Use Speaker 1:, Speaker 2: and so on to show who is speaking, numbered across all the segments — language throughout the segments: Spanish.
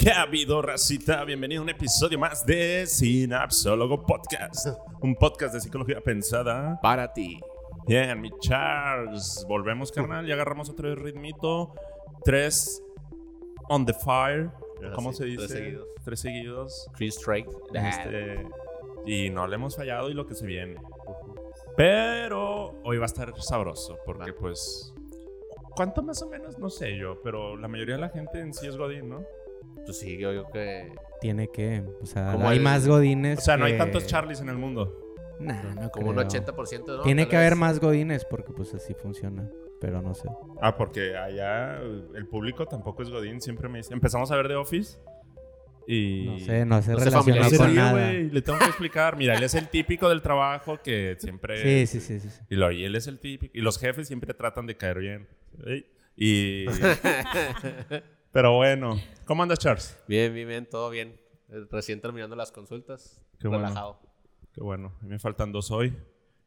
Speaker 1: ¿Qué ha habido, racita? Bienvenido a un episodio más de Sinapsólogo Podcast. Un podcast de psicología pensada.
Speaker 2: Para ti.
Speaker 1: Bien, mi Charles. Volvemos, carnal. Y agarramos otro ritmito. Tres on the fire. ¿Cómo se dice?
Speaker 2: tres seguidos.
Speaker 1: Tres seguidos.
Speaker 2: Three straight.
Speaker 1: Este, y no le hemos fallado y lo que se viene. Pero hoy va a estar sabroso porque pues... ¿Cuánto más o menos? No sé yo, pero la mayoría de la gente en sí es Godín, ¿no?
Speaker 2: Pues sí, yo digo que.
Speaker 3: Tiene que, o sea,
Speaker 2: Como
Speaker 3: hay
Speaker 2: el-
Speaker 3: más godines.
Speaker 1: O sea, no hay
Speaker 3: que-
Speaker 1: tantos Charlies en el mundo.
Speaker 3: Nah, no
Speaker 2: como
Speaker 3: creo.
Speaker 2: un 80%, ¿no?
Speaker 3: Tiene
Speaker 2: Tal
Speaker 3: que haber
Speaker 2: vez.
Speaker 3: más godines porque pues así funciona, pero no sé.
Speaker 1: Ah, porque allá el público tampoco es Godín, siempre me dice. Empezamos a ver The Office y.
Speaker 3: No sé, no se
Speaker 2: No
Speaker 3: relaciona con nada.
Speaker 1: güey. Le tengo que explicar. Mira, él es el típico del trabajo que siempre.
Speaker 3: Sí, sí, sí, sí, sí.
Speaker 1: Y, lo, y él es el típico. Y los jefes siempre tratan de caer bien. Y. Pero bueno. ¿Cómo andas, Charles?
Speaker 2: Bien, bien, bien, todo bien. Recién terminando las consultas.
Speaker 1: Qué bueno.
Speaker 2: relajado.
Speaker 1: Qué bueno. A mí me faltan dos hoy.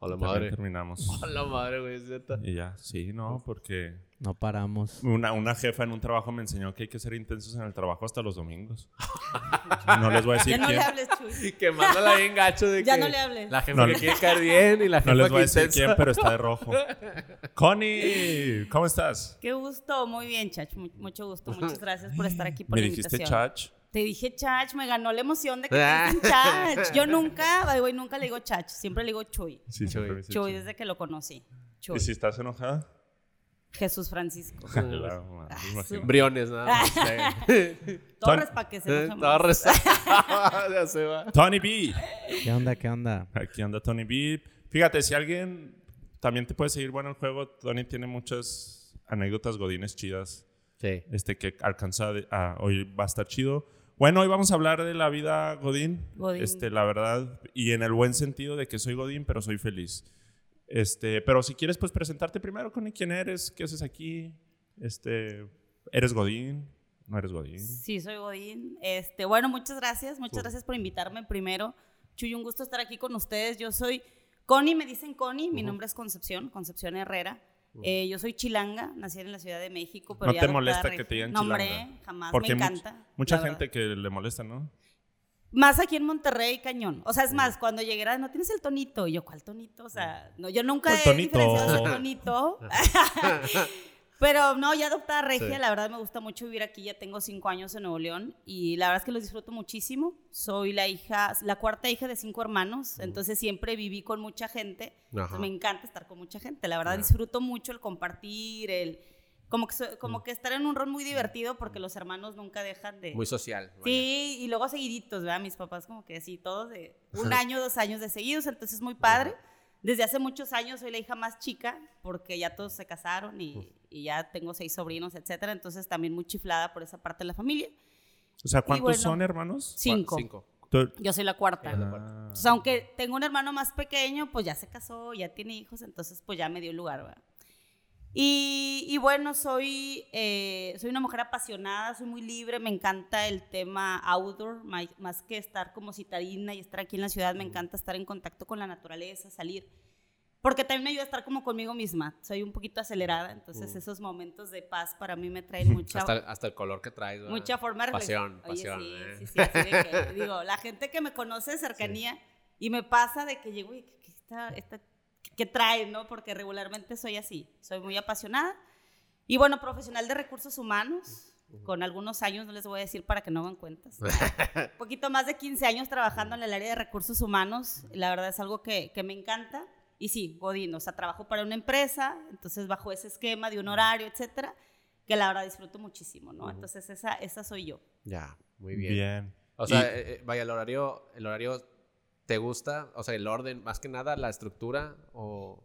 Speaker 2: Hola,
Speaker 1: También
Speaker 2: madre.
Speaker 1: terminamos.
Speaker 2: Hola, madre, güey.
Speaker 1: Y ya. Sí, no, porque.
Speaker 3: No paramos.
Speaker 1: Una, una jefa en un trabajo me enseñó que hay que ser intensos en el trabajo hasta los domingos. No les voy a decir
Speaker 4: Ya no
Speaker 1: quién.
Speaker 4: le hables, Chuy.
Speaker 2: Y quemándola bien gacho de
Speaker 4: Ya
Speaker 2: que
Speaker 4: no le hables.
Speaker 2: La jefa
Speaker 1: No
Speaker 2: que
Speaker 1: le-
Speaker 2: quiere caer bien y la jefa
Speaker 1: No les voy a
Speaker 2: que
Speaker 1: decir
Speaker 2: intensa.
Speaker 1: quién, pero está de rojo. Connie, ¿cómo estás?
Speaker 4: Qué gusto, muy bien, Chach. mu- mucho gusto. Muchas gracias por estar aquí por
Speaker 1: Me
Speaker 4: la
Speaker 1: dijiste
Speaker 4: invitación.
Speaker 1: Chach.
Speaker 4: Te dije Chach, me ganó la emoción de que te dicen Chach. Yo nunca, by the way, nunca le digo Chach, siempre le digo Chuy.
Speaker 1: Sí,
Speaker 2: Chuy.
Speaker 4: Chuy
Speaker 1: Chuy.
Speaker 4: desde que lo conocí. Chuy.
Speaker 1: ¿Y si estás enojada?
Speaker 4: Jesús Francisco.
Speaker 1: Claro,
Speaker 4: Ah,
Speaker 2: Briones, nada más.
Speaker 4: Torres para que se enoje
Speaker 2: reza- Ya se va.
Speaker 1: Tony B.
Speaker 3: ¿Qué onda? ¿Qué onda?
Speaker 1: Aquí anda Tony B. Fíjate, si alguien también te puede seguir bueno el juego, Tony tiene muchas anécdotas godines chidas.
Speaker 2: Sí.
Speaker 1: Este que alcanza ah, hoy va a estar chido. Bueno, hoy vamos a hablar de la vida Godín.
Speaker 4: Godín.
Speaker 1: Este, la verdad, y en el buen sentido de que soy Godín, pero soy feliz. Este, pero si quieres, pues presentarte primero con quién eres, qué haces aquí. Este, ¿eres Godín? ¿No eres Godín?
Speaker 4: Sí, soy Godín. Este, bueno, muchas gracias. Muchas gracias por invitarme primero. Chuy, un gusto estar aquí con ustedes. Yo soy Connie, me dicen Connie. Mi nombre es Concepción, Concepción Herrera. Eh, yo soy chilanga, nací en la Ciudad de México. Pero
Speaker 1: ¿No
Speaker 4: ya
Speaker 1: te molesta que te digan
Speaker 4: no, hombre,
Speaker 1: chilanga?
Speaker 4: jamás.
Speaker 1: Porque
Speaker 4: me
Speaker 1: much-
Speaker 4: encanta.
Speaker 1: mucha gente que le molesta, ¿no?
Speaker 4: Más aquí en Monterrey, cañón. O sea, es más, cuando llegué era, no tienes el tonito. Y yo, ¿cuál tonito? O sea, no, yo nunca
Speaker 1: ¿Cuál
Speaker 4: he
Speaker 1: tonito?
Speaker 4: diferenciado ese tonito. Pero no, ya adoptada regia,
Speaker 2: Sí.
Speaker 4: la verdad me gusta mucho vivir aquí. Ya tengo cinco años en Nuevo León y la verdad es que los disfruto muchísimo. Soy la hija, la cuarta hija de cinco hermanos, entonces siempre viví con mucha gente. Entonces, me encanta estar con mucha gente. La verdad
Speaker 2: Ya.
Speaker 4: disfruto mucho el compartir, el como que como que estar en un rol muy divertido porque los hermanos nunca dejan de
Speaker 2: Muy social. vaya.
Speaker 4: Sí, y luego seguiditos, ¿verdad? Mis papás como que sí, todos de un año, dos años de seguidos, entonces muy padre. Desde hace muchos años soy la hija más chica porque ya todos se casaron y, y ya tengo seis sobrinos, etcétera. Entonces también muy chiflada por esa parte de la familia.
Speaker 1: O sea, ¿cuántos
Speaker 4: bueno.
Speaker 1: son hermanos?
Speaker 4: Cinco.
Speaker 2: Cinco.
Speaker 4: Yo soy la cuarta.
Speaker 1: Ah.
Speaker 4: Entonces, aunque tengo un hermano más pequeño, pues ya se casó, ya tiene hijos, entonces pues ya me dio lugar, ¿verdad? Y, y bueno, soy, eh, soy una mujer apasionada, soy muy libre, me encanta el tema outdoor, más que estar como citadina y estar aquí en la ciudad, me encanta estar en contacto con la naturaleza, salir, porque también me ayuda a estar como conmigo misma. Soy un poquito acelerada, entonces
Speaker 2: Mm.
Speaker 4: esos momentos de paz para mí me traen mucha,
Speaker 2: Hasta, hasta el color que traes. ¿verdad?
Speaker 4: mucha forma de
Speaker 2: Pasión,
Speaker 4: reflexión.
Speaker 2: pasión.
Speaker 4: Oye,
Speaker 2: eh.
Speaker 4: sí, sí, sí, así de que, digo, la gente que me conoce de cercanía y me pasa de que llego y ¿qué, está- esta- qué- trae, no? Porque regularmente soy así, soy muy apasionada. Y bueno, profesional de recursos humanos, con algunos años, no les voy a decir para que no hagan cuentas. Un poquito más de 15 años trabajando en el área de recursos humanos, la verdad es algo que, que me encanta. Y sí, Godín, o sea, trabajo para una empresa, entonces bajo ese esquema de un horario, etcétera, que la verdad disfruto muchísimo, ¿no?
Speaker 2: Ujú.
Speaker 4: Entonces esa, esa soy yo.
Speaker 2: Ya, muy bien.
Speaker 1: Bien.
Speaker 2: O sea,
Speaker 1: Y-
Speaker 2: eh, eh, vaya, el horario, el horario te gusta, o sea, el orden, más que nada, la estructura o...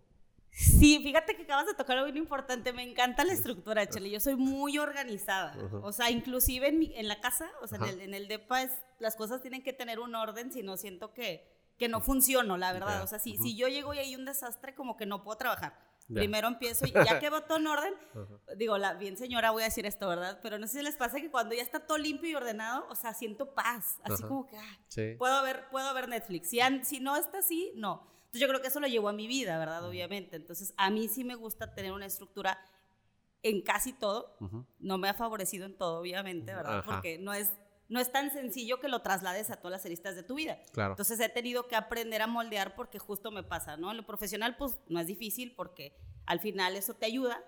Speaker 4: Sí, fíjate que acabas de tocar algo bien importante. Me encanta la estructura, Chele. Yo soy muy organizada.
Speaker 2: Ujú.
Speaker 4: O sea, inclusive en, mi- en la casa, o sea, en
Speaker 2: Ajá.
Speaker 4: el, en el DEPA, es- las cosas tienen que tener un orden, si no siento que, que no funciono, la verdad.
Speaker 2: Ya.
Speaker 4: O sea, si,
Speaker 2: Ujú.
Speaker 4: si yo llego y hay un desastre, como que no puedo trabajar.
Speaker 2: Ya.
Speaker 4: Primero empiezo y ya que va todo en orden,
Speaker 2: Ajá.
Speaker 4: digo, la, bien señora voy a decir esto, ¿verdad? Pero no sé si les pasa que cuando ya está todo limpio y ordenado, o sea, siento paz. Así
Speaker 2: Ajá.
Speaker 4: como que, ah,
Speaker 2: Sí.
Speaker 4: puedo ver, puedo ver Netflix. Si, an- si no está así, no. Entonces yo creo que eso lo llevó a mi vida, ¿verdad? Obviamente. Entonces a mí sí me gusta tener una estructura en casi todo. No me ha favorecido en todo, obviamente, ¿verdad? Porque no es no es tan sencillo que lo traslades a todas las aristas de tu vida.
Speaker 2: Claro.
Speaker 4: Entonces he tenido que aprender a moldear porque justo me pasa, ¿no? En lo profesional pues no es difícil porque al final eso te ayuda,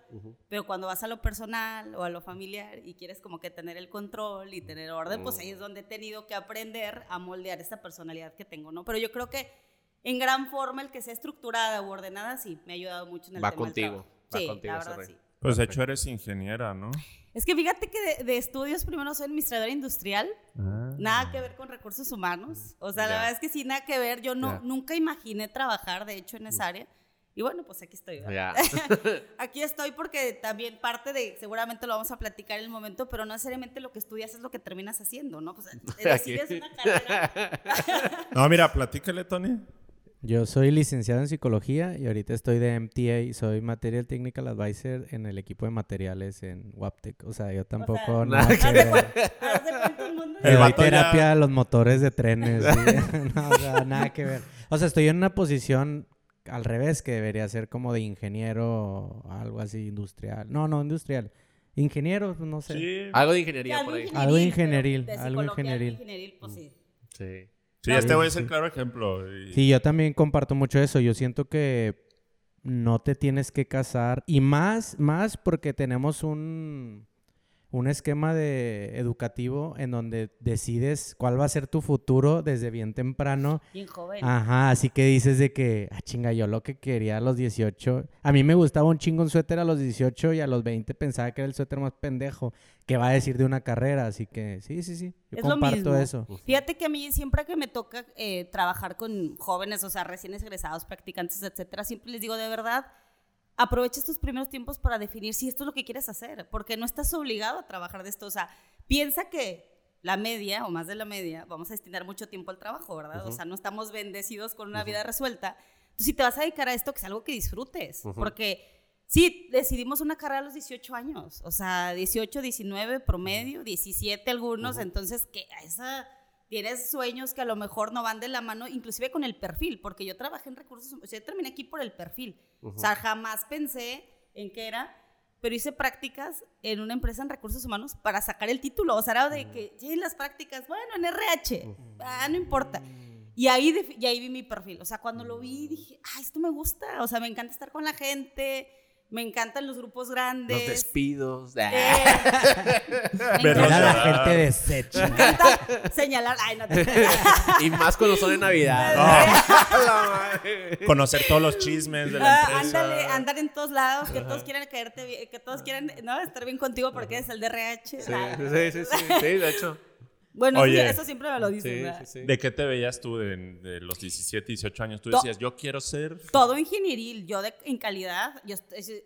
Speaker 4: pero cuando vas a lo personal o a lo familiar y quieres como que tener el control y tener orden, pues ahí es donde he tenido que aprender a moldear esta personalidad que tengo, ¿no? Pero yo creo que en gran forma el que sea estructurada u ordenada sí me ha ayudado mucho en el
Speaker 2: Va
Speaker 4: tema del
Speaker 2: contigo,
Speaker 4: trabajo.
Speaker 2: va
Speaker 4: sí,
Speaker 2: contigo
Speaker 4: la verdad sí.
Speaker 1: Pues de hecho eres ingeniera, ¿no?
Speaker 4: Es que fíjate que de, de estudios primero soy administradora industrial, nada que ver con recursos humanos. O sea,
Speaker 2: Ya.
Speaker 4: la verdad es que sí, nada que ver. Yo no, nunca imaginé trabajar, de hecho, en esa área. Y bueno, pues aquí estoy. ¿verdad?
Speaker 2: Ya.
Speaker 4: Aquí estoy porque también parte de, seguramente lo vamos a platicar en el momento, pero no necesariamente lo que estudias es lo que terminas haciendo, ¿no? Pues decides una carrera.
Speaker 1: No, mira, platícale, Tony.
Speaker 3: Yo soy licenciado en psicología y ahorita estoy de MTA, soy Material Technical Advisor en el equipo de materiales en Waptec. O sea, yo tampoco
Speaker 2: nada
Speaker 3: nada
Speaker 2: que
Speaker 3: ver. Le doy
Speaker 1: vato ya-
Speaker 3: terapia a los motores de trenes. ¿sí? no, o sea, nada que ver. O sea, estoy en una posición al revés que debería ser como de ingeniero, algo así industrial. No, no, industrial. Ingeniero, pues, no sé.
Speaker 1: Sí.
Speaker 2: Algo de ingeniería
Speaker 4: Algo
Speaker 2: por ahí.
Speaker 3: Algo
Speaker 4: ingenieril,
Speaker 3: ingenieril,
Speaker 4: pero de
Speaker 3: algo ingenieril.
Speaker 4: ingenieril, pues sí.
Speaker 2: Sí.
Speaker 1: Sí, este güey es el claro ejemplo. y-
Speaker 3: Sí, yo también comparto mucho eso. Yo siento que no te tienes que casar. Y más, más porque tenemos un, un esquema de educativo en donde decides cuál va a ser tu futuro desde bien temprano.
Speaker 4: Bien joven.
Speaker 3: Ajá, así que dices de que, ah, chinga, yo lo que quería a los 18. A mí me gustaba un chingo un suéter a los 18 y a los 20 pensaba que era el suéter más pendejo que va a decir de una carrera. Así que sí, sí, sí. Yo
Speaker 4: Es lo
Speaker 3: comparto
Speaker 4: mismo.
Speaker 3: eso.
Speaker 4: Fíjate que a mí siempre que me toca eh, trabajar con jóvenes, o sea, recién egresados, practicantes, etcétera, siempre les digo de verdad, aprovecha estos primeros tiempos para definir si esto es lo que quieres hacer, porque no estás obligado a trabajar de esto. O sea, piensa que la media o más de la media, vamos a destinar mucho tiempo al trabajo, ¿verdad? O sea, no estamos bendecidos con una vida resuelta. Entonces, si te vas a dedicar a esto, que es algo que disfrutes,
Speaker 2: Ujú.
Speaker 4: porque sí, decidimos una carrera a los 18 años, o sea, 18, 19 promedio, 17 algunos, entonces que a esa tienes sueños que a lo mejor no van de la mano, inclusive con el perfil, porque yo trabajé en recursos, o sea, yo terminé aquí por el perfil. O sea, jamás pensé en qué era, pero hice prácticas en una empresa en recursos humanos para sacar el título. O sea, era de que, "Sí, las prácticas, bueno, en RH, ah, no importa. Y ahí, y ahí vi mi perfil. O sea, cuando lo vi dije, ah, esto me gusta. O sea, me encanta estar con la gente, me encantan los grupos grandes.
Speaker 2: Los despidos.
Speaker 4: Eh, me
Speaker 1: Pero, sea,
Speaker 3: la
Speaker 4: encanta-
Speaker 3: gente desecha.
Speaker 4: me encanta señalar. Ay, no te
Speaker 2: y más cuando son de Navidad. Madre.
Speaker 1: Conocer todos los chismes de la
Speaker 4: Ah,
Speaker 1: empresa.
Speaker 4: ándale, andar en todos lados, que todos quieren caerte bien, que todos quieren ¿no? estar bien contigo porque eres el DRH.
Speaker 2: Sí,
Speaker 4: Ah.
Speaker 2: sí, sí, sí, sí, de hecho.
Speaker 4: Bueno,
Speaker 1: Oye.
Speaker 4: eso, eso siempre me lo dicen.
Speaker 2: Sí, sí, sí.
Speaker 1: ¿De qué te veías tú de, de los 17, 18 años? Tú decías, yo quiero ser...
Speaker 4: Todo ingenieril, yo de, en calidad, yo,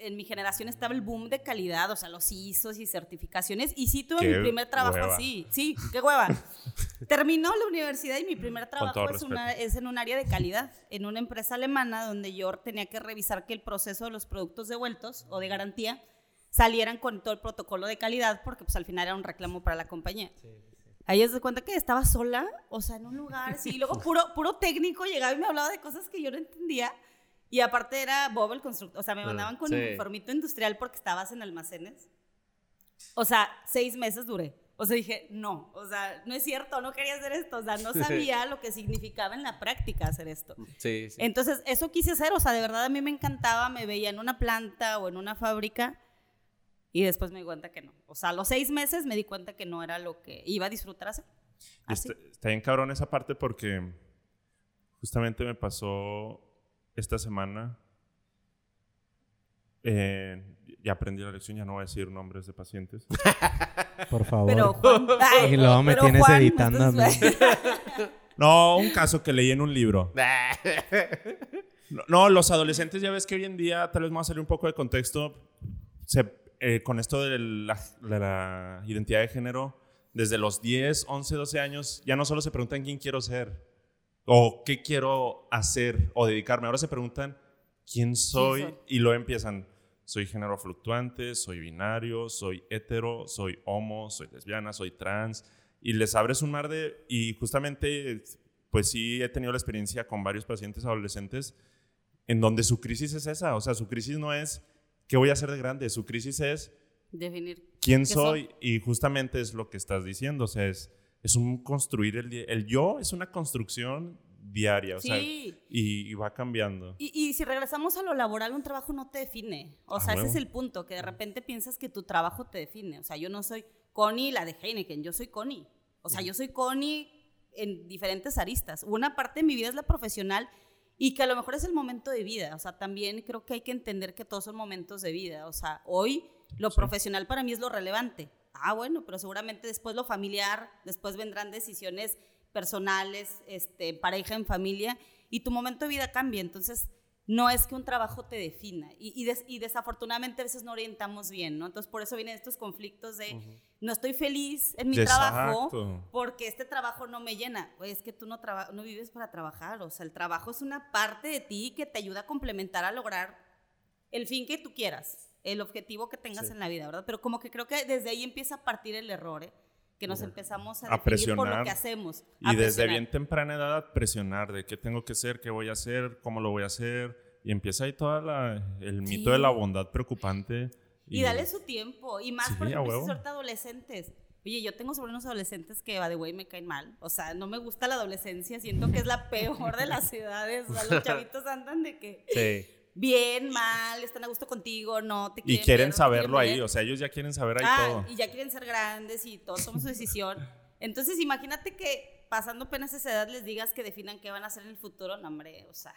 Speaker 4: en mi generación estaba el boom de calidad, o sea, los ISOs y certificaciones, y sí tuve
Speaker 1: Qué
Speaker 4: mi primer trabajo
Speaker 1: hueva.
Speaker 4: así, sí, qué hueva. Terminó la universidad y mi primer trabajo es, una- es en un área de calidad, en una empresa alemana donde yo tenía que revisar que el proceso de los productos devueltos o de garantía salieran con todo el protocolo de calidad, porque pues al final era un reclamo para la compañía. Ahí es de cuenta que estaba sola, o sea, en un lugar, sí, y luego puro, puro técnico llegaba y me hablaba de cosas que yo no entendía. Y aparte era Bob el constructor, o sea, me
Speaker 2: Ah,
Speaker 4: mandaban con
Speaker 2: sí.
Speaker 4: uniformito industrial porque estabas en almacenes. O sea, seis meses duré. O sea, dije, no, o sea, no es cierto, no quería hacer esto, o sea, no sabía lo que significaba en la práctica hacer esto.
Speaker 2: Sí, sí.
Speaker 4: Entonces, eso quise hacer, o sea, de verdad a mí me encantaba, me veía en una planta o en una fábrica y después me di cuenta que no. O sea, a los seis meses me di cuenta que no era lo que iba a disfrutar hacer.
Speaker 1: Y
Speaker 4: Así.
Speaker 1: Está, está bien cabrón esa parte porque justamente me pasó esta semana. eh, ya aprendí la lección, ya no voy a decir nombres de pacientes.
Speaker 3: Por favor.
Speaker 4: Pero Juan, ay,
Speaker 3: Y luego me
Speaker 4: pero
Speaker 3: tienes
Speaker 4: Juan,
Speaker 3: editando a mí.
Speaker 4: entonces-
Speaker 1: No, un caso que leí en un libro. No, no, los adolescentes, ya ves que hoy en día, tal vez me va a salir un poco de contexto, se- eh, con esto de la, de la identidad de género, desde los 10, 11, 12 años, ya no solo se preguntan quién quiero ser o qué quiero hacer o dedicarme, ahora se preguntan quién soy
Speaker 4: soy?
Speaker 1: y luego empiezan, soy género fluctuante, soy binario, soy hetero, soy homo, soy lesbiana, soy trans, y les abres un mar de, y justamente, pues sí he tenido la experiencia con varios pacientes adolescentes en donde su crisis es esa, o sea, su crisis no es qué voy a hacer de grande, su crisis es
Speaker 4: Definir.
Speaker 1: quién
Speaker 4: ¿Qué soy?
Speaker 1: y justamente es lo que estás diciendo, o sea, es es un construir el, el yo, es una construcción diaria, o sea,
Speaker 4: Sí.
Speaker 1: y, y va cambiando.
Speaker 4: Y, y si regresamos a lo laboral, un trabajo no te define. O
Speaker 1: Ah,
Speaker 4: sea, ese es el punto, que de repente piensas que tu trabajo te define. O sea, yo no soy Connie, la de Heineken, yo soy Connie. O sea, yo soy Connie en diferentes aristas. Una parte de mi vida es la profesional y que a lo mejor es el momento de vida. O sea, también creo que hay que entender que todos son momentos de vida. O sea, hoy lo
Speaker 1: Sí.
Speaker 4: profesional para mí es lo relevante. Ah, bueno, pero seguramente después lo familiar, después vendrán decisiones personales, este, pareja, en familia, y tu momento de vida cambia. Entonces, no es que un trabajo te defina. Y, y, des- y desafortunadamente a veces no orientamos bien, ¿no? Entonces, por eso vienen estos conflictos de no estoy feliz en mi trabajo porque este trabajo no me llena. Oye, es que tú no, no vives para trabajar. O sea, el trabajo es una parte de ti que te ayuda a complementar a lograr el fin que tú quieras, el objetivo que tengas
Speaker 2: Sí.
Speaker 4: en la vida, ¿verdad? Pero como que creo que desde ahí empieza a partir el error, ¿eh? Que nos empezamos a,
Speaker 1: A
Speaker 4: definir por lo
Speaker 1: presionar.
Speaker 4: que hacemos.
Speaker 1: Y
Speaker 4: a
Speaker 1: desde
Speaker 4: presionar.
Speaker 1: bien temprana edad presionar de qué tengo que hacer, qué voy a hacer, cómo lo voy a hacer. Y empieza ahí todo el mito
Speaker 4: Sí.
Speaker 1: de la bondad preocupante.
Speaker 4: Y dale su tiempo. Y más,
Speaker 1: Sí,
Speaker 4: por ejemplo, si son adolescentes. Oye, yo tengo sobrinos adolescentes que, by the way, me caen mal. O sea, no me gusta la adolescencia. Siento que es la peor de las edades. O sea, los chavitos andan de que
Speaker 2: Sí.
Speaker 4: Bien, mal, están a gusto contigo, no te
Speaker 1: Y
Speaker 4: quieren
Speaker 1: quieren
Speaker 4: no te
Speaker 1: saberlo
Speaker 4: quieren
Speaker 1: ahí, o sea, ellos ya quieren saber ahí
Speaker 4: Ah,
Speaker 1: todo.
Speaker 4: y ya quieren ser grandes y todos somos su decisión. Entonces, imagínate que pasando apenas esa edad les digas que definan qué van a hacer en el futuro, no, hombre, o sea,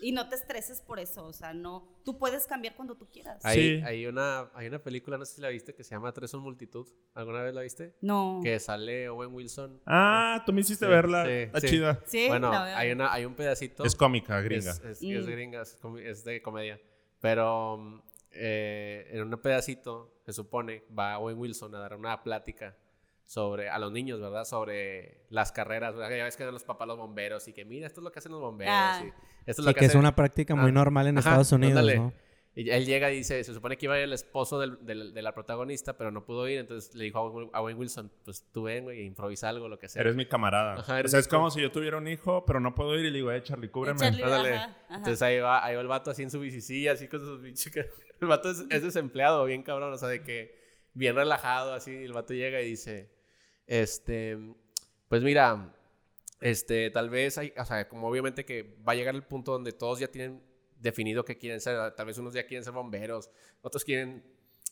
Speaker 4: y no te estreses por eso, o sea, no, tú puedes cambiar cuando tú quieras.
Speaker 2: Hay,
Speaker 1: Sí.
Speaker 2: hay, una, hay una película, no sé si la viste, que se llama Tres son multitud. ¿Alguna vez la viste?
Speaker 4: No.
Speaker 2: Que sale Owen Wilson.
Speaker 1: Ah, tú me hiciste
Speaker 2: Sí,
Speaker 1: verla.
Speaker 2: sí,
Speaker 1: Está
Speaker 2: sí.
Speaker 1: chida.
Speaker 4: Sí,
Speaker 2: bueno, hay, una, hay un pedacito.
Speaker 1: Es cómica, gringa.
Speaker 2: Es, es- es
Speaker 4: Mm.
Speaker 2: gringa, es, de comedia. Pero eh, en un pedacito, se supone, va Owen Wilson a dar una plática sobre, a los niños, ¿verdad? Sobre las carreras, ¿verdad? Ya ves que dan los papás los bomberos y que mira, esto es lo que hacen los bomberos.
Speaker 4: Ah.
Speaker 2: y esto es
Speaker 3: Sí,
Speaker 2: lo
Speaker 3: que es
Speaker 2: hacen-
Speaker 3: una práctica muy
Speaker 2: Ah,
Speaker 3: normal en
Speaker 2: ajá,
Speaker 3: Estados Unidos,
Speaker 2: ándale.
Speaker 3: ¿no?
Speaker 2: Y él llega y dice, se supone que iba a ir el esposo del- del- de la protagonista, pero no pudo ir, entonces le dijo a Owen Wilson, pues tú ven, güey, e improvisa algo, lo que sea.
Speaker 1: Eres mi camarada.
Speaker 2: Ajá,
Speaker 1: o
Speaker 2: eres
Speaker 1: sea,
Speaker 2: mi
Speaker 1: es como si yo tuviera un hijo, pero no puedo ir y le digo, eh, Charlie, cúbreme.
Speaker 4: Charlie, ajá, ajá.
Speaker 2: Entonces ahí va, ahí va el vato así en su bicicilla, así con sus pinches... El vato es, es desempleado, bien cabrón, o sea, de que bien relajado, así, el vato llega y dice, este, pues mira, este, tal vez hay, o sea, como obviamente que va a llegar el punto donde todos ya tienen definido que quieren ser, tal vez unos ya quieren ser bomberos, otros quieren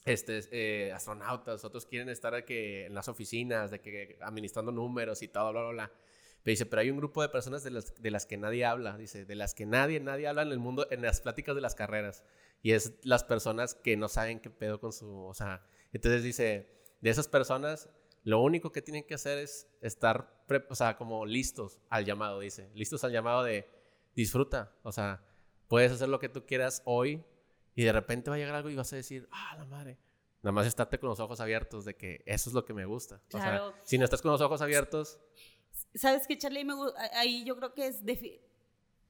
Speaker 2: este, eh, astronautas, otros quieren estar que, en las oficinas, de que administrando números y todo, bla, bla, bla. Pero dice, pero hay un grupo de personas de las, de las que nadie habla, dice, de las que nadie, nadie habla en el mundo, en las pláticas de las carreras. Y es las personas que no saben qué pedo con su, o sea, entonces dice, de esas personas, lo único que tienen que hacer es estar, pre- o sea, como listos al llamado, dice, listos al llamado de disfruta, o sea, puedes hacer lo que tú quieras hoy y de repente va a llegar algo y vas a decir, ah, la madre. Nada más estarte con los ojos abiertos de que eso es lo que me gusta. O
Speaker 4: Claro.
Speaker 2: sea, si no estás con los ojos abiertos,
Speaker 4: ¿Sabes qué, Charlie? Me ahí yo creo que es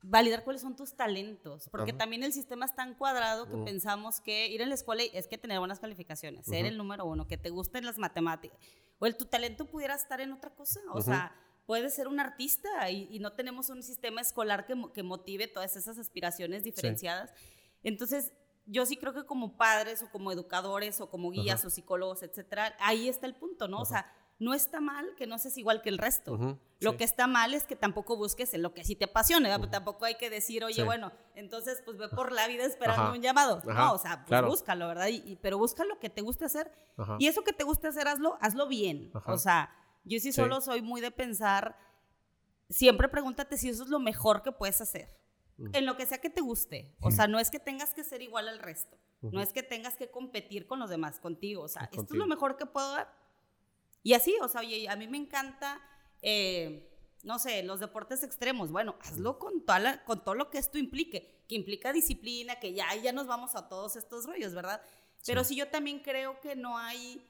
Speaker 4: validar cuáles son tus talentos, porque
Speaker 2: Ajá.
Speaker 4: también el sistema es tan cuadrado que
Speaker 2: Ujú.
Speaker 4: pensamos que ir a la escuela es que tener buenas calificaciones, ser
Speaker 2: Ujú.
Speaker 4: el número uno, que te gusten las matemáticas, o el tu talento pudiera estar en otra cosa, o
Speaker 2: Ujú.
Speaker 4: sea, puedes ser un artista y, y no tenemos un sistema escolar que, que motive todas esas aspiraciones diferenciadas. Entonces, yo sí creo que como padres o como educadores o como guías
Speaker 2: Ajá.
Speaker 4: o psicólogos, etcétera, ahí está el punto, ¿no? O sea, no está mal que no seas igual que el resto. Lo
Speaker 2: sí.
Speaker 4: que está mal es que tampoco busques en lo que sí te apasione, ¿verdad? Pero tampoco hay que decir, oye,
Speaker 2: Sí.
Speaker 4: bueno, entonces pues ve por la vida esperando
Speaker 2: Ajá.
Speaker 4: un llamado.
Speaker 2: Ajá,
Speaker 4: No, o sea, pues
Speaker 2: claro.
Speaker 4: búscalo, ¿verdad? Y, y- pero busca lo que te guste hacer.
Speaker 2: Ajá.
Speaker 4: Y eso que te guste hacer, hazlo, hazlo bien. O sea, yo sí
Speaker 2: Sí.
Speaker 4: solo soy muy de pensar, siempre pregúntate si eso es lo mejor que puedes hacer. En lo que sea que te guste. O sea, no es que tengas que ser igual al resto. No es que tengas que competir con los demás, contigo. O sea, esto es lo mejor que puedo dar. Y así, o sea, oye, a mí me encanta, eh, no sé, los deportes extremos. Bueno, hazlo con, toda la- con todo lo que esto implique, que implica disciplina, que ya, ya nos vamos a todos estos rollos, ¿verdad? Pero sí. yo también creo que no hay,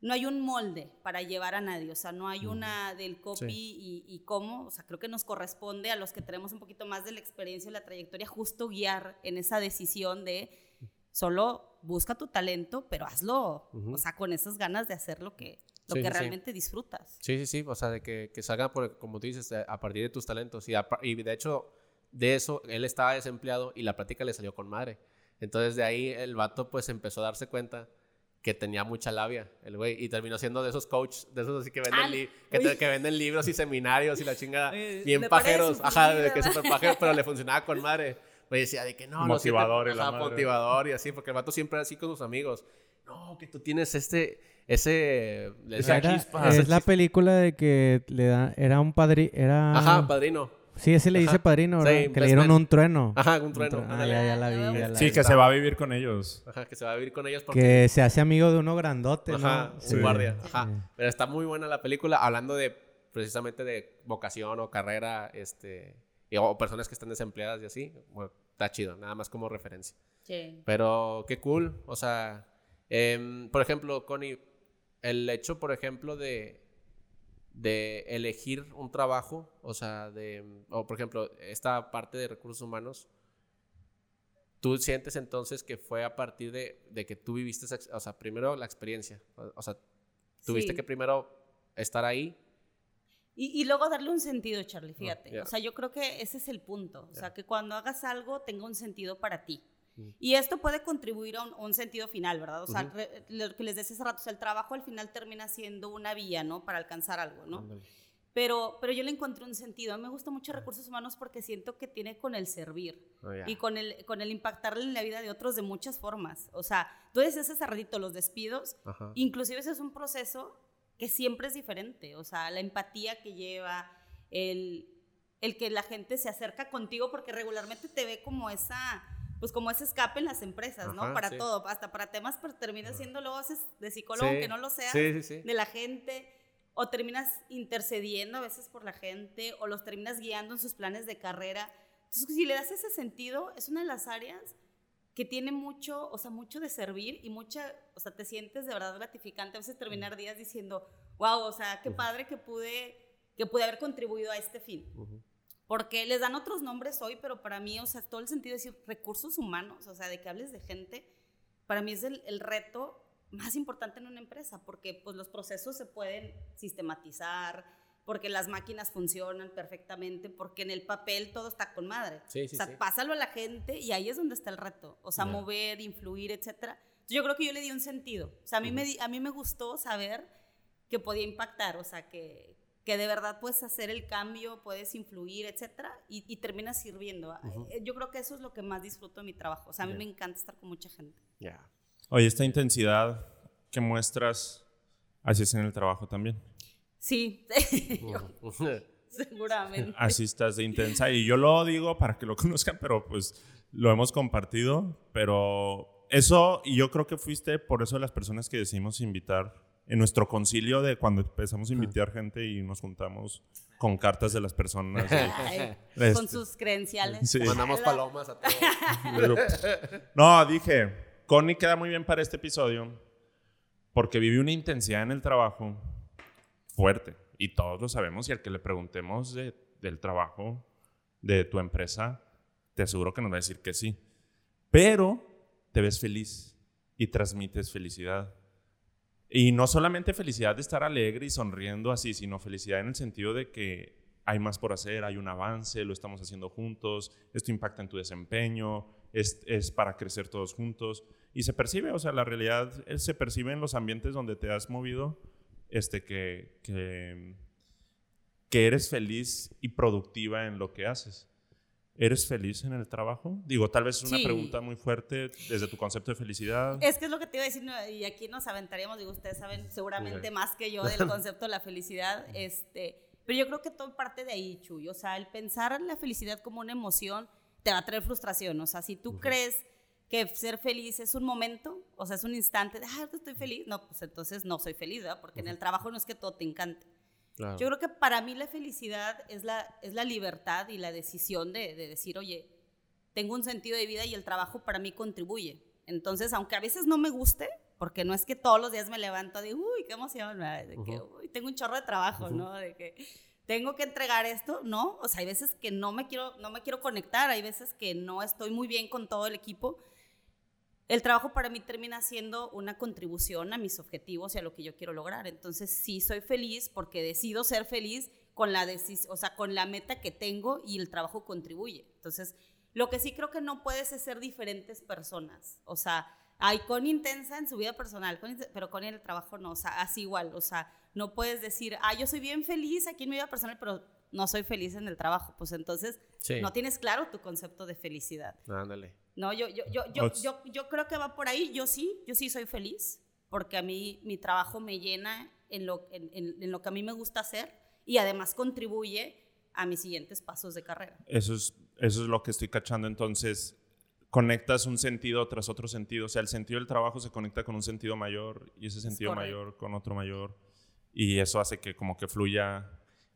Speaker 4: no hay un molde para llevar a nadie, o sea, no hay una del copy y, y cómo, o sea, creo que nos corresponde a los que tenemos un poquito más de la experiencia y la trayectoria justo guiar en esa decisión de solo busca tu talento, pero hazlo, o sea, con esas ganas de hacer lo que, lo
Speaker 2: Sí,
Speaker 4: que
Speaker 2: sí, sí.
Speaker 4: realmente disfrutas.
Speaker 2: Sí, sí, sí, o sea, de que, que salgan, por, como tú dices, a partir de tus talentos. Y, a y de hecho, de eso, él estaba desempleado y la práctica le salió con madre. Entonces, de ahí el vato, pues, empezó a darse cuenta que tenía mucha labia, el güey, y terminó siendo de esos coaches, de esos así que venden, li- que, te- que venden libros y seminarios y la chingada,
Speaker 4: Oye,
Speaker 2: bien pajeros, ajá, de que súper pajero, pero le funcionaba con madre. Güey, decía de que no, no, siempre-
Speaker 1: Motivador y la
Speaker 2: ajá,
Speaker 1: madre.
Speaker 2: motivador y así, porque el vato siempre era así con sus amigos. No, que tú tienes este, ese, decía
Speaker 3: Era-
Speaker 2: chispa,
Speaker 3: es la
Speaker 2: chispa.
Speaker 3: película de que le da, era un padrino, era...
Speaker 2: Ajá, padrino.
Speaker 3: Sí, ese le dice
Speaker 2: Ajá.
Speaker 3: padrino,
Speaker 2: Sí,
Speaker 3: ¿verdad? que
Speaker 2: best
Speaker 3: le dieron
Speaker 2: man.
Speaker 3: un trueno.
Speaker 2: Ajá, un trueno.
Speaker 3: Ah,
Speaker 2: ándale.
Speaker 3: ya, ya la vi, ya la
Speaker 1: Sí,
Speaker 3: vi.
Speaker 1: que se va a vivir con ellos.
Speaker 2: Ajá, que se va a vivir con ellos porque...
Speaker 3: Que se hace amigo de uno grandote,
Speaker 2: Ajá,
Speaker 3: ¿no?
Speaker 2: un
Speaker 1: Sí.
Speaker 2: guardia. Ajá.
Speaker 3: Sí.
Speaker 2: Pero está muy buena la película, hablando de precisamente de vocación o carrera, este, y- o personas que están desempleadas y así. Bueno, está chido, nada más como referencia.
Speaker 4: Sí.
Speaker 2: Pero qué cool, o sea, em, por ejemplo, Connie, el hecho, por ejemplo, de de elegir un trabajo, o sea, de, o por ejemplo, esta parte de recursos humanos, tú sientes entonces que fue a partir de, de que tú viviste, esa o sea, primero la experiencia, o, o sea, tuviste
Speaker 4: Sí.
Speaker 2: que primero estar ahí.
Speaker 4: Y, y luego darle un sentido, Charlie, fíjate.
Speaker 2: ya.
Speaker 4: O sea, yo creo que ese es el punto. O sea, que cuando hagas algo tenga un sentido para ti. Y esto puede contribuir a un, un sentido final, ¿verdad? O sea,
Speaker 2: Ujú.
Speaker 4: re- lo que les decía hace rato, o sea, el trabajo al final termina siendo una vía, ¿no? Para alcanzar algo, ¿no?
Speaker 2: Ándale.
Speaker 4: Pero, pero yo le encontré un sentido. A mí me gusta mucho recursos humanos porque siento que tiene con el servir
Speaker 2: Oh, ya.
Speaker 4: y con el, con el impactarle en la vida de otros de muchas formas. O sea, tú decías hace ratito, los despidos,
Speaker 2: Ajá.
Speaker 4: Inclusive ese es un proceso que siempre es diferente, o sea, la empatía que lleva, el, el que la gente se acerca contigo porque regularmente te ve como esa, pues como ese escape en las empresas, ¿no?
Speaker 2: Ajá,
Speaker 4: Para
Speaker 2: sí.
Speaker 4: todo, hasta para temas, pero terminas siendo luego de psicólogo,
Speaker 2: Sí,
Speaker 4: aunque no lo seas,
Speaker 2: Sí,
Speaker 4: de la gente, o terminas intercediendo a veces por la gente, o los terminas guiando en sus planes de carrera. Entonces, si le das ese sentido, es una de las áreas que tiene mucho, o sea, mucho de servir y mucha, o sea, te sientes de verdad gratificante a veces terminar días diciendo, wow, o sea, qué padre que pude, que pude haber contribuido a este fin.
Speaker 2: Ujú.
Speaker 4: Porque les dan otros nombres hoy, pero para mí, o sea, todo el sentido de decir recursos humanos, o sea, de que hables de gente, para mí es el, el reto más importante en una empresa, porque pues los procesos se pueden sistematizar, porque las máquinas funcionan perfectamente, porque en el papel todo está con madre.
Speaker 2: Sí, sí,
Speaker 4: o sea,
Speaker 2: sí.
Speaker 4: pásalo a la gente y ahí es donde está el reto. O sea, mover, influir, etcétera. Entonces, yo creo que yo le di un sentido. O sea, a mí, me, di- a mí me gustó saber que podía impactar, o sea, que, que de verdad puedes hacer el cambio, puedes influir, etcétera, y, y terminas sirviendo.
Speaker 2: Ujú.
Speaker 4: Eh, Yo creo que eso es lo que más disfruto de mi trabajo. O sea, a mí
Speaker 2: Ya.
Speaker 4: me encanta estar con mucha gente.
Speaker 2: Ya.
Speaker 1: Oye, esta intensidad que muestras, así es en el trabajo también.
Speaker 4: Sí,
Speaker 2: Ujú.
Speaker 4: seguramente.
Speaker 1: Así estás de intensa. Y yo lo digo para que lo conozcan, pero pues lo hemos compartido. Pero eso, y yo creo que fuiste por eso de las personas que decidimos invitar en nuestro concilio de cuando empezamos a invitar gente y nos juntamos con cartas de las personas. y-
Speaker 4: Ay,
Speaker 1: Este,
Speaker 4: con sus credenciales.
Speaker 1: Sí.
Speaker 2: Mandamos palomas a todos.
Speaker 1: Pero- no, dije, Connie queda muy bien para este episodio porque vive una intensidad en el trabajo fuerte. Y todos lo sabemos. Y al que le preguntemos de- del trabajo de tu empresa, te aseguro que nos va a decir que sí. Pero te ves feliz y transmites felicidad. Y no solamente felicidad de estar alegre y sonriendo así, sino felicidad en el sentido de que hay más por hacer, hay un avance, lo estamos haciendo juntos, esto impacta en tu desempeño, es, es para crecer todos juntos. Y se percibe, o sea, la realidad eh, se percibe en los ambientes donde te has movido, este, que, que, que eres feliz y productiva en lo que haces. ¿Eres feliz en el trabajo? Digo, tal vez es una
Speaker 4: Sí.
Speaker 1: pregunta muy fuerte desde tu concepto de felicidad.
Speaker 4: Es que es lo que te iba a decir, y aquí nos aventaríamos, digo, ustedes saben seguramente
Speaker 2: Ok.
Speaker 4: más que yo del concepto de la felicidad, este, pero yo creo que todo parte de ahí, Chuy, o sea, el pensar en la felicidad como una emoción te va a traer frustración, o sea, si tú crees que ser feliz es un momento, o sea, es un instante de, ah, estoy feliz, no, pues entonces no soy feliz, ¿verdad? Porque en el trabajo no es que todo te encante.
Speaker 2: Claro.
Speaker 4: Yo creo que para mí la felicidad es la, es la libertad y la decisión de, de decir, oye, tengo un sentido de vida y el trabajo para mí contribuye. Entonces, aunque a veces no me guste, porque no es que todos los días me levanto de, uy, qué emoción, de que, uy, tengo un chorro de trabajo, ¿no? De que tengo que entregar esto, ¿no? O sea, hay veces que no me quiero, no me quiero conectar, hay veces que no estoy muy bien con todo el equipo. El trabajo para mí termina siendo una contribución a mis objetivos y a lo que yo quiero lograr. Entonces, sí soy feliz porque decido ser feliz con la decis- o sea, con la meta que tengo y el trabajo contribuye. Entonces, lo que sí creo que no puedes es ser diferentes personas. O sea, Hay con intensa en su vida personal, con pero con el trabajo no, o sea, así igual, o sea, no puedes decir, ah, yo soy bien feliz aquí en mi vida personal, pero no soy feliz en el trabajo, pues entonces
Speaker 2: Sí.
Speaker 4: no tienes claro tu concepto de felicidad.
Speaker 2: Ándale.
Speaker 4: No, yo, yo, yo, yo,
Speaker 1: Ots.
Speaker 4: yo, yo creo que va por ahí, yo sí, yo sí soy feliz, porque a mí mi trabajo me llena en lo, en, en- en lo que a mí me gusta hacer y además contribuye a mis siguientes pasos de carrera.
Speaker 1: Eso es, eso es lo que estoy cachando. Entonces, conectas un sentido tras otro sentido. O sea, el sentido del trabajo se conecta con un sentido mayor y ese sentido mayor con otro mayor. Y eso hace que como que fluya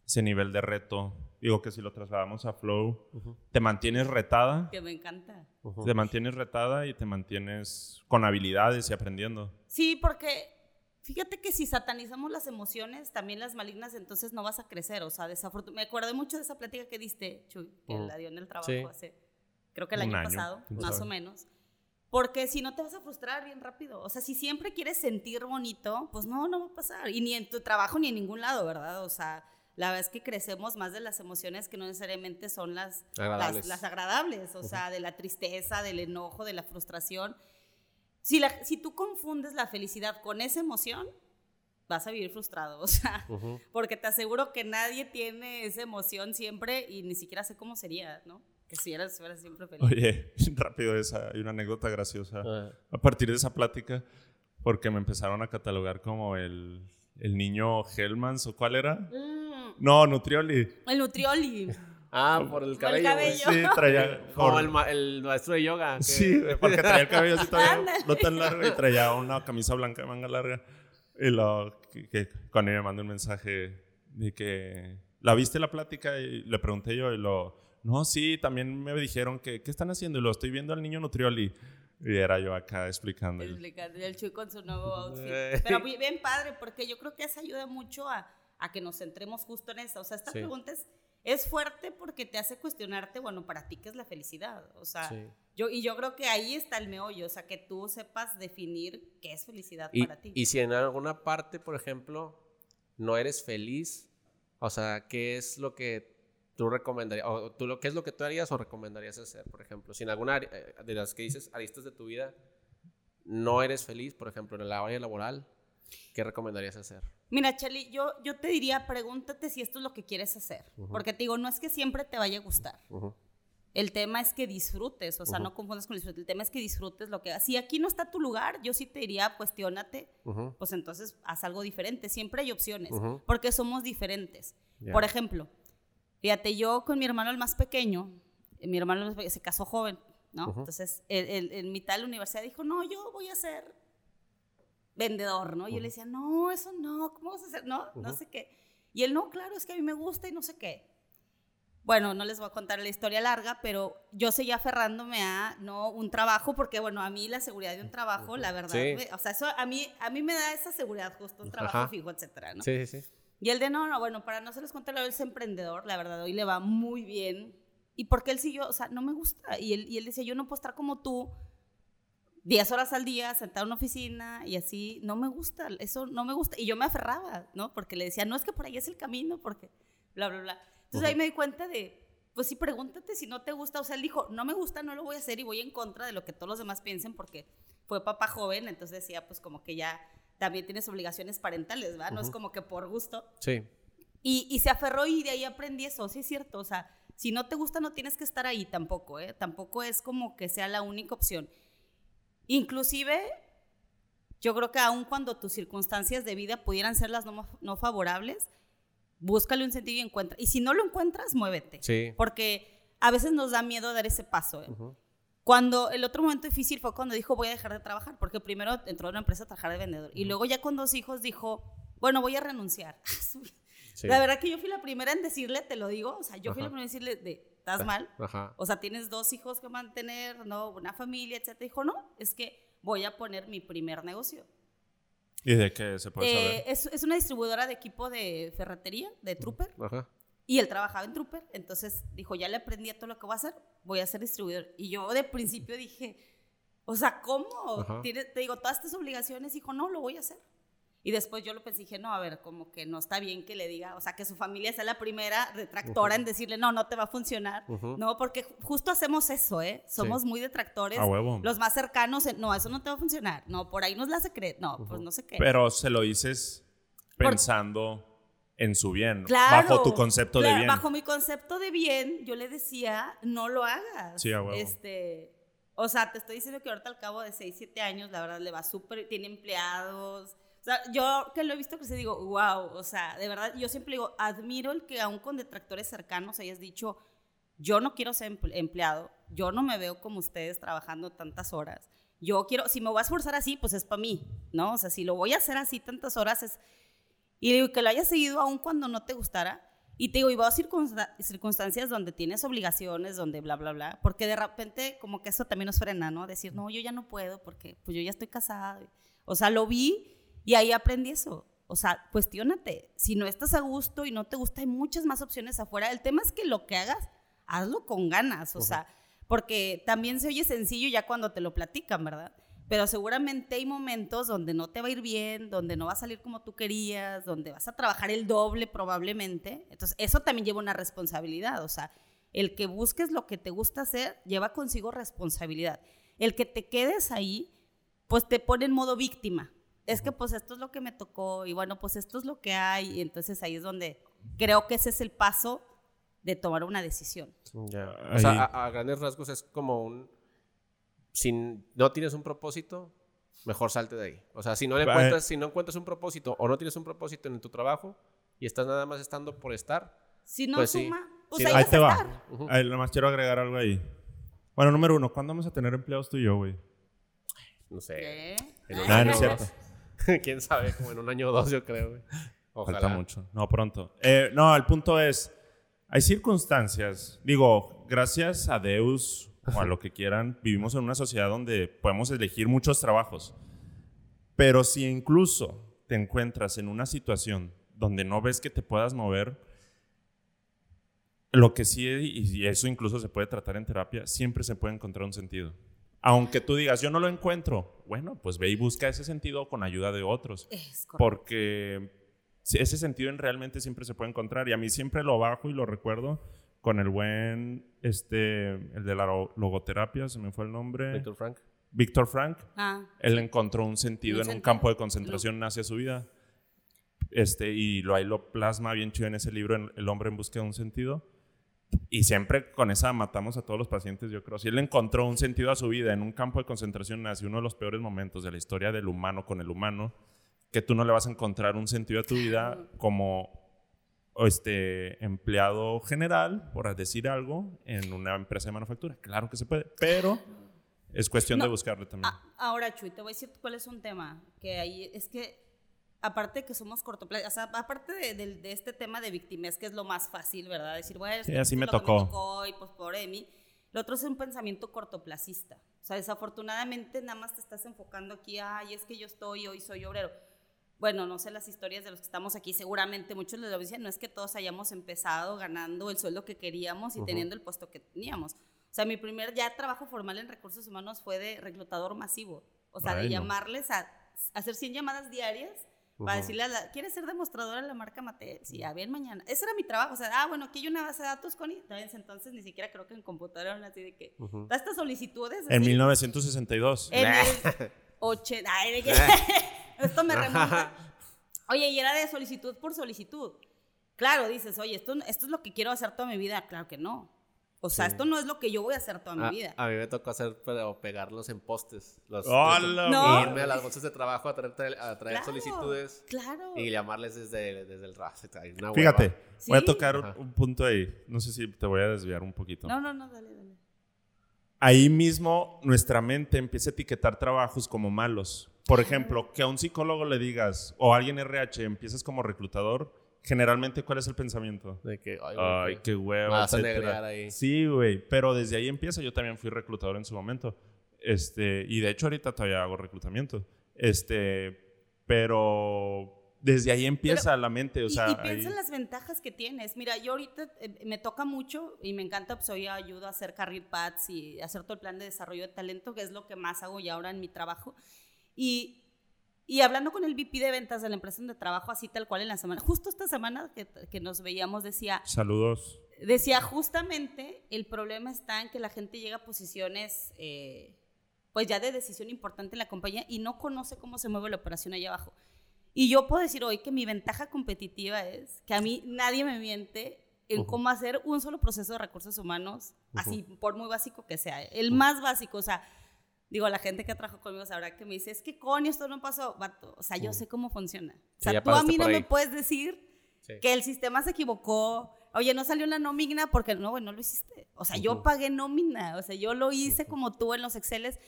Speaker 1: ese nivel de reto. Digo que si lo trasladamos a flow, te mantienes retada,
Speaker 4: Que me encanta.
Speaker 1: te mantienes retada y te mantienes con habilidades y aprendiendo.
Speaker 4: Sí, porque fíjate que si satanizamos las emociones, también las malignas, entonces no vas a crecer. O sea, desafortunadamente, me acordé mucho de esa plática que diste, Chuy, que
Speaker 2: Ujú.
Speaker 4: la dio en el trabajo
Speaker 2: Sí.
Speaker 4: hace, creo que el
Speaker 1: Un
Speaker 4: año,
Speaker 1: año,
Speaker 4: pasado, más
Speaker 1: sabe.
Speaker 4: o menos. Porque si no te vas a frustrar bien rápido. O sea, si siempre quieres sentir bonito, pues no, no va a pasar. Y ni en tu trabajo ni en ningún lado, ¿verdad? O sea, la verdad es que crecemos más de las emociones que no necesariamente son las
Speaker 2: Agradables.
Speaker 4: Las, las agradables, o sea, de la tristeza, del enojo, de la frustración. Si, la- si tú confundes la felicidad con esa emoción, vas a vivir frustrado, o sea,
Speaker 2: Ujú.
Speaker 4: porque te aseguro que nadie tiene esa emoción siempre y ni siquiera sé cómo sería, ¿no? Que si eras, fueras siempre feliz.
Speaker 1: Oye, rápido esa, hay una anécdota graciosa.
Speaker 2: Ah,
Speaker 1: a partir de esa plática, porque me empezaron a catalogar como el, el niño Hellmans o cuál era.
Speaker 4: Mm,
Speaker 1: No, Nutrioli.
Speaker 4: el nutrioli.
Speaker 2: Ah, por el
Speaker 4: Por el
Speaker 2: cabello.
Speaker 4: cabello.
Speaker 1: Sí, traía.
Speaker 2: Como el, ma- el maestro de yoga. que-
Speaker 1: Sí, porque traía el cabello así todavía
Speaker 4: Ándale.
Speaker 1: no tan largo y traía una camisa blanca de manga larga. Y lo, que, que cuando me mandó un mensaje de que la viste la plática y le pregunté yo y lo, no, sí, también me dijeron que, ¿qué están haciendo? Y lo estoy viendo al niño Nutrioli. Y era yo acá explicando.
Speaker 4: Explicando, y el Chuy con su nuevo outfit. Pero bien padre, porque yo creo que eso ayuda mucho a, a que nos centremos justo en eso. O sea, esta
Speaker 2: Sí.
Speaker 4: pregunta es, es fuerte porque te hace cuestionarte, bueno, para ti, ¿qué es la felicidad? O sea,
Speaker 2: Sí.
Speaker 4: yo, y yo creo que ahí está el meollo, o sea, que tú sepas definir qué es felicidad
Speaker 2: Y,
Speaker 4: para ti.
Speaker 2: y si en alguna parte, por ejemplo, no eres feliz, o sea, ¿qué es lo que tú recomendarías? O tú lo, ¿Qué es lo que tú harías o recomendarías hacer, por ejemplo? Si en alguna eh, de las que dices aristas de tu vida no eres feliz, por ejemplo, en la área laboral, ¿qué recomendarías hacer?
Speaker 4: Mira, Cheli, yo, yo te diría, pregúntate si esto es lo que quieres hacer. Porque te digo, no es que siempre te vaya a gustar. El tema es que disfrutes, o sea, no confundas con disfrute. El tema es que disfrutes lo que hagas. Si aquí no está tu lugar, yo sí te diría, cuestiónate,
Speaker 2: Ujú.
Speaker 4: pues entonces haz algo diferente. Siempre hay opciones, porque somos diferentes. Por ejemplo, fíjate, yo con mi hermano el más pequeño, eh, mi hermano se casó joven, ¿no? Entonces, en mitad de la universidad dijo, no, yo voy a ser vendedor, ¿no? Y yo le decía, no, eso no, ¿cómo vas a hacer? No, no
Speaker 2: Ujú.
Speaker 4: sé qué. Y él, no, claro, es que a mí me gusta y no sé qué. Bueno, no les voy a contar la historia larga, pero yo seguía aferrándome a no un trabajo, porque bueno, a mí la seguridad de un trabajo, la verdad,
Speaker 2: Sí.
Speaker 4: me- o sea, eso a mí, a mí me da esa seguridad justo, un trabajo
Speaker 2: Ajá.
Speaker 4: fijo, etcétera, ¿no?
Speaker 2: Sí, sí, sí.
Speaker 4: Y él de no, no, bueno, para no se les cuente lo él es emprendedor, la verdad, hoy le va muy bien. Y porque él siguió, o sea, no me gusta. Y él, y él decía, yo no puedo estar como tú 10 horas al día sentado en una oficina y así, no me gusta, eso no me gusta. Y yo me aferraba, ¿no? Porque le decía, no es que por ahí es el camino, porque bla, bla, bla. Entonces ahí me di cuenta de, pues sí, pregúntate si no te gusta. O sea, él dijo, no me gusta, no lo voy a hacer y voy en contra de lo que todos los demás piensen porque fue papá joven, entonces decía, pues como que ya también tienes obligaciones parentales, ¿verdad? No es como que por gusto.
Speaker 2: Sí.
Speaker 4: Y, y se aferró y de ahí aprendí eso, sí es cierto, o sea, si no te gusta no tienes que estar ahí tampoco, ¿eh? Tampoco es como que sea la única opción. Inclusive, yo creo que aun cuando tus circunstancias de vida pudieran ser las no, no favorables, búscale un sentido y encuentra. Y si no lo encuentras, muévete.
Speaker 2: Sí.
Speaker 4: Porque a veces nos da miedo dar ese paso, ¿eh? Cuando el otro momento difícil fue cuando dijo voy a dejar de trabajar, porque primero entró a una empresa a trabajar de vendedor y luego ya con dos hijos dijo, bueno, voy a renunciar.
Speaker 2: Sí.
Speaker 4: La verdad que yo fui la primera en decirle, te lo digo, o sea, yo fui la primera en decirle, de, ¿estás mal?
Speaker 2: Ajá.
Speaker 4: O sea, tienes dos hijos que mantener, no, una familia, etcétera. Dijo, no, es que voy a poner mi primer negocio.
Speaker 1: ¿Y de qué se puede
Speaker 4: Eh,
Speaker 1: saber?
Speaker 4: es, es una distribuidora de equipo de ferretería, de Trooper,
Speaker 2: Ajá.
Speaker 4: y él trabajaba en Trooper, entonces dijo, ya le aprendí a todo lo que voy a hacer, voy a ser distribuidor. Y yo de principio dije, o sea, ¿cómo? Tiene- te digo, todas estas obligaciones, dijo, no, lo voy a hacer. Y después yo lo pensé dije, no, a ver, como que no está bien que le diga, o sea, que su familia sea la primera detractora en decirle, no, no te va a funcionar. No, porque justo hacemos eso, ¿eh? Somos muy detractores.
Speaker 1: A huevo.
Speaker 4: Los más cercanos, no, eso no te va a funcionar. No, por ahí nos la secret. No, pues no sé qué.
Speaker 1: Pero se lo dices pensando en su bien,
Speaker 4: Claro,
Speaker 1: bajo tu concepto de
Speaker 4: claro,
Speaker 1: bien.
Speaker 4: Bajo mi concepto de bien, yo le decía, no lo hagas.
Speaker 1: Sí, a huevo.
Speaker 4: Este, o sea, te estoy diciendo que ahorita al cabo de 6, 7 años, la verdad, le va súper, tiene empleados. Sea, yo que lo he visto que se digo, wow, o sea, de verdad, yo siempre digo, admiro el que aún con detractores cercanos hayas dicho, yo no quiero ser emple- empleado, yo no me veo como ustedes trabajando tantas horas. Yo quiero, si me voy a esforzar así, pues es para mí, ¿no? O sea, si lo voy a hacer así tantas horas es... Y digo, que lo hayas seguido aún cuando no te gustara. Y te digo, y va a circunsta- circunstancias donde tienes obligaciones, donde bla, bla, bla. Porque de repente como que eso también nos frena, ¿no? Decir, no, yo ya no puedo porque pues yo ya estoy casada. O sea, lo vi y ahí aprendí eso. O sea, cuestiónate. Si no estás a gusto y no te gusta, hay muchas más opciones afuera. El tema es que lo que hagas, hazlo con ganas. O sea, porque también se oye sencillo ya cuando te lo platican, ¿verdad? Pero seguramente hay momentos donde no te va a ir bien, donde no va a salir como tú querías, donde vas a trabajar el doble probablemente. Entonces, eso también lleva una responsabilidad. O sea, el que busques lo que te gusta hacer lleva consigo responsabilidad. El que te quedes ahí, pues te pone en modo víctima. Es que pues esto es lo que me tocó y bueno, pues esto es lo que hay. Y entonces ahí es donde creo que ese es el paso de tomar una decisión.
Speaker 2: Ya. O
Speaker 1: Ahí-
Speaker 2: sea, a, a grandes rasgos es como un... Si no tienes un propósito, mejor salte de ahí. O sea, si no, le encuentras, si no encuentras un propósito o no tienes un propósito en tu trabajo y estás nada más estando por estar,
Speaker 4: Si no
Speaker 2: Pues sí.
Speaker 4: suma, pues
Speaker 2: Sí,
Speaker 4: ahí
Speaker 1: Ahí
Speaker 4: vas
Speaker 1: te
Speaker 4: a
Speaker 1: va.
Speaker 4: estar.
Speaker 1: Ahí, nada más quiero agregar algo ahí. Bueno, número uno, ¿cuándo vamos a tener empleados tú y yo, güey?
Speaker 2: no sé.
Speaker 4: ¿Qué?
Speaker 2: En un
Speaker 1: Nah,
Speaker 2: año
Speaker 1: no es cierto.
Speaker 2: ¿Quién sabe? Como en un año o dos, yo creo, güey. Ojalá.
Speaker 1: Falta mucho. No, pronto. Eh, no, el punto es, hay circunstancias, digo, gracias a Deus o a lo que quieran, vivimos en una sociedad donde podemos elegir muchos trabajos. Pero si incluso te encuentras en una situación donde no ves que te puedas mover, lo que sí, y eso incluso se puede tratar en terapia, siempre se puede encontrar un sentido. Aunque tú digas, yo no lo encuentro, bueno, pues ve y busca ese sentido con ayuda de otros.
Speaker 4: Es
Speaker 1: porque ese sentido en realmente siempre se puede encontrar y a mí siempre lo bajo y lo recuerdo con el buen este el de la lo- logoterapia se me fue el nombre.
Speaker 2: Víctor Frank.
Speaker 1: Víctor Frank.
Speaker 4: Ah,
Speaker 1: él encontró un sentido
Speaker 4: Un
Speaker 1: en un campo de concentración hacia su vida. Este y lo ahí lo plasma bien chido en ese libro en el hombre en busca de un sentido y siempre con esa matamos a todos los pacientes, yo creo. Si él encontró un sentido a su vida en un campo de concentración nazi, uno de los peores momentos de la historia del humano con el humano, que tú no le vas a encontrar un sentido a tu vida como este empleado general, por decir algo, en una empresa de manufactura. Claro que se puede, pero es cuestión de
Speaker 4: No.
Speaker 1: buscarle también.
Speaker 4: Ah, ahora, Chuy, te voy a decir cuál es un tema. Que ahí es que, aparte de que somos cortoplacistas, o sea, aparte de, de- de este tema de victimez, que es lo más fácil, ¿verdad? Decir, bueno,
Speaker 1: Sí, así me
Speaker 4: lo que
Speaker 1: tocó.
Speaker 4: tocó y pues pobre de mí. Lo otro es un pensamiento cortoplacista. O sea, desafortunadamente nada más te estás enfocando aquí, ay, es que yo estoy, hoy soy obrero. Bueno, no sé las historias de los que estamos aquí, seguramente muchos les lo dicen, no es que todos hayamos empezado ganando el sueldo que queríamos y teniendo el puesto que teníamos. O sea, mi primer ya trabajo formal en recursos humanos fue de reclutador masivo. O sea, de llamarles a, a hacer 100 llamadas diarias para decirle a la, ¿quieres ser demostradora de la marca Mattel? Sí, a bien mañana. Ese era mi trabajo. O sea, ah, bueno, aquí hay una base de datos con entonces ni siquiera creo que en computadora así de que,
Speaker 2: Ujú.
Speaker 4: da estas solicitudes.
Speaker 1: en
Speaker 4: así.
Speaker 1: 1962.
Speaker 4: En el 80. ay, esto me remonta. Oye, y era de solicitud por solicitud. Claro, dices, oye, esto, esto es lo que quiero hacer toda mi vida. Claro que no. O sea,
Speaker 2: Sí.
Speaker 4: esto no es lo que yo voy a hacer toda
Speaker 2: A,
Speaker 4: mi vida.
Speaker 2: a mí me tocó hacer, pero pegarlos en postes. Los,
Speaker 1: ¡Hola,
Speaker 4: No.
Speaker 2: Irme a las bolsas de trabajo a traer, a traer
Speaker 4: Claro,
Speaker 2: solicitudes
Speaker 4: Claro.
Speaker 2: y llamarles desde, desde el una
Speaker 1: Fíjate, voy a tocar un-
Speaker 2: Ajá.
Speaker 1: un punto ahí. No sé si te voy a desviar un poquito.
Speaker 4: No, no, no, dale, dale.
Speaker 1: ahí mismo nuestra mente empieza a etiquetar trabajos como malos. Por ejemplo, que a un psicólogo le digas, o a alguien RH, empiezas como reclutador, generalmente, ¿cuál es el pensamiento?
Speaker 2: De que, ay, güey,
Speaker 1: Ay, qué huevo,
Speaker 2: vas a negrear ahí.
Speaker 1: Sí, güey, pero desde ahí empieza. Yo también fui reclutador en su momento. Este, y de hecho ahorita todavía hago reclutamiento. Este, pero desde ahí empieza la mente, o
Speaker 4: Y-
Speaker 1: sea,
Speaker 4: y,
Speaker 1: ahí-
Speaker 4: piensa en las ventajas que tienes. Mira, yo ahorita eh, me toca mucho y me encanta, pues hoy ayudo a hacer career paths y hacer todo el plan de desarrollo de talento, que es lo que más hago ya ahora en mi trabajo. Y Y hablando con el VP de ventas de la empresa donde trabajo, así tal cual en la semana, justo esta semana que, que nos veíamos, decía,
Speaker 1: Saludos.
Speaker 4: decía justamente el problema está en que la gente llega a posiciones eh, pues ya de decisión importante en la compañía y no conoce cómo se mueve la operación allá abajo. Y yo puedo decir hoy que mi ventaja competitiva es que a mí nadie me miente en cómo hacer un solo proceso de recursos humanos, así por muy básico que sea, el más básico, o sea, digo, la gente que trabajado conmigo sabrá que me dice, es que Connie, esto no pasó, vato, o sea, yo sé cómo funciona. O
Speaker 2: Sí,
Speaker 4: sea,
Speaker 2: ya
Speaker 4: tú a mí no
Speaker 2: por
Speaker 4: me
Speaker 2: ahí.
Speaker 4: puedes decir
Speaker 2: Sí.
Speaker 4: que el sistema se equivocó. Oye, no salió la nómina porque no, güey, no lo hiciste. O sea, yo
Speaker 2: Ujú.
Speaker 4: pagué nómina, o sea, yo lo hice como tú en los Exceles.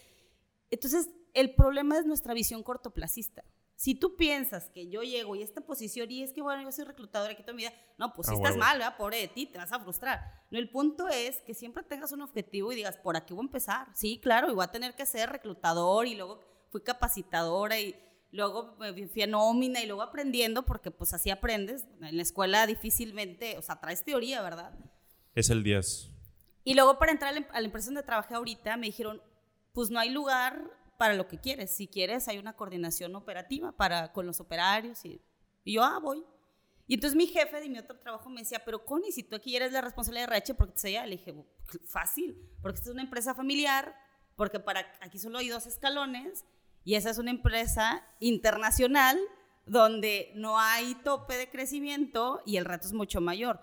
Speaker 4: Entonces, el problema es nuestra visión cortoplacista. Si tú piensas que yo llego y esta posición y es que, bueno, yo soy reclutadora aquí toda mi vida, no, pues si
Speaker 1: Ah,
Speaker 4: estás
Speaker 1: huevo.
Speaker 4: mal, ¿verdad? Pobre de ti, te vas a frustrar. No, el punto es que siempre tengas un objetivo y digas, por aquí voy a empezar. Sí, claro, y voy a tener que ser reclutador y luego fui capacitadora y luego me fui a nómina y luego aprendiendo porque pues así aprendes. En la escuela difícilmente, o sea, traes teoría, ¿verdad?
Speaker 1: Es el 10.
Speaker 4: Y luego para entrar a la empresa donde trabajé ahorita me dijeron, pues no hay lugar para lo que quieres. Si quieres, hay una coordinación operativa para, con los operarios. Y, y yo, ah, voy. Y entonces mi jefe de mi otro trabajo me decía, pero Connie, si tú aquí eres la responsable de RH, ¿por qué te allá? Le dije, fácil, porque esta es una empresa familiar, porque para aquí solo hay dos escalones y esa es una empresa internacional donde no hay tope de crecimiento y el reto es mucho mayor.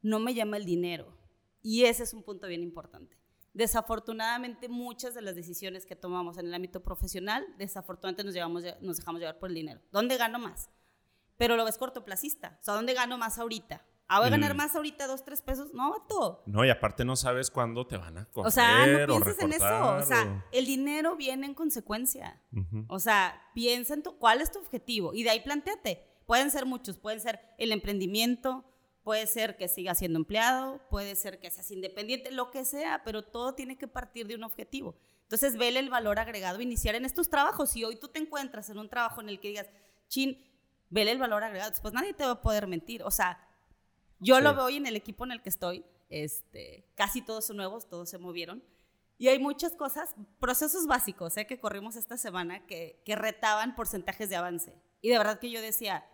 Speaker 4: No me llama el dinero. Y ese es un punto bien importante. Desafortunadamente, muchas de las decisiones que tomamos en el ámbito profesional, desafortunadamente nos, llevamos, nos dejamos llevar por el dinero. ¿Dónde gano más? Pero lo ves cortoplacista. O sea, ¿dónde gano más ahorita? ¿Ah, voy a ganar
Speaker 1: Mm.
Speaker 4: más ahorita dos, tres pesos? No, vato.
Speaker 1: No, y aparte no sabes cuándo te van a coger
Speaker 4: O sea, no
Speaker 1: o
Speaker 4: pienses en eso. O sea, el dinero viene en consecuencia.
Speaker 1: O
Speaker 4: sea, piensa en tu, cuál es tu objetivo y de ahí planteate. Pueden ser muchos, pueden ser el emprendimiento, puede ser que sigas siendo empleado, puede ser que seas independiente, lo que sea, pero todo tiene que partir de un objetivo. Entonces, vele el valor agregado, iniciar en estos trabajos. Si hoy tú te encuentras en un trabajo en el que digas, chin, vele el valor agregado, pues nadie te va a poder mentir. O sea, yo
Speaker 1: Sí.
Speaker 4: lo veo hoy en el equipo en el que estoy, este, casi todos son nuevos, todos se movieron. Y hay muchas cosas, procesos básicos ¿eh? que corrimos esta semana que, que retaban porcentajes de avance. Y de verdad que yo decía,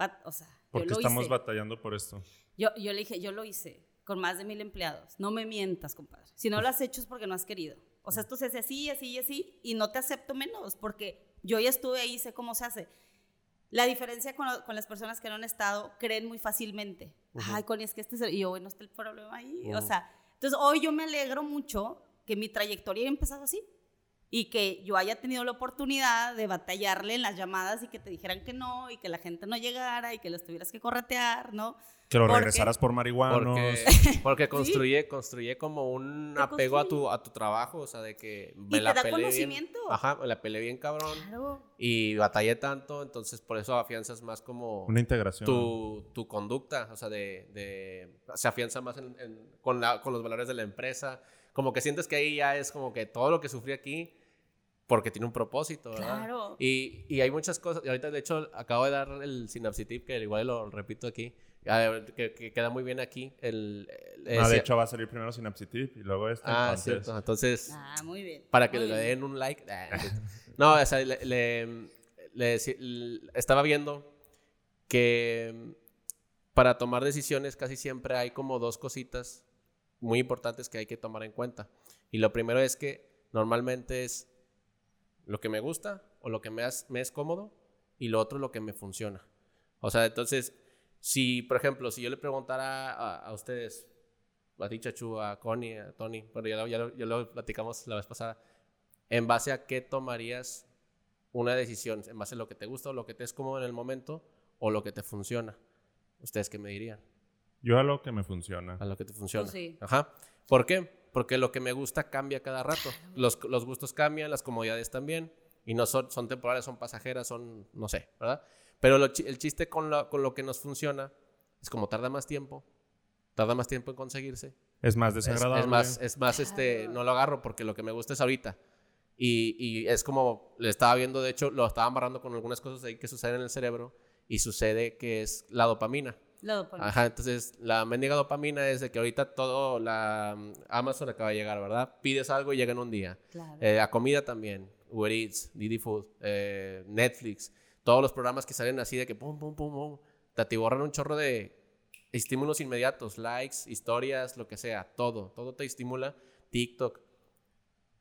Speaker 4: "Va- o sea,
Speaker 1: Porque estamos
Speaker 4: hice.
Speaker 1: batallando por esto.
Speaker 4: Yo, yo le dije, yo lo hice con más de mil empleados. No me mientas, compadre. Si no lo has hecho es porque no has querido. O sea, esto se hace así, así y así, y no te acepto menos, porque yo ya estuve ahí, sé cómo se hace. La diferencia con, lo- con las personas que no han estado, creen muy fácilmente. Ay, Connie, es que este es el-". Y yo, bueno, está el problema ahí. O
Speaker 2: Ujú.
Speaker 4: sea, entonces hoy yo me alegro mucho que mi trayectoria haya empezado así. Y que yo haya tenido la oportunidad de batallarle en las llamadas y que te dijeran que no, y que la gente no llegara, y que los tuvieras que corretear, ¿no?
Speaker 1: Que lo
Speaker 4: ¿Por qué?
Speaker 1: regresaras por marihuanos.
Speaker 2: Porque, porque construye, construye como un
Speaker 4: Te
Speaker 2: apego a tu, a tu trabajo, o sea, de que me
Speaker 4: te
Speaker 2: la
Speaker 4: da
Speaker 2: peleé bien.
Speaker 4: conocimiento.
Speaker 2: Ajá, me la peleé bien cabrón.
Speaker 4: Claro.
Speaker 2: Y batallé tanto, entonces por eso afianzas más como
Speaker 1: Una integración.
Speaker 2: tu, tu conducta, o sea, de, de- se afianza más en- en- con, la- con los valores de la empresa. Como que sientes que ahí ya es como que todo lo que sufrí aquí, porque tiene un propósito, ¿verdad?
Speaker 4: Claro.
Speaker 2: Y, y hay muchas cosas, y ahorita de hecho acabo de dar el synapse tip, que igual lo repito aquí, que, que queda muy bien aquí. El, el-
Speaker 1: Ah, de hecho va a salir primero Synapsitip y luego este.
Speaker 2: Ah,
Speaker 1: entonces-
Speaker 2: cierto. Entonces,
Speaker 4: Ah, muy bien.
Speaker 2: para que
Speaker 4: muy
Speaker 2: le den un like. Ah, no, o sea, le, le- le estaba viendo que para tomar decisiones casi siempre hay como dos cositas muy importantes que hay que tomar en cuenta. Y lo primero es que normalmente es lo que me gusta o lo que me, es cómodo y lo otro lo que me funciona. O sea, entonces, si, por ejemplo, si yo le preguntara a, ustedes, a ti, Chachu, a Connie, a Tony, pero ya ya, ya lo platicamos la vez pasada, en base a qué tomarías una decisión, en base a lo que te gusta o lo que te es cómodo en el momento o lo que te funciona. ¿Ustedes qué me dirían?
Speaker 1: Yo a lo que me funciona.
Speaker 2: A lo que te funciona.
Speaker 4: Pues sí.
Speaker 2: Ajá. ¿Por qué? Porque lo que me gusta cambia cada rato. Los, los gustos cambian, las comodidades también. Y no son, son temporales, son pasajeras, son, no sé, ¿verdad? Pero lo el chiste con lo, con lo que nos funciona es como tarda más tiempo, tarda más tiempo en conseguirse.
Speaker 1: Es más
Speaker 2: Es,
Speaker 1: desagradable.
Speaker 2: es más, es más este, no lo agarro porque lo que me gusta es ahorita. Y, y es como, le estaba viendo, de hecho, lo estaba amarrando con algunas cosas ahí que suceden en el cerebro y sucede que es la dopamina.
Speaker 4: La dopamina.
Speaker 2: Ajá, entonces la mendiga dopamina es de que ahorita todo, la mm, Amazon acaba de llegar, ¿verdad? Pides algo y llega en un día.
Speaker 4: Claro.
Speaker 2: Eh, la comida también. Uber Eats, Didi Food, eh, Netflix, todos los programas que salen así de que pum, pum, pum, pum, te atiborran un chorro de estímulos inmediatos, likes, historias, lo que sea, todo, todo te estimula, TikTok.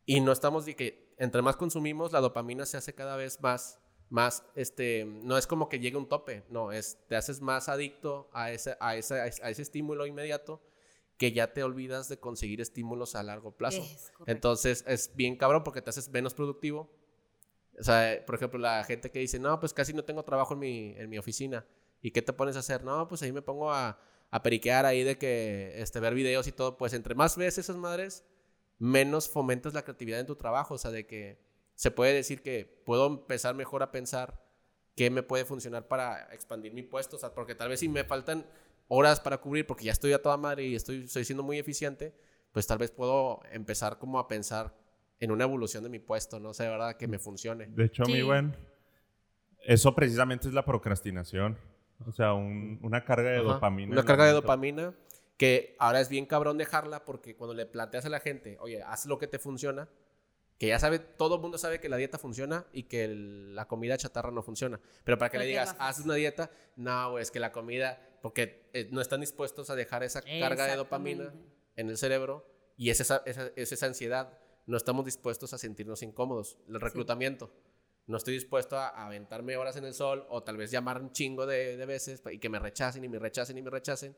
Speaker 2: Y no estamos de que entre más consumimos, la dopamina se hace cada vez más, más, este, no es como que llegue un tope, no, es, te haces más adicto a ese, a ese, a ese estímulo inmediato que ya te olvidas de conseguir estímulos a largo plazo. Entonces es bien cabrón porque te haces menos productivo. O sea, por ejemplo, la gente que dice, no, pues casi no tengo trabajo en mi, en mi oficina. ¿Y qué te pones a hacer? No, pues ahí me pongo a, a periquear ahí de que este, ver videos y todo. Pues entre más ves esas madres, menos fomentas la creatividad en tu trabajo. O sea, de que se puede decir que puedo empezar mejor a pensar qué me puede funcionar para expandir mi puesto. O sea, porque tal vez si me faltan horas para cubrir porque ya estoy a toda madre y estoy, estoy siendo muy eficiente, pues tal vez puedo empezar como a pensar en una evolución de mi puesto, no sé, ¿verdad? Que me funcione.
Speaker 1: De hecho, mi buen, eso precisamente es la procrastinación. O sea, una carga de dopamina.
Speaker 2: Una carga de dopamina que ahora es bien cabrón dejarla porque cuando le planteas a la gente, oye, haz lo que te funciona, que ya sabe, todo el mundo sabe que la dieta funciona y que la comida chatarra no funciona. Pero para que le digas, haz una dieta, no, es que la comida, porque eh, no están dispuestos a dejar esa carga de dopamina en el cerebro y es esa, esa, es esa ansiedad. No estamos dispuestos a sentirnos incómodos. El reclutamiento. No estoy dispuesto a, aventarme horas en el sol o tal vez llamar un chingo de, de, veces y que me rechacen y me rechacen y me rechacen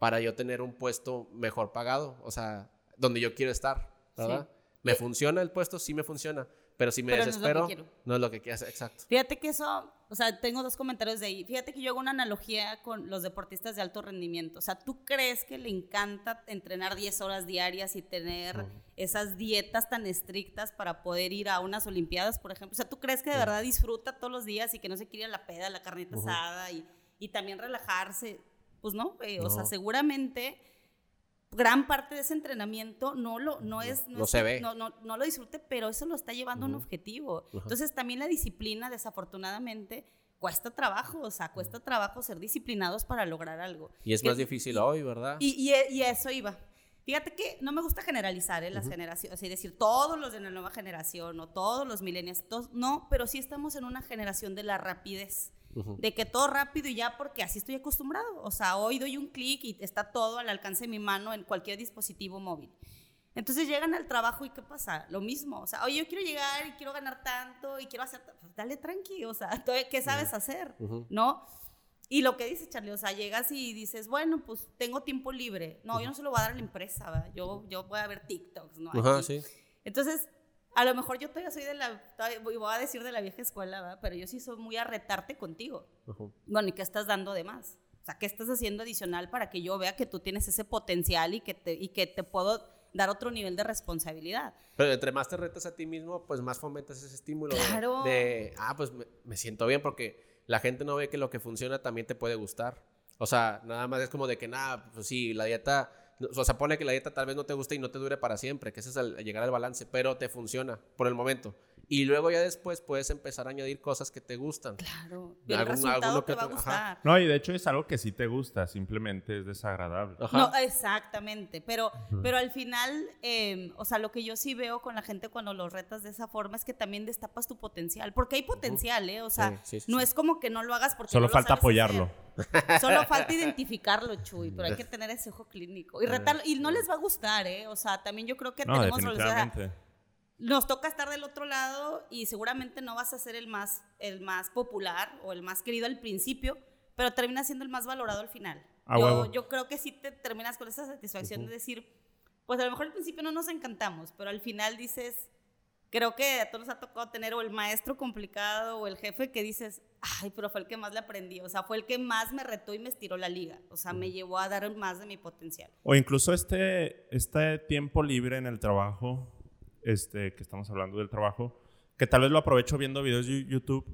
Speaker 2: para yo tener un puesto mejor pagado, o sea, donde yo quiero estar, ¿verdad? ¿Me funciona el puesto? Sí me funciona. Pero si me desespero, no es lo que quiero. Exacto.
Speaker 4: Fíjate que eso, o sea, tengo dos comentarios de ahí. Fíjate que yo hago una analogía con los deportistas de alto rendimiento. O sea, ¿tú crees que le encanta entrenar 10 horas diarias y tener esas dietas tan estrictas para poder ir a unas Olimpiadas, por ejemplo? O sea, ¿tú crees que de verdad disfruta todos los días y que no se quiere la peda, la carnita asada y, y, también relajarse? Pues no, o sea, seguramente gran parte de ese entrenamiento no lo no es
Speaker 2: no, se ve.
Speaker 4: no, no, no, lo disfrute pero eso lo está llevando a un objetivo. Entonces también la disciplina desafortunadamente cuesta trabajo o sea cuesta trabajo ser disciplinados para lograr algo.
Speaker 2: Y es más difícil hoy verdad
Speaker 4: y, y, y, eso iba fíjate que no me gusta generalizar ¿eh? las generaciones así decir todos los de la nueva generación o todos los millennials no pero sí estamos en una generación de la rapidez de que todo rápido y ya porque así estoy acostumbrado. O sea, hoy doy un clic y está todo al alcance de mi mano en cualquier dispositivo móvil. Entonces llegan al trabajo y ¿qué pasa? Lo mismo. O sea, oye, yo quiero llegar y quiero ganar tanto y quiero hacer... Pues dale tranqui, o sea, ¿qué sabes hacer? ¿No? Y lo que dice Charlie, o sea, llegas y dices, bueno, pues tengo tiempo libre. No, yo no se lo voy a dar a la empresa, ¿verdad? Yo, yo voy a ver TikToks, ¿no?
Speaker 2: Ajá, sí.
Speaker 4: Entonces, a lo mejor yo todavía soy de la, voy a decir de la vieja escuela, ¿verdad? pero yo sí soy muy a retarte contigo. Bueno, ¿y qué estás dando de más? O sea, ¿qué estás haciendo adicional para que yo vea que tú tienes ese potencial y que te, y que te puedo dar otro nivel de responsabilidad?
Speaker 2: Pero entre más te retas a ti mismo, pues más fomentas ese estímulo
Speaker 4: claro.
Speaker 2: de, ah, pues me, siento bien porque la gente no ve que lo que funciona también te puede gustar. O sea, nada más es como de que, nada, pues sí, la dieta o sea, pone que la dieta tal vez no te guste y no te dure para siempre, que ese es el, llegar al balance, pero te funciona por el momento. Y luego ya después puedes empezar a añadir cosas que te gustan.
Speaker 4: Claro. Y el resultado te va a gustar.
Speaker 1: No, y de hecho es algo que sí te gusta, simplemente es desagradable.
Speaker 4: No, exactamente. Pero, pero al final, em, o sea, lo que yo sí veo con la gente cuando los retas de esa forma es que también destapas tu potencial. Porque hay potencial, ¿eh? O sea, no es como que no lo hagas porque
Speaker 1: Solo
Speaker 4: no
Speaker 1: falta apoyarlo.
Speaker 4: Solo falta identificarlo, Chuy, pero hay que tener ese ojo clínico. Y retarlo. Y no les va a gustar, ¿eh? O sea, también yo creo que
Speaker 1: no,
Speaker 4: tenemos nos toca estar del otro lado y seguramente no vas a ser el más, el más popular o el más querido al principio, pero terminas siendo el más valorado al final. yo, yo, creo que sí te terminas con esa satisfacción de decir, pues a lo mejor al principio no nos encantamos, pero al final dices, creo que a todos nos ha tocado tener o el maestro complicado o el jefe que dices, ay, pero fue el que más le aprendí, o sea, fue el que más me retó y me estiró la liga, o sea, me llevó a dar más de mi potencial.
Speaker 1: O incluso este, este tiempo libre en el trabajo este, que estamos hablando del trabajo, que tal vez lo aprovecho viendo videos de YouTube,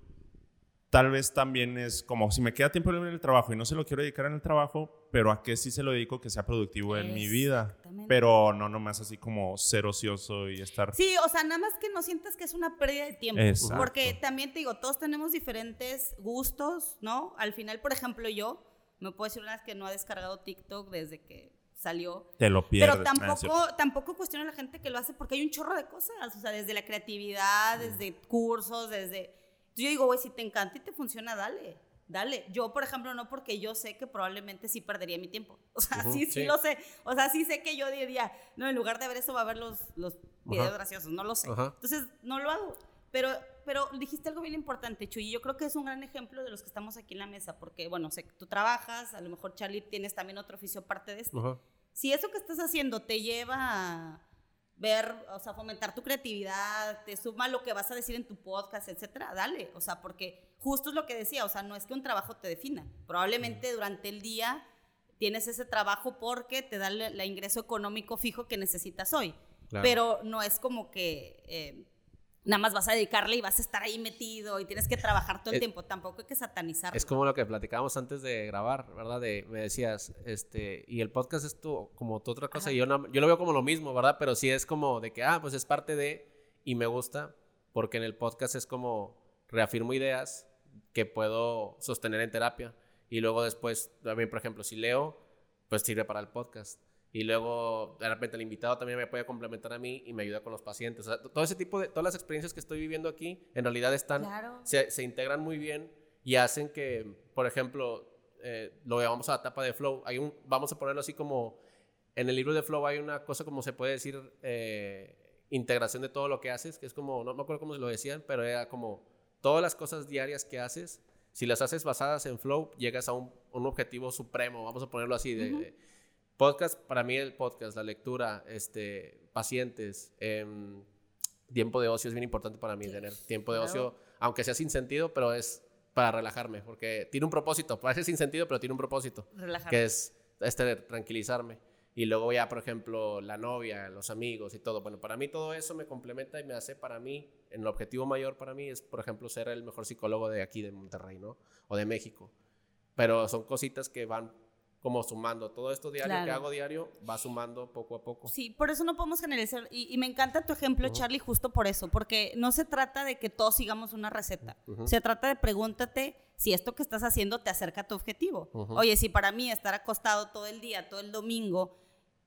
Speaker 1: tal vez también es como si me queda tiempo libre en el trabajo y no se lo quiero dedicar en el trabajo, pero a qué sí se lo dedico que sea productivo en mi vida. Pero no nomás así como ser ocioso y estar...
Speaker 4: Sí, o sea, nada más que no sientas que es una pérdida de tiempo. Porque también te digo, todos tenemos diferentes gustos, ¿no? Al final, por ejemplo, yo, me puedo decir una vez que no ha descargado TikTok desde que salió.
Speaker 1: Te lo pierdes.
Speaker 4: Pero
Speaker 1: Ah,
Speaker 4: tampoco, tampoco cuestiono a la gente que lo hace porque hay un chorro de cosas, o sea, desde la creatividad, desde cursos, desde... Yo digo, güey, si te encanta y te funciona, dale, dale. Yo, por ejemplo, no porque yo sé que probablemente sí perdería mi tiempo. O sea, sí, sí,
Speaker 2: sí.
Speaker 4: lo sé. O sea, sí sé que yo diría, no, en lugar de ver eso va a ver los, los videos graciosos, no lo sé. Entonces, no lo hago. Pero, pero dijiste algo bien importante, Chuy, y yo creo que es un gran ejemplo de los que estamos aquí en la mesa, porque, bueno, sé que tú trabajas, a lo mejor, Charlie, tienes también otro oficio aparte de este.
Speaker 2: Ajá.
Speaker 4: si eso que estás haciendo te lleva a ver, o sea, fomentar tu creatividad, te suma lo que vas a decir en tu podcast, etcétera, dale, o sea, porque justo es lo que decía, o sea, no es que un trabajo te defina, probablemente durante el día tienes ese trabajo porque te da el el ingreso económico fijo que necesitas hoy,
Speaker 2: Claro.
Speaker 4: pero no es como que eh, nada más vas a dedicarle y vas a estar ahí metido y tienes que trabajar todo el
Speaker 2: Es-
Speaker 4: tiempo, tampoco hay que satanizarlo.
Speaker 2: Es como lo que platicábamos antes de grabar, ¿verdad? De, me decías, este, y el podcast es tu, como tu otra cosa,
Speaker 4: Ajá.
Speaker 2: y yo, no- yo lo veo como lo mismo, ¿verdad? Pero sí es como de que, ah, pues es parte de, y me gusta, porque en el podcast es como reafirmo ideas que puedo sostener en terapia, y luego después, también, por ejemplo, si leo, pues sirve para el podcast. Y luego, de repente, el invitado también me puede complementar a mí y me ayuda con los pacientes. O sea, todo ese tipo de, todas las experiencias que estoy viviendo aquí, en realidad están
Speaker 4: Claro.
Speaker 2: se, se integran muy bien y hacen que, por ejemplo, eh, lo llevamos a la etapa de flow. Hay un, vamos a ponerlo así como, en el libro de flow hay una cosa como se puede decir, eh, integración de todo lo que haces, que es como, no me acuerdo cómo se lo decían, pero era como todas las cosas diarias que haces, si las haces basadas en flow, llegas a un, un objetivo supremo, vamos a ponerlo así, de, de- podcast, para mí el podcast, la lectura, este, pacientes, em, tiempo de ocio es bien importante para mí, tener tiempo de
Speaker 4: Claro.
Speaker 2: ocio, aunque sea sin sentido, pero es para relajarme, porque tiene un propósito, parece sin sentido, pero tiene un propósito, que es este, tranquilizarme. Y luego ya, por ejemplo, la novia, los amigos y todo. Bueno, para mí todo eso me complementa y me hace para mí, en el objetivo mayor para mí es, por ejemplo, ser el mejor psicólogo de aquí, de Monterrey, ¿no? O de México. Pero son cositas que van como sumando. Todo esto diario que
Speaker 4: Claro.
Speaker 2: hago diario va sumando poco a poco.
Speaker 4: Sí, por eso no podemos generalizar. Y, y me encanta tu ejemplo, Charlie, justo por eso, porque no se trata de que todos sigamos una receta. Se trata de pregúntate si esto que estás haciendo te acerca a tu objetivo.
Speaker 2: Ujú.
Speaker 4: Oye, si para mí estar acostado todo el día, todo el domingo,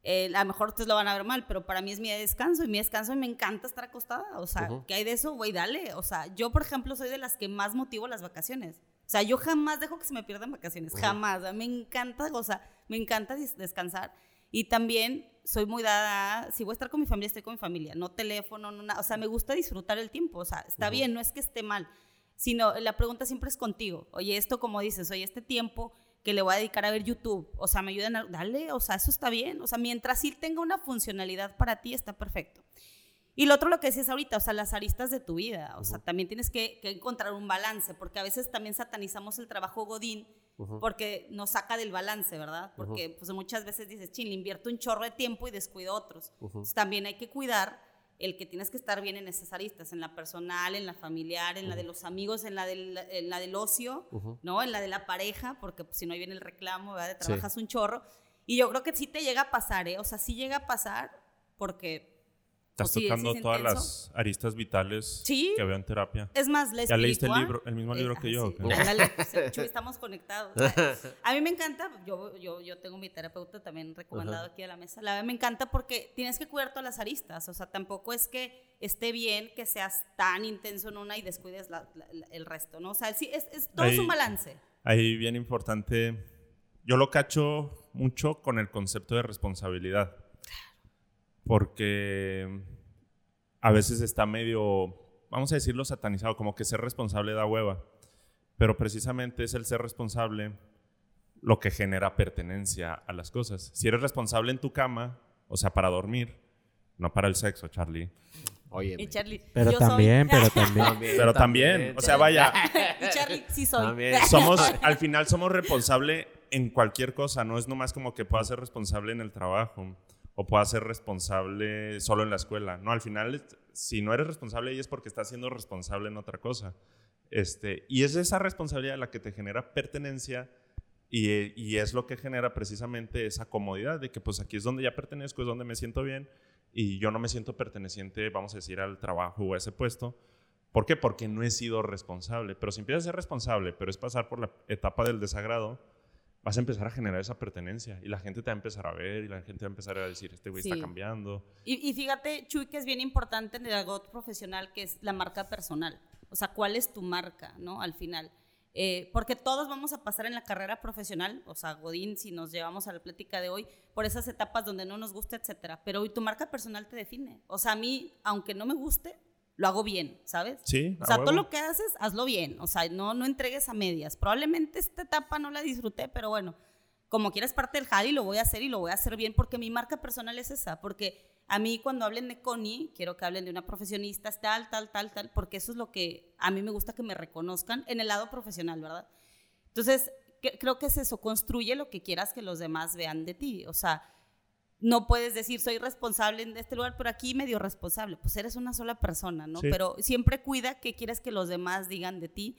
Speaker 4: eh, a lo mejor ustedes lo van a ver mal, pero para mí es mi día de descanso y mi descanso me encanta estar acostada. O sea. ¿qué hay de eso? Güey, dale. O sea, yo, por ejemplo, soy de las que más motivo las vacaciones. O sea, yo jamás dejo que se me pierdan vacaciones, jamás. O sea, me encanta, o sea, me encanta descansar. Y también soy muy dada, a, si voy a estar con mi familia, estoy con mi familia, no teléfono, no nada. O sea, me gusta disfrutar el tiempo. O sea, está bien, no es que esté mal, sino la pregunta siempre es contigo. Oye, esto como dices, oye, este tiempo que le voy a dedicar a ver YouTube, o sea, me ayudan a, dale, o sea, eso está bien. O sea, mientras sí tenga una funcionalidad para ti, está perfecto. Y lo otro, lo que decías ahorita, o sea, las aristas de tu vida. O sea, también tienes que, que encontrar un balance, porque a veces también satanizamos el trabajo godín porque nos saca del balance, ¿verdad? Porque pues muchas veces dices, chin, le invierto un chorro de tiempo y descuido otros. Entonces, también hay que cuidar el que tienes que estar bien en esas aristas, en la personal, en la familiar, en la de los amigos, en la del, en la del ocio, ¿no? En la de la pareja, porque pues, si no ahí viene el reclamo, ¿verdad? De trabajas un chorro. Y yo creo que sí te llega a pasar, ¿eh? O sea, sí llega a pasar porque
Speaker 1: Estás tocando
Speaker 4: es
Speaker 1: todas las aristas vitales
Speaker 4: Sí.
Speaker 1: que veo en terapia.
Speaker 4: Es más,
Speaker 1: ¿Ya leíste el libro- el mismo libro que
Speaker 4: ah,
Speaker 1: yo,
Speaker 4: sí.
Speaker 1: o qué?
Speaker 4: Ándale, sí, Chuy, estamos conectados. A mí me encanta, yo, yo, yo tengo mi terapeuta también recomendado aquí a la mesa. La verdad me encanta porque tienes que cuidar todas las aristas. O sea, tampoco es que esté bien que seas tan intenso en una y descuides la- la- la- el resto, ¿no? O sea, sí, es, es- todo es un balance.
Speaker 1: Ahí bien importante, yo lo cacho mucho con el concepto de responsabilidad. Porque a veces está medio, vamos a decirlo, satanizado, como que ser responsable da hueva. Pero precisamente es el ser responsable lo que genera pertenencia a las cosas. Si eres responsable en tu cama, o sea, para dormir, no para el sexo, Charlie.
Speaker 2: Oye,
Speaker 4: Y Charlie,
Speaker 3: Pero
Speaker 4: yo soy-
Speaker 3: también, pero también.
Speaker 1: Pero también, o sea, vaya,
Speaker 4: y Charlie, sí soy.
Speaker 2: También.
Speaker 1: somos, al final somos responsable en cualquier cosa, no es nomás como que pueda ser responsable en el trabajo o pueda ser responsable solo en la escuela. No, al final, si no eres responsable es porque estás siendo responsable en otra cosa. Este, y es esa responsabilidad la que te genera pertenencia y, y es lo que genera precisamente esa comodidad de que pues aquí es donde ya pertenezco, es donde me siento bien y yo no me siento perteneciente, vamos a decir, al trabajo o a ese puesto. ¿Por qué? Porque no he sido responsable. Pero si empiezas a ser responsable, pero es pasar por la etapa del desagrado, vas a empezar a generar esa pertenencia y la gente te va a empezar a ver y la gente va a empezar a decir, este güey está
Speaker 4: Sí.
Speaker 1: cambiando.
Speaker 4: Y, y fíjate, Chuy, que es bien importante en el algo profesional, que es la marca personal. O sea, ¿cuál es tu marca, no? Al final. Eh, porque todos vamos a pasar en la carrera profesional, o sea, Godín, si nos llevamos a la plática de hoy, por esas etapas donde no nos gusta, etcétera. Pero hoy tu marca personal te define. O sea, a mí, aunque no me guste, lo hago bien, ¿sabes?
Speaker 1: Sí,
Speaker 4: O sea, todo lo que haces, hazlo bien. O sea, no, no entregues a medias. Probablemente esta etapa no la disfruté, pero bueno, como quieras parte del jali, lo voy a hacer y lo voy a hacer bien porque mi marca personal es esa. Porque a mí cuando hablen de Connie, quiero que hablen de una profesionista, tal, tal, tal, tal, porque eso es lo que a mí me gusta que me reconozcan en el lado profesional, ¿verdad? Entonces, que- creo que es eso, construye lo que quieras que los demás vean de ti. O sea, no puedes decir soy responsable en este lugar, pero aquí medio responsable. Pues eres una sola persona, ¿no?
Speaker 1: Sí.
Speaker 4: Pero siempre cuida qué quieres que los demás digan de ti.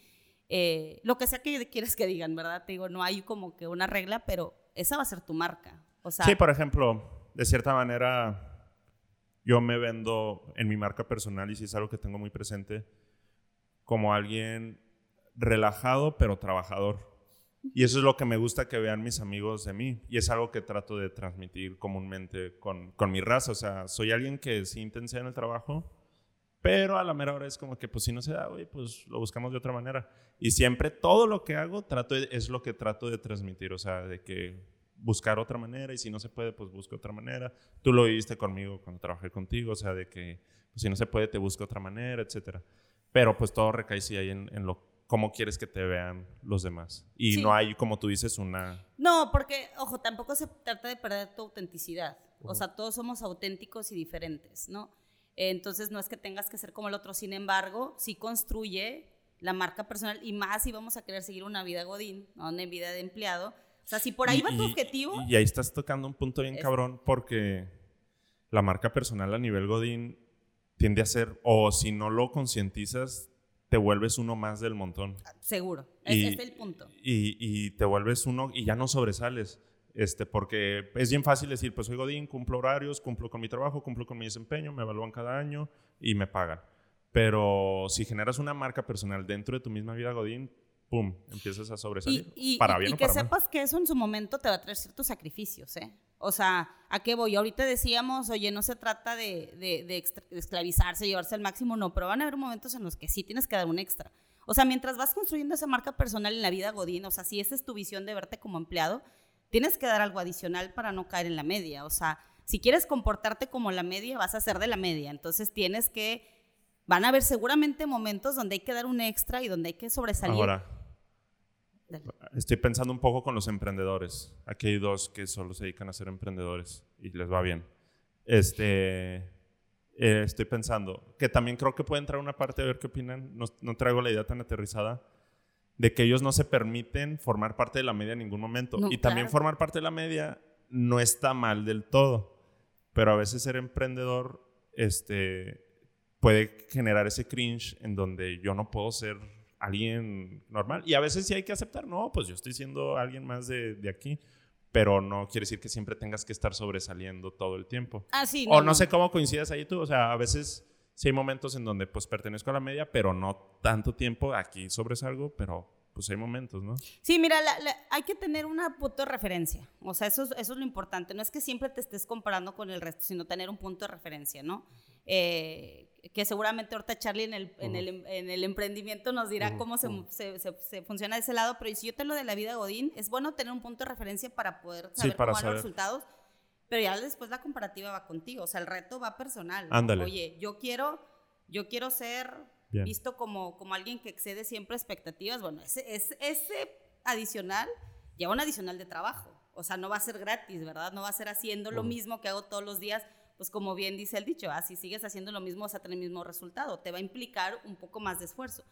Speaker 4: eh, lo que sea que quieres que digan, ¿verdad? Te digo, no hay como que una regla, pero esa va a ser tu marca. O sea,
Speaker 1: Sí, por ejemplo, de cierta manera, yo me vendo en mi marca personal y si es algo que tengo muy presente, como alguien relajado pero trabajador. Y eso es lo que me gusta que vean mis amigos de mí. Y es algo que trato de transmitir comúnmente con, con mi raza. O sea, soy alguien que sí intensea en el trabajo, pero a la mera hora es como que, pues si no se da, güey, pues lo buscamos de otra manera. Y siempre todo lo que hago trato es lo que trato de transmitir. O sea, de que buscar otra manera y si no se puede, pues busco otra manera. Tú lo viviste conmigo cuando trabajé contigo. O sea, de que pues, si no se puede, te busco otra manera, etcétera. Pero pues todo recae sí ahí en lo cómo quieres que te vean los demás. Y
Speaker 4: Sí.
Speaker 1: no hay, como tú dices, una...
Speaker 4: No, porque, ojo, tampoco se trata de perder tu autenticidad. O sea, todos somos auténticos y diferentes, ¿no? Entonces, no es que tengas que ser como el otro. Sin embargo, sí construye la marca personal y más si vamos a querer seguir una vida godín, ¿no? una vida de empleado. O sea, si por ahí
Speaker 1: Y-
Speaker 4: va tu
Speaker 1: y-
Speaker 4: objetivo,
Speaker 1: Y, ahí estás tocando un punto bien
Speaker 4: Es-
Speaker 1: cabrón porque la marca personal a nivel Godín tiende a ser, o si no lo concientizas, te vuelves uno más del montón.
Speaker 4: seguro. Es,
Speaker 1: Y-
Speaker 4: este es el punto.
Speaker 1: Y, y te vuelves uno y ya no sobresales. Este, porque es bien fácil decir, pues soy Godín, cumplo horarios, cumplo con mi trabajo, cumplo con mi desempeño, me evalúan cada año y me pagan. Pero si generas una marca personal dentro de tu misma vida Godín, ¡pum! Empiezas a sobresalir.
Speaker 4: Y, y-
Speaker 1: para bien
Speaker 4: y
Speaker 1: o
Speaker 4: que
Speaker 1: para mal.
Speaker 4: sepas que eso en su momento te va a traer ciertos sacrificios, ¿eh? O sea, ¿a qué voy? Ahorita decíamos, oye, no se trata de, de- de esclavizarse, llevarse al máximo, no, pero van a haber momentos en los que sí tienes que dar un extra. O sea, mientras vas construyendo esa marca personal en la vida Godín, o sea, si esa es tu visión de verte como empleado, tienes que dar algo adicional para no caer en la media. O sea, si quieres comportarte como la media, vas a ser de la media. Entonces tienes que, van a haber seguramente momentos donde hay que dar un extra y donde hay que sobresalir.
Speaker 1: Ahora,
Speaker 4: Dale.
Speaker 1: estoy pensando un poco con los emprendedores. Aquí hay dos que solo se dedican a ser emprendedores y les va bien. Este, eh, estoy pensando que también creo que puede entrar una parte, a ver qué opinan. No, no traigo la idea tan aterrizada de que ellos no se permiten formar parte de la media en ningún momento.
Speaker 4: No,
Speaker 1: y también
Speaker 4: claro.
Speaker 1: formar parte de la media no está mal del todo. Pero a veces ser emprendedor este, puede generar ese cringe en donde yo no puedo ser alguien normal. Y a veces sí hay que aceptar, no, pues yo estoy siendo alguien más de, de aquí. Pero no quiere decir que siempre tengas que estar sobresaliendo todo el tiempo.
Speaker 4: Ah, sí,
Speaker 1: O no, sé cómo coincidas ahí tú. O sea, a veces sí hay momentos en donde pues pertenezco a la media, pero no tanto tiempo. Aquí sobresalgo, pero pues hay momentos, ¿no?
Speaker 4: Sí, mira, la- la- hay que tener una punto de referencia. O sea, eso es, eso es lo importante. No es que siempre te estés comparando con el resto, sino tener un punto de referencia, ¿no? Eh, que seguramente ahorita Charlie en el, en el, en el emprendimiento nos dirá
Speaker 1: Ujú,
Speaker 4: cómo se, se- se- se funciona de ese lado, pero si yo te lo de la vida Godín, es bueno tener un punto de referencia para poder
Speaker 1: Sí,
Speaker 4: saber
Speaker 1: para
Speaker 4: cómo
Speaker 1: saber.
Speaker 4: los resultados, pero ya después la comparativa va contigo, o sea, el reto va personal. ¿no?
Speaker 1: Ándale.
Speaker 4: Oye, yo quiero, yo quiero ser
Speaker 1: Bien.
Speaker 4: visto como, como alguien que excede siempre expectativas, bueno, ese, ese, ese adicional lleva un adicional de trabajo. O sea, no va a ser gratis, ¿verdad? No va a ser haciendo lo
Speaker 1: Ujú.
Speaker 4: mismo que hago todos los días. Pues como bien dice el dicho, ah, si sigues haciendo lo mismo vas a tener el mismo resultado. Te va a implicar un poco más de esfuerzo.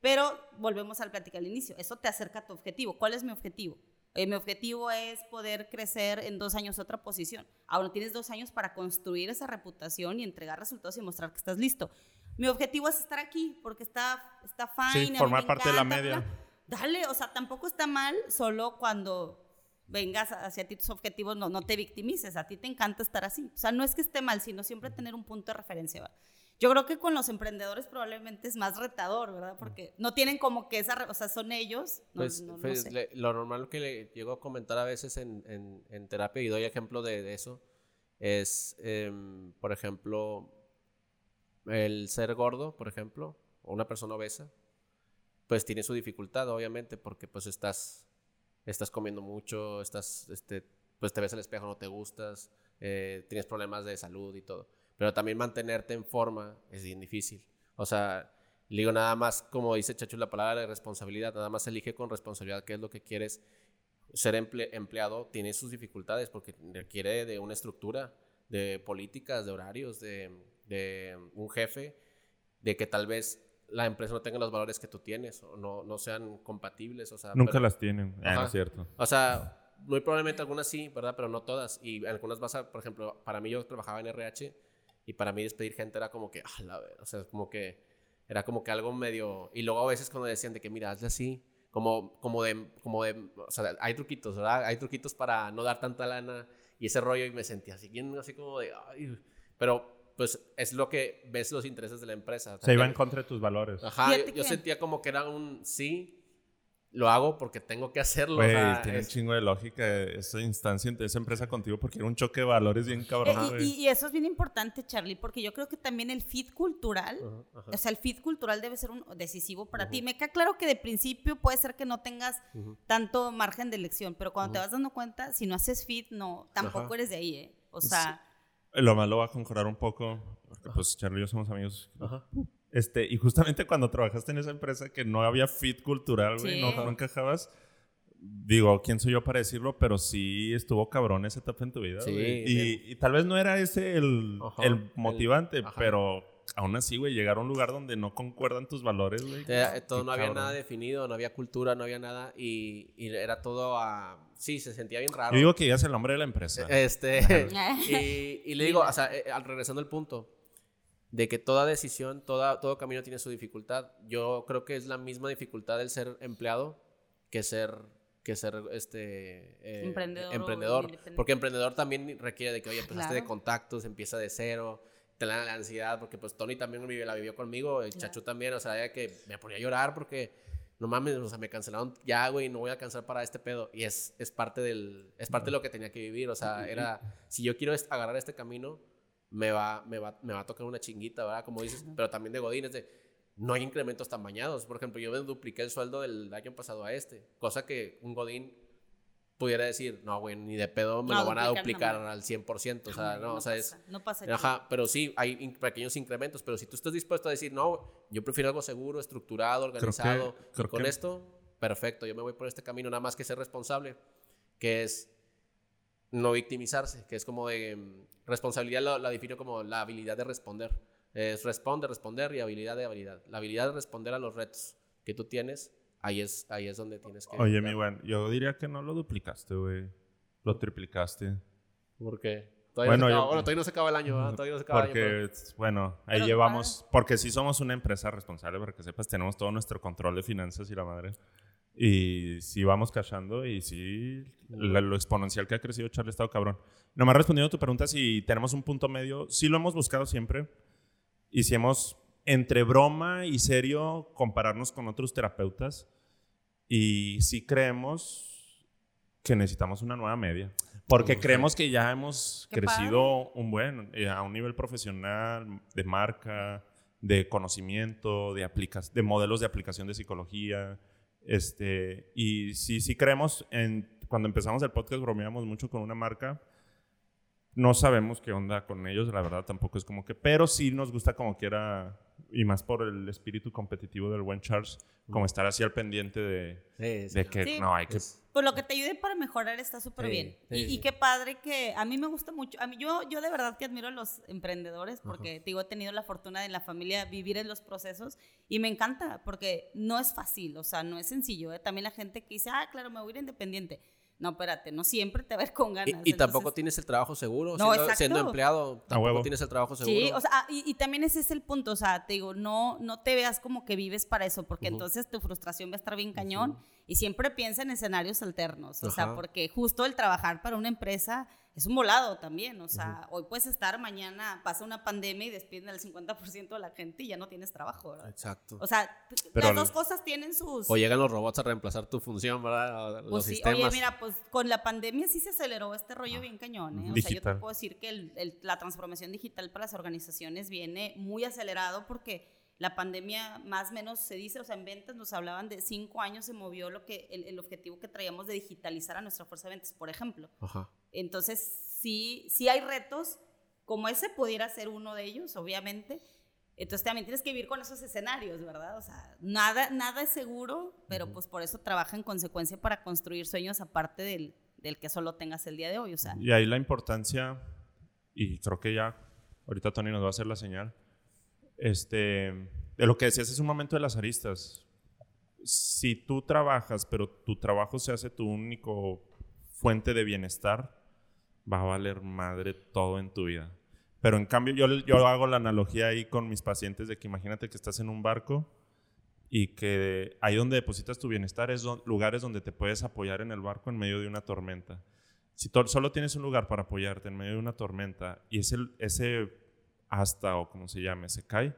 Speaker 4: Pero volvemos al platicar al inicio. Eso te acerca a tu objetivo. ¿Cuál es mi objetivo? Eh, mi objetivo es poder crecer en dos años otra posición. Ahora tienes dos años para construir esa reputación y entregar resultados y mostrar que estás listo. Mi objetivo es estar aquí porque está, está fine. me
Speaker 1: formar parte de la media.
Speaker 4: Dale, o sea, tampoco está mal solo cuando vengas hacia ti tus objetivos, no, no te victimices, a ti te encanta estar así. O sea, no es que esté mal, sino siempre tener un punto de referencia. ¿va? yo creo que con los emprendedores probablemente es más retador, ¿verdad? Porque no tienen como que esa, o sea, son ellos. No,
Speaker 2: Pues,
Speaker 4: no-
Speaker 2: pues,
Speaker 4: sé.
Speaker 2: le- lo normal que le llego a comentar a veces en, en- en terapia y doy ejemplo de, de eso es, em, por ejemplo, el ser gordo, por ejemplo, o una persona obesa, pues tiene su dificultad, obviamente, porque pues estás, estás comiendo mucho, estás, este, pues te ves al espejo, no te gustas, eh, tienes problemas de salud y todo. Pero también mantenerte en forma es bien difícil. O sea, le digo nada más, como dice Chacho la palabra de responsabilidad, nada más elige con responsabilidad qué es lo que quieres. Ser emple- empleado tiene sus dificultades porque requiere de una estructura, de políticas, de horarios, de, de un jefe, de que tal vez la empresa no tenga los valores que tú tienes o no, no sean compatibles. O sea,
Speaker 1: Nunca
Speaker 2: pero-
Speaker 1: las tienen. Ah, no es cierto.
Speaker 2: o sea, muy probablemente algunas sí, ¿verdad? Pero no todas. Y algunas vas a, por ejemplo, para mí yo trabajaba en RH y para mí despedir gente era como que, ah, la o sea, como que era como que algo medio... Y luego a veces cuando decían de que, mira, hazle así, como, como de, como de, o sea, hay truquitos, ¿verdad? Hay truquitos para no dar tanta lana y ese rollo y me sentía así, bien, así como de, ay, pero pues es lo que ves los intereses de la empresa. o sea,
Speaker 1: Se iba en contra de tus valores.
Speaker 2: Ajá, yo, sentía como que era un sí, lo hago porque tengo que hacerlo. o
Speaker 1: Güey,
Speaker 2: sea,
Speaker 1: tiene
Speaker 2: es-
Speaker 1: un chingo de lógica esa instancia, esa empresa contigo, porque era un choque de valores bien
Speaker 4: Eh,
Speaker 1: cabrón,
Speaker 4: y-
Speaker 1: güey.
Speaker 4: y, y eso es bien importante, Charlie, porque yo creo que también el fit cultural,
Speaker 2: ajá.
Speaker 4: o sea, el fit cultural debe ser un decisivo para ti. Me queda claro que de principio puede ser que no tengas tanto margen de elección, pero cuando te vas dando cuenta, si no haces fit, no, tampoco eres de ahí, ¿eh? O sea,
Speaker 1: Lo malo va a conjurar un poco, porque pues Charlie y yo somos amigos.
Speaker 2: Ajá.
Speaker 1: Este, y justamente cuando trabajaste en esa empresa que no había fit cultural, güey,
Speaker 4: Sí.
Speaker 1: no, no encajabas. Digo, ¿quién soy yo para decirlo? Pero sí estuvo cabrón esa etapa en tu vida.
Speaker 2: Sí,
Speaker 1: güey. y, y tal vez no era ese el,
Speaker 2: Ajá,
Speaker 1: el
Speaker 2: el-
Speaker 1: motivante,
Speaker 2: ajá.
Speaker 1: pero aún así, güey, llegar a un lugar donde no concuerdan tus valores, güey.
Speaker 2: O sea, todo,
Speaker 1: Qué
Speaker 2: no había
Speaker 1: cabrón.
Speaker 2: nada definido, no había cultura, no había nada y, y era todo a... Sí, se sentía bien raro.
Speaker 1: Yo digo que ya es el nombre de la empresa.
Speaker 2: Este, y, y le digo, o sea, eh, al regresando al punto de que toda decisión, toda, todo camino tiene su dificultad. Yo creo que es la misma dificultad del ser empleado que ser que ser este eh,
Speaker 4: Emprendedor
Speaker 2: emprendedor. porque emprendedor también requiere de que oye empezaste de
Speaker 4: Claro.
Speaker 2: contactos empieza de cero te la ansiedad porque pues Tony también la vivió conmigo el. Chacho también o sea ya que me ponía a llorar porque no mames, o sea, me cancelaron ya, güey, no voy a alcanzar para este pedo. Y es, es parte del, es parte de lo que tenía que vivir. O sea, era, si yo quiero agarrar este camino, me va, me va, me va a tocar una chinguita, ¿verdad? Como dices, pero también de Godín, es de, no hay incrementos tan bañados. Por ejemplo, yo me dupliqué el sueldo del año pasado a este, cosa que un Godín pudiera decir, no, güey, ni de pedo me
Speaker 4: No,
Speaker 2: lo van a
Speaker 4: duplicar no.
Speaker 2: al 100%. O sea, no, o sea, es,
Speaker 4: pasa, no pasa
Speaker 2: Ajá, pero sí, hay in- pequeños incrementos, pero si tú estás dispuesto a decir, no, yo prefiero algo seguro, estructurado,
Speaker 1: que-
Speaker 2: organizado, y
Speaker 1: creo
Speaker 2: con
Speaker 1: que-
Speaker 2: esto, perfecto, yo me voy por este camino, nada más que ser responsable, que es no victimizarse, que es como de mm, responsabilidad, la, la defino como la habilidad de responder. Es responde, responder y habilidad de habilidad. La habilidad de responder a los retos que tú tienes, ahí es, ahí es donde tienes que...
Speaker 1: Oye, mi buen, yo diría que no lo duplicaste, güey. Lo triplicaste.
Speaker 2: ¿Por qué? Todavía,
Speaker 1: Bueno,
Speaker 2: no se acaba,
Speaker 1: yo-
Speaker 2: bueno, todavía no se acaba el año, ¿verdad? Todavía no se acaba el año. pero-
Speaker 1: Porque, bueno, ahí
Speaker 4: Pero
Speaker 1: llevamos, porque sí somos una empresa responsable, para que sepas, tenemos todo nuestro control de finanzas y la madre. Y sí vamos cachando y sí, la- lo exponencial que ha crecido Charlie ha estado cabrón. Nomás respondiendo a tu pregunta, si tenemos un punto medio, sí lo hemos buscado siempre. Y si hemos, entre broma y serio, compararnos con otros terapeutas. Y sí creemos que necesitamos una nueva media. Porque creemos que ya hemos
Speaker 4: Qué
Speaker 1: crecido un buen, eh, a un nivel profesional, de marca, de conocimiento, de modelos de aplicación de psicología. Este, y sí, sí creemos, en, cuando empezamos el podcast bromeamos mucho con una marca. No sabemos qué onda con ellos, la verdad tampoco es como que, pero sí nos gusta como quiera, y más por el espíritu competitivo del buen Charles, como estar así al pendiente de,
Speaker 2: Sí, sí.
Speaker 1: de que
Speaker 4: Sí.
Speaker 1: no hay que
Speaker 2: Es-
Speaker 4: Pues lo que te ayude para mejorar está súper
Speaker 2: Sí,
Speaker 4: bien.
Speaker 2: sí,
Speaker 4: y, y qué padre que a mí me gusta mucho. A mí yo, yo de verdad que admiro a los emprendedores porque te digo, he tenido la fortuna de en la familia vivir en los procesos y me encanta porque no es fácil, o sea, no es sencillo. ¿eh? También la gente que dice, ah, claro, me voy a ir independiente. No, espérate, no siempre te va a ver con ganas.
Speaker 2: Y, y tampoco tienes el trabajo seguro.
Speaker 4: No,
Speaker 2: siendo, empleado, tampoco
Speaker 1: huevo.
Speaker 2: tienes el trabajo seguro.
Speaker 4: Sí, o sea, ah, y, y también ese es el punto, o sea, te digo, no, no te veas como que vives para eso, porque entonces tu frustración va a estar bien cañón y siempre piensa en escenarios alternos, o sea, porque justo el trabajar para una empresa es un volado también, o sea, hoy puedes estar, mañana pasa una pandemia y despiden al 50% de la gente y ya no tienes trabajo, ¿verdad?
Speaker 2: Exacto.
Speaker 4: O sea,
Speaker 1: Pero
Speaker 4: las dos cosas tienen sus...
Speaker 2: O llegan los robots a reemplazar tu función, ¿verdad? O Los
Speaker 4: Pues sí,
Speaker 2: sistemas.
Speaker 4: oye, mira, pues con la pandemia sí se aceleró este rollo bien cañón, ¿eh? O sea, yo te
Speaker 1: Digital.
Speaker 4: puedo decir que el- el- la transformación digital para las organizaciones viene muy acelerado porque la pandemia más o menos se dice, o sea, en ventas nos hablaban de cinco años se movió lo que el, el objetivo que traíamos de digitalizar a nuestra fuerza de ventas, por ejemplo.
Speaker 2: Ajá.
Speaker 4: Entonces, sí, sí hay retos, como ese pudiera ser uno de ellos, obviamente. Entonces también tienes que vivir con esos escenarios, ¿verdad? O sea, nada, nada es seguro, pero pues por eso trabaja en consecuencia para construir sueños aparte del, del que solo tengas el día de hoy. O sea,
Speaker 1: Y ahí la importancia, y creo que ya, ahorita Tony nos va a hacer la señal, este, de lo que decías es un momento de las aristas. Si tú trabajas, pero tu trabajo se hace tu único fuente de bienestar, va a valer madre todo en tu vida. Pero en cambio, yo, yo hago la analogía ahí con mis pacientes de que imagínate que estás en un barco y que ahí donde depositas tu bienestar es lugares donde te puedes apoyar en el barco en medio de una tormenta. Si solo tienes un lugar para apoyarte en medio de una tormenta y ese, ese asta o como se llame se cae, ¿de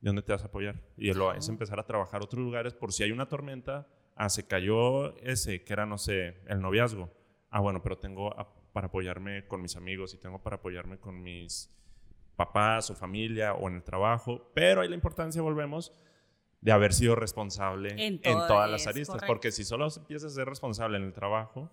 Speaker 1: dónde te vas a apoyar? Y lo es empezar a trabajar otros lugares por si hay una tormenta. Ah, se cayó ese, que era, no sé, el noviazgo. Ah, bueno, pero tengo a- para apoyarme con mis amigos y tengo para apoyarme con mis papás o familia o en el trabajo. Pero ahí la importancia, volvemos, de haber sido responsable en, todas las aristas.
Speaker 4: correcto.
Speaker 1: Porque si solo empiezas a ser responsable en el trabajo,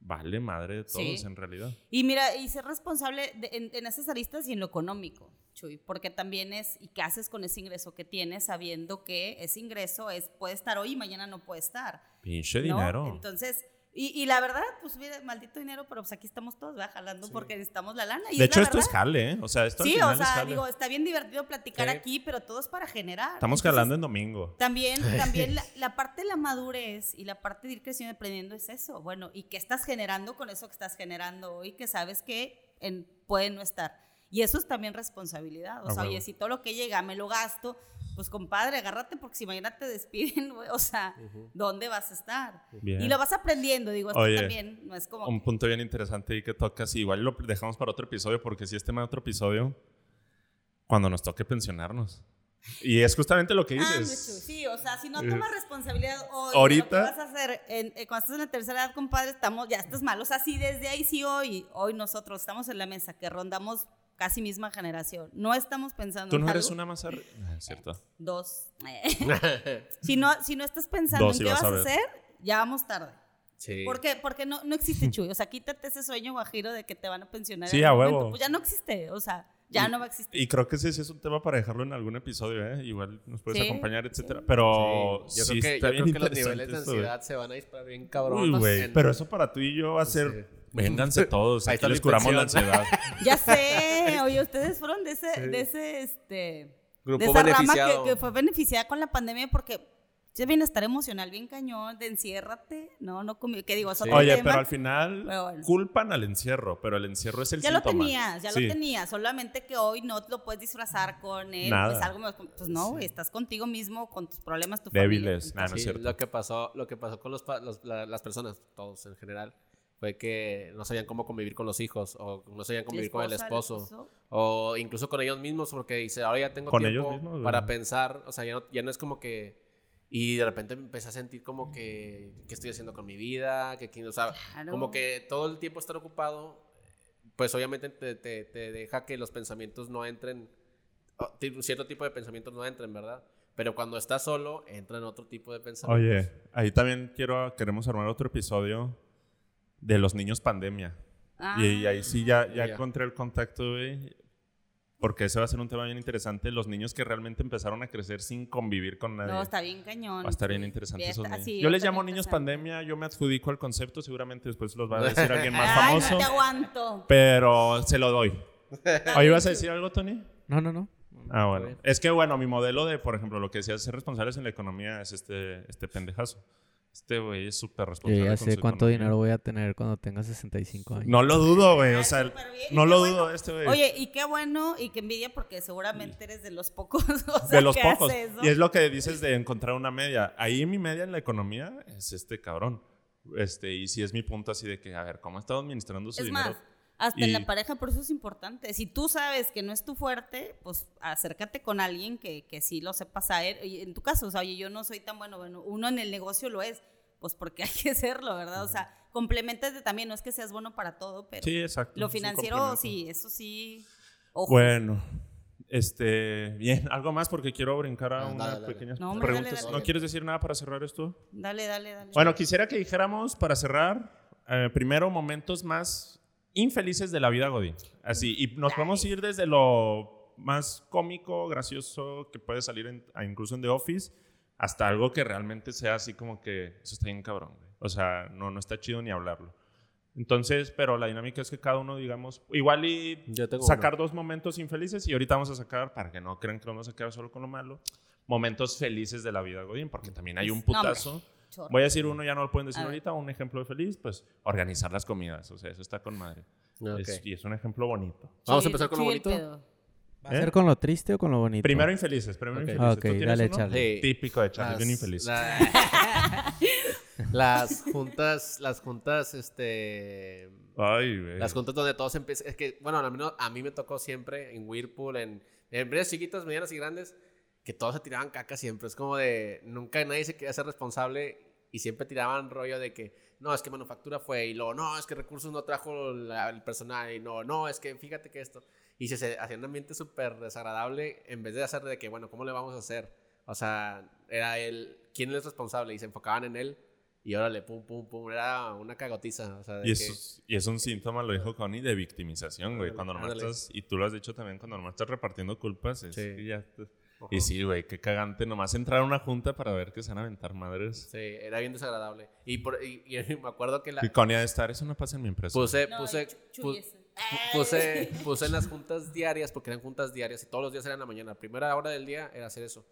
Speaker 1: vale madre de todos
Speaker 4: Sí.
Speaker 1: en realidad.
Speaker 4: Y mira, y ser responsable de- en, en esas aristas y en lo económico, Chuy, porque también es, ¿y qué haces con ese ingreso que tienes sabiendo que ese ingreso es, puede estar hoy y mañana no puede estar?
Speaker 1: Pinche
Speaker 4: ¿no?
Speaker 1: dinero.
Speaker 4: Entonces, y, y la verdad, pues mira, maldito dinero, pero pues aquí estamos todos, ¿verdad? Jalando porque necesitamos la lana. Y
Speaker 1: de
Speaker 4: es
Speaker 1: hecho,
Speaker 4: la
Speaker 1: esto es jale, ¿eh? O sea, esto al
Speaker 4: Sí,
Speaker 1: final
Speaker 4: o
Speaker 1: es
Speaker 4: sea,
Speaker 1: jale.
Speaker 4: digo, está bien divertido platicar aquí, pero todo es para generar.
Speaker 1: Estamos
Speaker 4: Entonces,
Speaker 1: jalando en domingo.
Speaker 4: También, también la, la parte de la madurez y la parte de ir creciendo y aprendiendo es eso. Bueno, ¿y qué estás generando con eso que estás generando hoy? Que sabes que en, puede no estar. Y eso es también responsabilidad. O
Speaker 1: A
Speaker 4: sea,
Speaker 1: huevo.
Speaker 4: oye, si todo lo que llega me lo gasto, pues compadre, agárrate porque si mañana te despiden, o sea, ¿dónde vas a estar?
Speaker 1: Bien.
Speaker 4: Y lo vas aprendiendo, digo, esto
Speaker 1: Oye,
Speaker 4: también no es como...
Speaker 1: Un punto bien interesante y que tocas, y igual lo dejamos para otro episodio, porque si es tema de otro episodio, cuando nos toque pensionarnos. Y es justamente lo que
Speaker 4: Ah,
Speaker 1: dices.
Speaker 4: Michu, sí, o sea, si no
Speaker 1: Eh,
Speaker 4: tomas responsabilidad hoy
Speaker 1: ahorita-
Speaker 4: lo que vas a hacer en- eh, cuando estás en la tercera edad, compadre, estamos, ya estás mal. O sea, si desde ahí sí hoy, hoy nosotros estamos en la mesa, que rondamos casi misma generación, no estamos pensando
Speaker 1: Tú
Speaker 4: en
Speaker 1: no eres
Speaker 4: algo,
Speaker 1: una más arri- Ah, es cierto.
Speaker 4: dos. si, no, si no estás pensando
Speaker 1: Dos
Speaker 4: en
Speaker 1: sí
Speaker 4: qué
Speaker 1: vas
Speaker 4: vas
Speaker 1: a
Speaker 4: hacer, ya vamos tarde.
Speaker 2: Sí.
Speaker 4: ¿Por qué? Porque no, no existe Chuy. O sea, quítate ese sueño guajiro de que te van a pensionar.
Speaker 1: Sí,
Speaker 4: en
Speaker 1: a huevo.
Speaker 4: momento. Pues ya no existe. O sea, ya no va a existir.
Speaker 1: Y creo que ese sí es un tema para dejarlo en algún episodio, ¿eh? Igual nos puedes
Speaker 4: Sí,
Speaker 1: acompañar, etcétera. Pero
Speaker 2: Sí. Yo
Speaker 1: sí
Speaker 2: creo que,
Speaker 1: está
Speaker 2: yo
Speaker 1: bien
Speaker 2: creo que los
Speaker 1: interesante
Speaker 2: niveles de ansiedad se van a disparar bien cabrón.
Speaker 1: Uy, güey. Pero eso para tú y yo va a ser. Vénganse todos.
Speaker 2: Ahí
Speaker 1: Aquí
Speaker 2: está
Speaker 1: les curamos la ansiedad.
Speaker 4: Ya sé. Oye, ustedes fueron de ese, de ese, este...
Speaker 2: Grupo
Speaker 4: de esa rama que, que fue beneficiada con la pandemia porque ese bienestar emocional bien cañón, de enciérrate, no, no comi- que digo, es otro
Speaker 1: Oye,
Speaker 4: tema.
Speaker 1: pero al final
Speaker 4: Pero bueno.
Speaker 1: culpan al encierro, pero el encierro es el
Speaker 4: ya lo
Speaker 1: síntoma.
Speaker 4: tenías, ya
Speaker 1: Sí.
Speaker 4: lo tenías, solamente que hoy no lo puedes disfrazar con él,
Speaker 1: Nada.
Speaker 4: pues algo más- pues no, estás contigo mismo, con tus problemas, tu
Speaker 1: Débiles.
Speaker 4: familia.
Speaker 1: Nah, no es
Speaker 2: Sí,
Speaker 1: cierto.
Speaker 2: lo que pasó, lo que pasó con los, pa- los- la- las personas, todos en general, fue que no sabían cómo convivir con los hijos o no sabían convivir con el esposo, o incluso con ellos mismos porque dice, ahora ya tengo
Speaker 1: Con
Speaker 2: tiempo
Speaker 1: ellos mismos,
Speaker 2: para pensar, o sea, ya no, ya no es como que y de repente me empecé a sentir como que qué estoy haciendo con mi vida, que quién- o sea,
Speaker 4: Claro.
Speaker 2: como que todo el tiempo estar ocupado pues obviamente te, te- te deja que los pensamientos no entren ti- cierto tipo de pensamientos no entren, ¿verdad? Pero cuando estás solo, entran otro tipo de pensamientos.
Speaker 1: Oye, ahí también quiero, queremos armar otro episodio de los niños pandemia.
Speaker 4: Ah,
Speaker 1: Y, y ahí sí ya, ya encontré el contacto, güey. Porque ese va a ser un tema bien interesante. Los niños que realmente empezaron a crecer sin convivir con nadie.
Speaker 4: no, está bien cañón.
Speaker 1: Va a estar bien
Speaker 4: sí.
Speaker 1: interesante
Speaker 4: Bien,
Speaker 1: esos niños.
Speaker 4: sí,
Speaker 1: Yo les llamo niños pandemia, yo me adjudico al concepto, seguramente después los va a decir alguien más
Speaker 4: Ay,
Speaker 1: famoso,
Speaker 4: no te aguanto.
Speaker 1: pero se lo doy. ¿Oye, ibas a decir algo, Tony?
Speaker 3: No, no, no.
Speaker 1: Ah, bueno. Es que, bueno, mi modelo de, por ejemplo, lo que decía ser responsables en la economía es este, este pendejazo. Este güey es súper
Speaker 3: Yo
Speaker 1: responsable.
Speaker 3: ya
Speaker 1: con
Speaker 3: sé cuánto
Speaker 1: economía.
Speaker 3: dinero voy a tener cuando tenga 65 años.
Speaker 1: No lo dudo, güey. O sea, no
Speaker 4: Y
Speaker 1: lo
Speaker 4: qué
Speaker 1: dudo
Speaker 4: bueno.
Speaker 1: este güey.
Speaker 4: Oye, y qué bueno y qué envidia porque seguramente eres de los pocos. o sea,
Speaker 1: de los
Speaker 4: que
Speaker 1: pocos.
Speaker 4: hace eso.
Speaker 1: Y es lo que dices de encontrar una media. Ahí mi media en la economía es este cabrón. Este, y si es mi punto así de que, a ver, ¿cómo ha estado administrando su
Speaker 4: Es
Speaker 1: dinero?
Speaker 4: más, hasta en la pareja, por eso es importante. Si tú sabes que no es tu fuerte, pues acércate con alguien que, que sí lo sepa saber. Y en tu caso, o sea, oye, yo no soy tan bueno. Bueno, uno en el negocio lo es, pues porque hay que serlo, ¿verdad? O sea, complementate también. No es que seas bueno para todo, pero
Speaker 1: Sí, exacto.
Speaker 4: lo financiero, sí, eso sí. Ojo.
Speaker 1: Bueno, este, bien, algo más porque quiero brincar a
Speaker 2: Ah,
Speaker 1: unas pequeñas
Speaker 4: No, hombre, dale,
Speaker 1: preguntas.
Speaker 4: dale.
Speaker 1: ¿No quieres decir nada para cerrar esto?
Speaker 4: Dale, dale, dale.
Speaker 1: Bueno, quisiera que dijéramos para cerrar, eh, primero momentos más infelices de la vida Godín. Así, y nos podemos ir desde lo más cómico, gracioso que puede salir en- a- incluso en The Office, hasta algo que realmente sea así como que eso está bien cabrón. güey. O sea, no, no está chido ni hablarlo. Entonces, pero la dinámica es que cada uno, digamos, igual y
Speaker 2: Yo tengo
Speaker 1: sacar dos momentos infelices y ahorita vamos a sacar, para que no crean que vamos a quedar solo con lo malo, momentos felices de la vida Godín, porque también hay un
Speaker 4: No,
Speaker 1: putazo.
Speaker 4: Chorro.
Speaker 1: Voy a decir uno, ya no lo pueden decir
Speaker 4: A ver.
Speaker 1: ahorita, un ejemplo de feliz, pues organizar las comidas, o sea, eso está con madre.
Speaker 2: Ok.
Speaker 1: Es- y es un ejemplo bonito.
Speaker 2: Vamos a empezar con lo bonito.
Speaker 3: ¿Va a
Speaker 1: ¿Eh?
Speaker 3: ser con lo triste o con lo bonito?
Speaker 1: Primero infelices, primero
Speaker 2: Ok.
Speaker 1: infelices.
Speaker 3: Ok,
Speaker 1: ¿Tú
Speaker 3: dale,
Speaker 1: uno?
Speaker 3: Charlie.
Speaker 2: Sí.
Speaker 1: Típico de Charlie,
Speaker 2: Las-
Speaker 1: bien infeliz.
Speaker 2: la- las juntas, las juntas, este...
Speaker 1: Ay, güey.
Speaker 2: Las juntas donde todos empiezan. Es que, bueno, al menos a mí me tocó siempre en Whirlpool, en, en empresas chiquitas, medianas y grandes, que todos se tiraban caca siempre. Es como de. Nunca nadie se quería ser responsable y siempre tiraban rollo de que. No, es que manufactura fue y luego, no, es que recursos no trajo la- el personal y no, no, es que fíjate que esto. Y se, se hacía un ambiente súper desagradable en vez de hacer de que, bueno, ¿cómo le vamos a hacer? O sea, era él, ¿quién es responsable? Y se enfocaban en él y órale, pum, pum, pum, era una cagotiza. O sea, de
Speaker 1: Y
Speaker 2: que-
Speaker 1: eso, es, y es un síntoma, lo dijo Connie, de victimización, güey. Cuando nomás estás, y tú lo has dicho también, cuando nomás estás repartiendo culpas, es
Speaker 2: Sí.
Speaker 1: que ya
Speaker 2: Ajá.
Speaker 1: Y sí, güey, qué cagante. Nomás entrar a una junta para ver que se van a aventar madres.
Speaker 2: Sí, era bien desagradable. Y, por, y, y me acuerdo que la,
Speaker 1: Y Connie de estar, eso no pasa en mi empresa.
Speaker 2: puse,
Speaker 4: No,
Speaker 2: puse,
Speaker 4: y chu-
Speaker 2: pu-
Speaker 4: chuyes.
Speaker 2: pu- puse, puse en las juntas diarias, porque eran juntas diarias y todos los días eran en la mañana. Primera hora del día era hacer eso.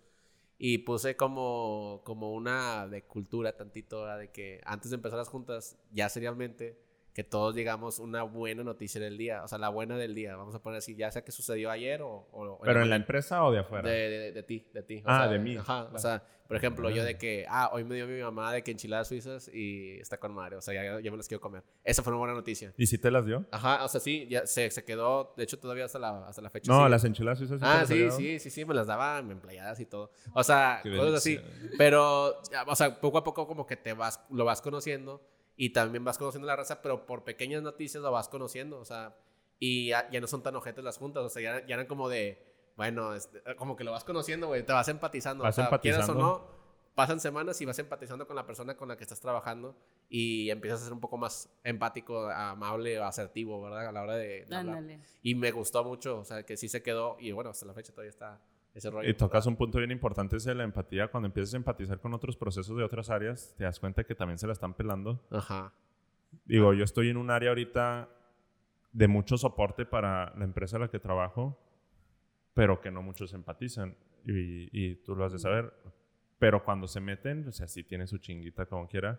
Speaker 2: Y puse como, como una de cultura tantito, ¿verdad? de que antes de empezar las juntas, ya seriamente, que todos digamos una buena noticia del día, o sea, la buena del día, vamos a poner así, ya sea que sucedió ayer o... o
Speaker 1: ¿Pero en la empresa o de afuera?
Speaker 2: De, de, de ti, de ti. O
Speaker 1: Ah,
Speaker 2: sea,
Speaker 1: de mí.
Speaker 2: Ajá, o
Speaker 1: Claro.
Speaker 2: sea, por ejemplo, yo de que, ah, hoy me dio mi mamá de que enchiladas suizas y está con madre, o sea, ya, ya me las quiero comer. Esa fue una buena noticia.
Speaker 1: ¿Y si te las dio?
Speaker 2: Ajá, o sea, sí, ya se, se quedó, de hecho, todavía hasta la, hasta la fecha.
Speaker 1: No,
Speaker 2: sí.
Speaker 1: las enchiladas suizas sí
Speaker 2: Ah, sí, sí, sí, sí, me las daban empleadas y todo. O sea,
Speaker 1: Qué
Speaker 2: cosas así. Pero, o sea, poco a poco como que te vas, lo vas conociendo y también vas conociendo la raza, pero por pequeñas noticias lo vas conociendo, o sea, y ya, ya no son tan ojetes las juntas, o sea, ya, ya eran como de, bueno, este, como que lo vas conociendo, güey, te vas empatizando.
Speaker 1: Vas
Speaker 2: o sea, quieras o
Speaker 1: empatizando.
Speaker 2: no, pasan semanas y vas empatizando con la persona con la que estás trabajando y empiezas a ser un poco más empático, amable, asertivo, ¿verdad? A la hora de, de hablar. Y me gustó mucho, o sea, que sí se quedó. Y bueno, hasta la fecha todavía está ese rollo.
Speaker 1: Y tocas un punto bien importante, es la empatía. Cuando empiezas a empatizar con otros procesos de otras áreas, te das cuenta que también se la están pelando.
Speaker 2: Ajá.
Speaker 1: Digo, yo estoy en un área ahorita de mucho soporte para la empresa a la que trabajo, pero que no muchos empatizan. Y, y tú lo has de saber. Pero cuando se meten, o sea, sí tiene su chinguita como quiera.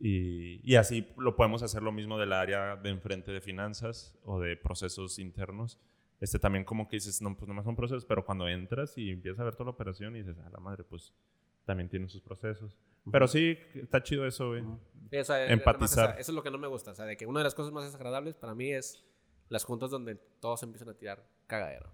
Speaker 1: Y, y así lo podemos hacer lo mismo del área de enfrente de finanzas o de procesos internos. Este también como que dices, no, pues nomás son procesos, pero cuando entras y empiezas a ver toda la operación y dices, a la madre, pues también tienen sus procesos. Pero sí, está chido eso, güey.
Speaker 2: Sí, o sea,
Speaker 1: Empatizar.
Speaker 2: esa- eso es lo que no me gusta. O sea, de que una de las cosas más desagradables para mí es las juntas donde todos empiezan a tirar cagadero.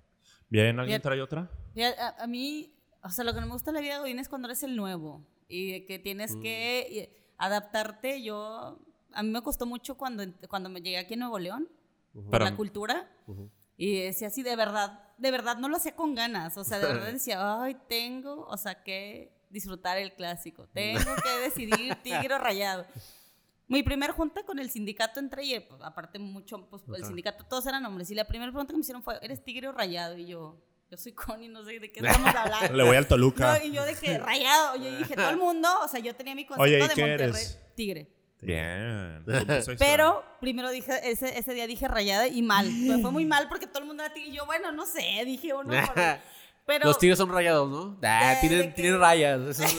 Speaker 1: Bien, ¿alguien
Speaker 4: Bien.
Speaker 1: trae otra?
Speaker 4: A, a mí, o sea, lo que no me gusta de la vida de Godín es cuando eres el nuevo y que tienes
Speaker 1: Mm.
Speaker 4: que eh, adaptarte. Yo, a mí me costó mucho cuando, cuando me llegué aquí a Nuevo León,
Speaker 1: Para-
Speaker 4: la cultura. Y decía así, de verdad, de verdad no lo hacía con ganas. O sea, de verdad decía, ay, tengo, o sea, que disfrutar el clásico. Tengo que decidir tigre o rayado. Mi primer junta con el sindicato entré y pues, aparte mucho, pues el sindicato todos eran hombres. Y la primera pregunta que me hicieron fue, ¿eres tigre o rayado? Y yo, yo soy Connie, no sé de qué estamos hablando.
Speaker 1: Le voy al Toluca.
Speaker 4: No, y yo de que rayado. Yo dije, todo el mundo, o sea, yo tenía mi concepto
Speaker 1: Oye, ¿y
Speaker 4: de
Speaker 1: qué
Speaker 4: Monterrey.
Speaker 1: eres?
Speaker 4: Tigre.
Speaker 1: Bien.
Speaker 4: Pero primero dije, ese, ese día dije rayada y mal. Fue muy mal porque todo el mundo era tigre. Y yo, bueno, no sé, dije uno. por- Pero
Speaker 2: Los tigres son rayados, ¿no? Ah, tienen,
Speaker 4: que-
Speaker 2: tienen rayas. Eso es-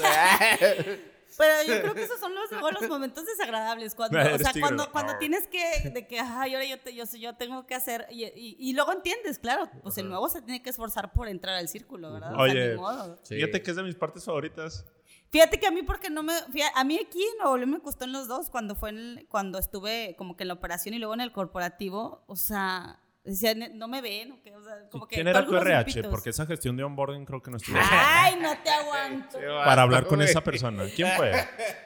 Speaker 4: Pero yo creo que esos son los, los momentos desagradables. Cuando, o sea, cuando, cuando tienes que, de que, ay, ahora yo, te- yo, yo tengo que hacer. Y, y- y luego entiendes, claro, pues el nuevo se tiene que esforzar por entrar al círculo, ¿verdad? O sea,
Speaker 1: Oye.
Speaker 4: ni modo.
Speaker 2: Sí.
Speaker 1: Fíjate que es de mis partes favoritas.
Speaker 4: Fíjate que a mí, porque no me. fíjate, a mí aquí en Nuevo León me gustó en los dos, cuando fue en el- cuando estuve como que en la operación y luego en el corporativo. O sea, decía, "Ne- no me ven, ¿o qué? O sea, como que.
Speaker 1: ¿Quién era tu RH?
Speaker 4: grupitos.
Speaker 1: Porque esa gestión de onboarding creo que no estuvo.
Speaker 4: Ay, no te aguanto.
Speaker 1: Para hablar con esa persona. ¿Quién fue?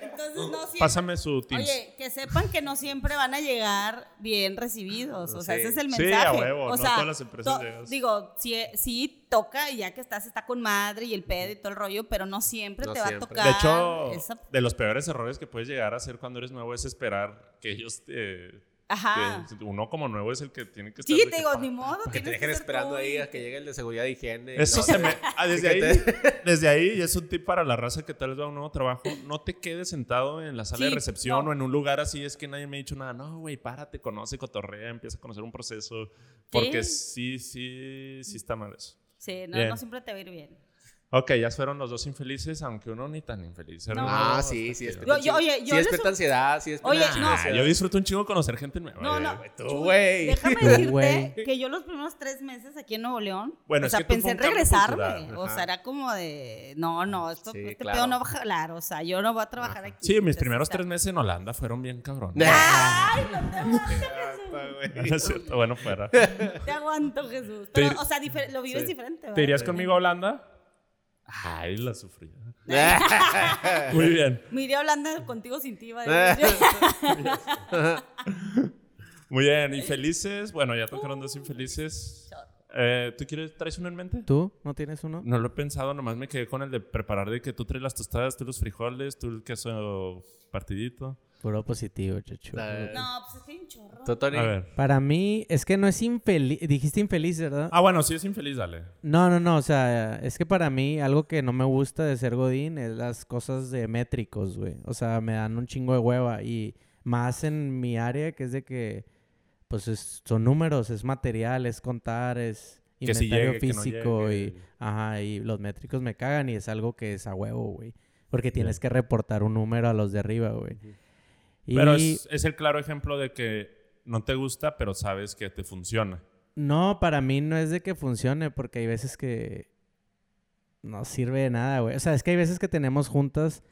Speaker 4: Entonces, no siempre.
Speaker 1: Pásame su Teams.
Speaker 4: Oye, que sepan que no siempre van a llegar bien recibidos. O sea,
Speaker 2: Sí.
Speaker 4: ese es el
Speaker 1: Sí,
Speaker 4: mensaje.
Speaker 1: a huevo,
Speaker 4: O
Speaker 1: no
Speaker 4: sea,
Speaker 1: todas las empresas
Speaker 4: to-
Speaker 1: llegas.
Speaker 4: Digo, sí, sí toca y ya que estás, está con madre y el pedo y todo el rollo, pero no siempre
Speaker 2: No
Speaker 4: te va
Speaker 2: siempre.
Speaker 4: a tocar.
Speaker 1: De hecho,
Speaker 4: esa-
Speaker 1: de los peores errores que puedes llegar a hacer cuando eres nuevo es esperar que ellos te...
Speaker 4: Ajá.
Speaker 1: que uno como nuevo es el que tiene que estar...
Speaker 4: Sí,
Speaker 1: de
Speaker 4: te
Speaker 1: que
Speaker 4: digo, ni modo.
Speaker 2: Que te dejen esperando ahí a que llegue el de seguridad de higiene.
Speaker 1: Eso
Speaker 2: ¿no?
Speaker 1: se me... ah, desde, ahí,
Speaker 2: te-
Speaker 1: desde ahí, y es un tip para la raza que tal vez va a un nuevo trabajo, no te quedes sentado en la sala de recepción
Speaker 4: no.
Speaker 1: o en un lugar así, es que nadie me ha dicho nada. No, güey, párate, conoce, cotorrea, empieza a conocer un proceso. Porque sí, sí, sí está mal eso.
Speaker 4: Sí, no,
Speaker 1: Bien.
Speaker 4: no siempre te va a ir bien.
Speaker 1: Ok, ya fueron los dos infelices, aunque uno ni tan infeliz.
Speaker 4: No.
Speaker 2: Ah, sí, sí, despierta
Speaker 4: Yo- yo- oye,
Speaker 2: ansiedad.
Speaker 4: yo
Speaker 2: Sí, despierta ansiedad, sí, despierta
Speaker 4: Oye,
Speaker 2: ansiedad.
Speaker 1: Ah, yo disfruto un chingo conocer gente nueva.
Speaker 4: No,
Speaker 1: eh.
Speaker 4: no.
Speaker 2: Tú, güey.
Speaker 4: Déjame
Speaker 3: Tú,
Speaker 4: decirte que yo los primeros tres meses aquí en Nuevo León,
Speaker 1: Bueno,
Speaker 4: o
Speaker 1: es
Speaker 4: sea,
Speaker 1: que
Speaker 4: pensé en regresarme. O sea, era como de, no, no, esto,
Speaker 2: Sí,
Speaker 4: este
Speaker 2: claro.
Speaker 4: pedo no va a jalar. O sea, yo no voy a trabajar aquí.
Speaker 1: Sí, mis primeros tres meses en Holanda fueron bien cabrón.
Speaker 4: Ay, no te aguanto,
Speaker 1: No es cierto, bueno, fuera.
Speaker 4: te aguanto, Jesús. Pero, o sea, lo vives diferente.
Speaker 1: ¿Te irías conmigo a Holanda? Ay, la sufrí. Muy bien.
Speaker 4: Me iría hablando contigo sin ti.
Speaker 1: Muy bien. ¿Y felices? Bueno, ya tocaron dos infelices. Eh, ¿Tú quieres, traes uno en mente?
Speaker 3: ¿Tú? ¿No tienes uno?
Speaker 1: No lo he pensado, nomás me quedé con el de preparar de que tú traes las tostadas, tú los frijoles, tú el queso partidito.
Speaker 3: Puro positivo, chacho.
Speaker 2: Eh,
Speaker 4: No, pues es que hay un chorro.
Speaker 2: ¿Tú, Tony?
Speaker 1: A ver.
Speaker 3: Para mí, es que no es infeliz. Dijiste infeliz, ¿verdad?
Speaker 1: Ah, bueno, sí es infeliz, dale.
Speaker 3: No, no, no. O sea, es que para mí algo que no me gusta de ser Godín es las cosas de métricos, güey. O sea, me dan un chingo de hueva. Y más en mi área, que es de que, pues es- son números, es material, es contar, es
Speaker 1: Que si
Speaker 3: inventario
Speaker 1: llegue, que no
Speaker 3: físico y, ajá, y los métricos me cagan y es algo que es a huevo, güey. Porque tienes que reportar un número a los de arriba, güey. Y
Speaker 1: Pero es, es el claro ejemplo de que no te gusta, pero sabes que te funciona.
Speaker 3: No, para mí no es de que funcione, porque hay veces que no sirve de nada, güey. O sea, es que hay veces que tenemos juntas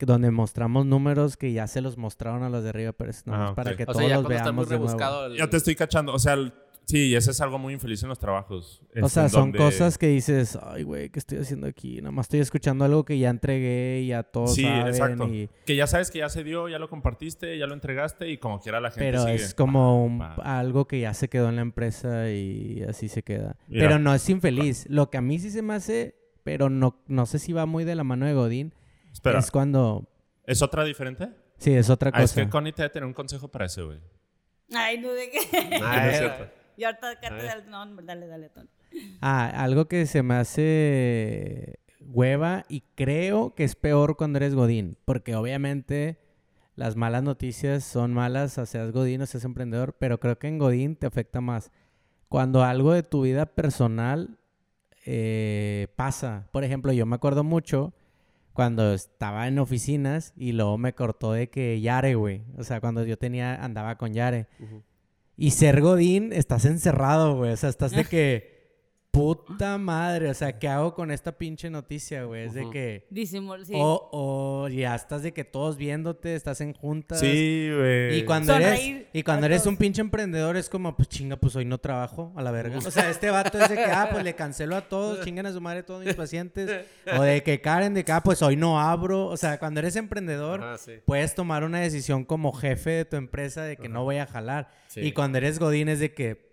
Speaker 3: donde mostramos números que ya se los mostraron a los de arriba, pero es nomás
Speaker 1: Ah,
Speaker 3: para que
Speaker 2: O
Speaker 3: todos
Speaker 2: sea, ya
Speaker 3: los
Speaker 2: cuando está muy
Speaker 3: veamos de nuevo.
Speaker 2: rebuscado. el-
Speaker 1: Ya te estoy cachando. O sea, el- sí, ese es algo muy infeliz en los trabajos.
Speaker 3: O sea, son
Speaker 1: donde-
Speaker 3: cosas que dices, ay, güey, ¿qué estoy haciendo aquí? Nada más estoy escuchando algo que ya entregué y ya todos
Speaker 1: Sí,
Speaker 3: saben.
Speaker 1: exacto.
Speaker 3: y-
Speaker 1: Que ya sabes que ya se dio, ya lo compartiste, ya lo entregaste y como quiera la gente
Speaker 3: Pero
Speaker 1: sigue.
Speaker 3: es como un- algo que ya se quedó en la empresa y así se queda.
Speaker 1: Mira.
Speaker 3: Pero no es infeliz. Lo que a mí sí se me hace, pero no, no sé si va muy de la mano de Godín,
Speaker 1: Espera,
Speaker 3: es cuando...
Speaker 1: ¿es otra diferente?
Speaker 3: Sí, es otra
Speaker 1: Ah, es
Speaker 3: cosa.
Speaker 1: que Connie te debe tener un consejo para ese, güey.
Speaker 4: Ay, no de qué.
Speaker 2: Ah,
Speaker 1: No es cierto.
Speaker 4: Y ahorita da- No, dale, dale, Tony.
Speaker 3: Ah, algo que se me hace hueva y creo que es peor cuando eres Godín, porque obviamente las malas noticias son malas, o seas Godín o seas emprendedor, pero creo que en Godín te afecta más. Cuando algo de tu vida personal eh, pasa. Por ejemplo, yo me acuerdo mucho cuando estaba en oficinas y luego me cortó de que Yare, güey. O sea, cuando yo tenía, andaba con Yare. Y ser Godín, estás encerrado, güey. O sea, estás de que. Puta madre. O sea, ¿qué hago con esta pinche noticia, güey? Es de que.
Speaker 4: Disimul, sí.
Speaker 3: O, o ya estás de que todos viéndote, estás en juntas.
Speaker 1: Sí, güey.
Speaker 3: Y cuando
Speaker 4: Sonreír
Speaker 3: eres, y cuando eres
Speaker 4: todos.
Speaker 3: un pinche emprendedor es como, pues chinga, pues hoy no trabajo a la verga. O sea, este vato es de que, ah, pues le cancelo a todos, chingan a su madre todos mis pacientes. O de que Karen, de que, ah, pues hoy no abro. O sea, cuando eres emprendedor,
Speaker 2: Ajá, sí.
Speaker 3: puedes tomar una decisión como jefe de tu empresa de que no voy a jalar.
Speaker 2: Sí.
Speaker 3: Y cuando eres Godín es de que...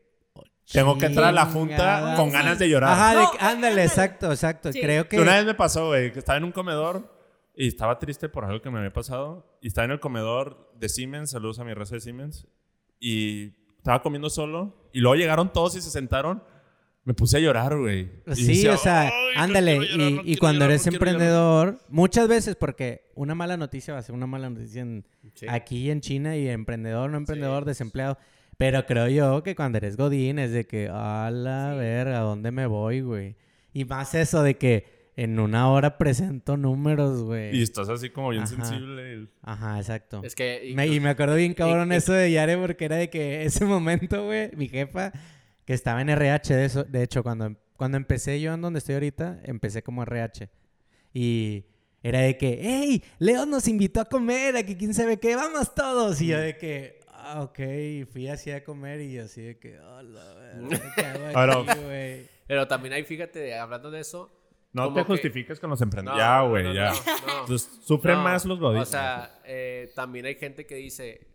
Speaker 1: Tengo que entrar a la junta
Speaker 3: chingada.
Speaker 1: con ganas de llorar.
Speaker 3: Ajá, de
Speaker 4: No,
Speaker 3: ándale,
Speaker 4: ándale.
Speaker 3: exacto, exacto.
Speaker 4: Sí.
Speaker 3: Creo que...
Speaker 1: Una vez me pasó, güey, que estaba en un comedor y estaba triste por algo que me había pasado. Y estaba en el comedor de Siemens, saludos a mi raza de Siemens. Y estaba comiendo solo. Y luego llegaron todos y se sentaron. Me puse a llorar, güey. Y
Speaker 3: Sí,
Speaker 1: decía,
Speaker 3: o sea,
Speaker 1: "Ay, no
Speaker 3: ándale.
Speaker 1: quiero llorar,
Speaker 3: y
Speaker 1: no
Speaker 3: y
Speaker 1: quiero
Speaker 3: cuando
Speaker 1: llorar,
Speaker 3: eres
Speaker 1: no quiero llorar".
Speaker 3: emprendedor, muchas veces, porque una mala noticia va a ser una mala noticia en-
Speaker 2: Sí.
Speaker 3: aquí en China y emprendedor, no emprendedor, desempleado. Pero creo yo que cuando eres Godín es de que, a la verga, ¿a dónde me voy, güey? Y más eso de que en una hora presento números, güey.
Speaker 1: Y estás así como bien
Speaker 3: Ajá.
Speaker 1: sensible.
Speaker 3: Ajá, exacto.
Speaker 2: Es que... y-
Speaker 3: Me- y me acuerdo bien cabrón
Speaker 2: y-
Speaker 3: eso de Yare porque era de que ese momento, güey, mi jefa, que estaba en RH, de, eso, de hecho, cuando, cuando empecé yo en donde estoy ahorita, empecé como RH. Y era de que, hey, Leo nos invitó a comer, a que quién sabe qué, vamos todos. Y yo de que, ah, ok, y fui así a comer y así de que, hola, ¿qué hago
Speaker 1: Ahora-
Speaker 3: aquí, güey?
Speaker 2: Pero también ahí, fíjate, hablando de eso...
Speaker 1: No te
Speaker 2: que-
Speaker 1: justifiques con los
Speaker 2: No,
Speaker 1: emprendedores. ya,
Speaker 2: no,
Speaker 1: güey,
Speaker 2: no,
Speaker 1: ya.
Speaker 2: no, no.
Speaker 1: Entonces, sufren
Speaker 2: No,
Speaker 1: más los godines.
Speaker 2: O sea, eh, también hay gente que dice,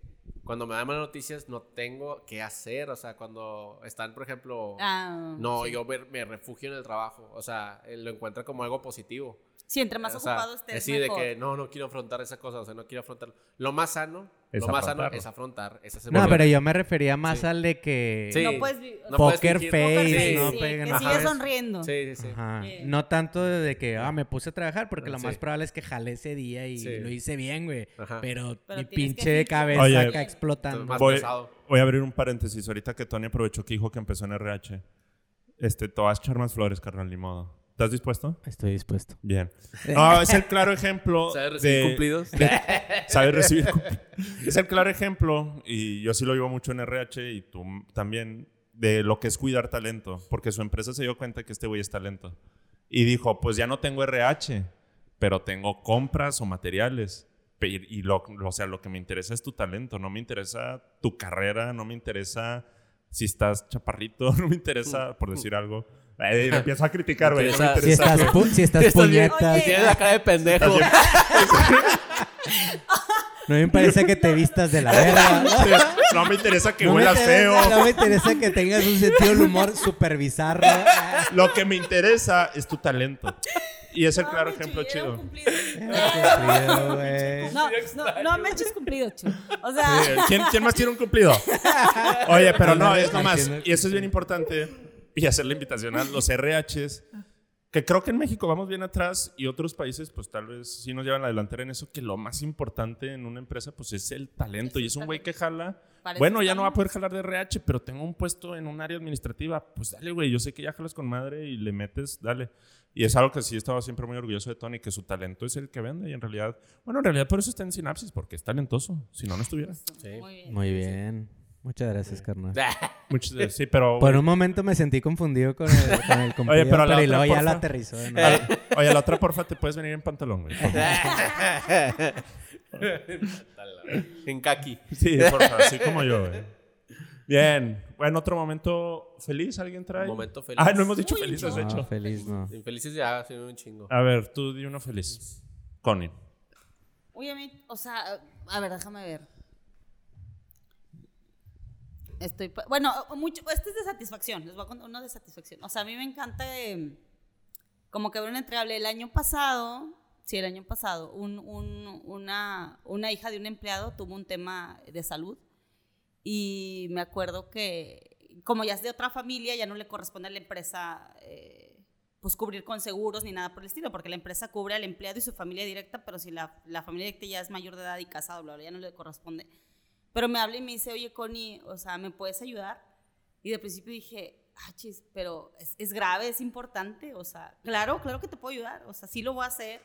Speaker 2: cuando me dan malas noticias no tengo qué hacer. O sea, cuando están, por ejemplo,
Speaker 4: Ah,
Speaker 2: no, yo me, me refugio en el trabajo. O sea, eh, lo encuentra como algo positivo.
Speaker 4: Sí, entre más
Speaker 2: o sea,
Speaker 4: ocupado estés,
Speaker 2: así de
Speaker 4: mejor.
Speaker 2: que no, no quiero afrontar esa cosa. O sea, no quiero afrontar. Lo más sano,
Speaker 1: Es
Speaker 2: lo más sano es afrontar. Es
Speaker 3: No, pero yo me refería más
Speaker 2: Sí.
Speaker 3: al de que...
Speaker 2: Sí.
Speaker 4: No puedes vi-
Speaker 2: No
Speaker 3: Poker
Speaker 2: puedes
Speaker 3: face, no
Speaker 4: sí, que sigue sonriendo.
Speaker 2: Sí, sí, sí.
Speaker 3: Ajá.
Speaker 4: Sí.
Speaker 3: No tanto de que, ah, me puse a trabajar, porque lo
Speaker 2: Sí.
Speaker 3: más probable es que jalé ese día y
Speaker 2: Sí.
Speaker 3: lo hice bien, güey.
Speaker 2: Ajá.
Speaker 3: Pero,
Speaker 4: Pero
Speaker 3: mi
Speaker 4: que
Speaker 3: pinche
Speaker 4: fingir.
Speaker 3: cabeza
Speaker 1: Oye.
Speaker 3: acá explotando.
Speaker 2: Más
Speaker 1: voy,
Speaker 2: pesado.
Speaker 1: voy a abrir un paréntesis. Ahorita que Tony aprovechó que dijo que empezó en RH. Este, te vas a echar más flores, carnal, ni modo. ¿Estás dispuesto?
Speaker 3: Estoy dispuesto.
Speaker 1: Bien. No, es el claro ejemplo.
Speaker 2: ¿Sabes recibir
Speaker 1: de-
Speaker 2: cumplidos?
Speaker 1: Sabe recibir cumplidos. Es el claro ejemplo, y yo sí lo llevo mucho en RH y tú también, de lo que es cuidar talento. Porque su empresa se dio cuenta que este güey es talento. Y dijo, pues ya no tengo RH, pero tengo compras o materiales. Y lo, o sea, lo que me interesa es tu talento, no me interesa tu carrera, no me interesa si estás chaparrito, no me interesa, por decir algo. Eh, me empiezo a criticar, güey.
Speaker 3: Si
Speaker 1: interesa.
Speaker 3: estás, pu- si estás puñetas,
Speaker 4: Oye.
Speaker 2: Tienes la cara de pendejo.
Speaker 3: no me interesa que te vistas de la verga.
Speaker 1: No me interesa que
Speaker 3: no,
Speaker 1: huelas
Speaker 3: interesa,
Speaker 1: feo.
Speaker 3: no me interesa que tengas un sentido del humor super bizarro.
Speaker 1: Lo que me interesa es tu talento. Y es el
Speaker 4: No,
Speaker 1: claro ejemplo chido.
Speaker 4: cumplido.
Speaker 3: Cumplido, güey.
Speaker 4: No, no, no me eches cumplido, chu. O sea,
Speaker 1: Sí, ¿Quién, quién más tiene un cumplido? Oye, pero no, es nomás. Y eso es bien importante. Y hacer la invitación a los RHs. Que creo que en México vamos bien atrás y otros países, pues tal vez sí nos llevan la delantera en eso. Que lo más importante en una empresa, pues es el talento.
Speaker 4: Es
Speaker 1: Y es un güey que jala.
Speaker 4: Para eso
Speaker 1: Bueno, ya no va a poder jalar de RH, pero tengo un puesto en un área administrativa. Pues dale, güey. Yo sé que ya jalas con madre y le metes, dale. Y es algo que sí estaba siempre muy orgulloso de Tony, que su talento es el que vende. Y en realidad, bueno, en realidad por eso está en Sinapsis, porque es talentoso. Si no, no estuviera.
Speaker 4: muy bien.
Speaker 3: Muy bien. Muchas gracias, carnal.
Speaker 1: Muchos de- sí, pero.
Speaker 3: Por un momento me sentí confundido con el, con el cumplido,
Speaker 1: pero a la
Speaker 3: pero y
Speaker 1: otra,
Speaker 3: luego ya
Speaker 1: porfa.
Speaker 3: la aterrizó. de
Speaker 1: a
Speaker 3: nuevo.
Speaker 1: la- oye, la otra, porfa, te puedes venir en pantalón, güey.
Speaker 2: en kaki.
Speaker 1: Sí, porfa, así como yo, güey. Bien. Bueno, otro momento feliz, ¿alguien trae?
Speaker 2: Momento feliz.
Speaker 1: Ah, no hemos dicho felices, de
Speaker 3: No,
Speaker 1: hecho.
Speaker 3: feliz no.
Speaker 2: Infelices ya, sí, un chingo.
Speaker 1: A ver, tú di uno feliz. Connie.
Speaker 4: Uy, a mí, o sea, a ver, déjame ver. Estoy, bueno, mucho, este es de satisfacción, les voy a contar uno de satisfacción. O sea, a mí me encanta eh, como que ver un entregable. El año pasado, sí, el año pasado, un, un- una, una hija de un empleado tuvo un tema de salud y me acuerdo que como ya es de otra familia, ya no le corresponde a la empresa eh, pues cubrir con seguros ni nada por el estilo, porque la empresa cubre al empleado y su familia directa, pero si la, la familia directa ya es mayor de edad y casado, bla, bla, ya no le corresponde. Pero me habla y me dice, oye, Connie, o sea, ¿me puedes ayudar? Y de principio dije, ah, chis, pero es, es grave, es importante, o sea, claro, claro que te puedo ayudar, o sea, sí lo voy a hacer.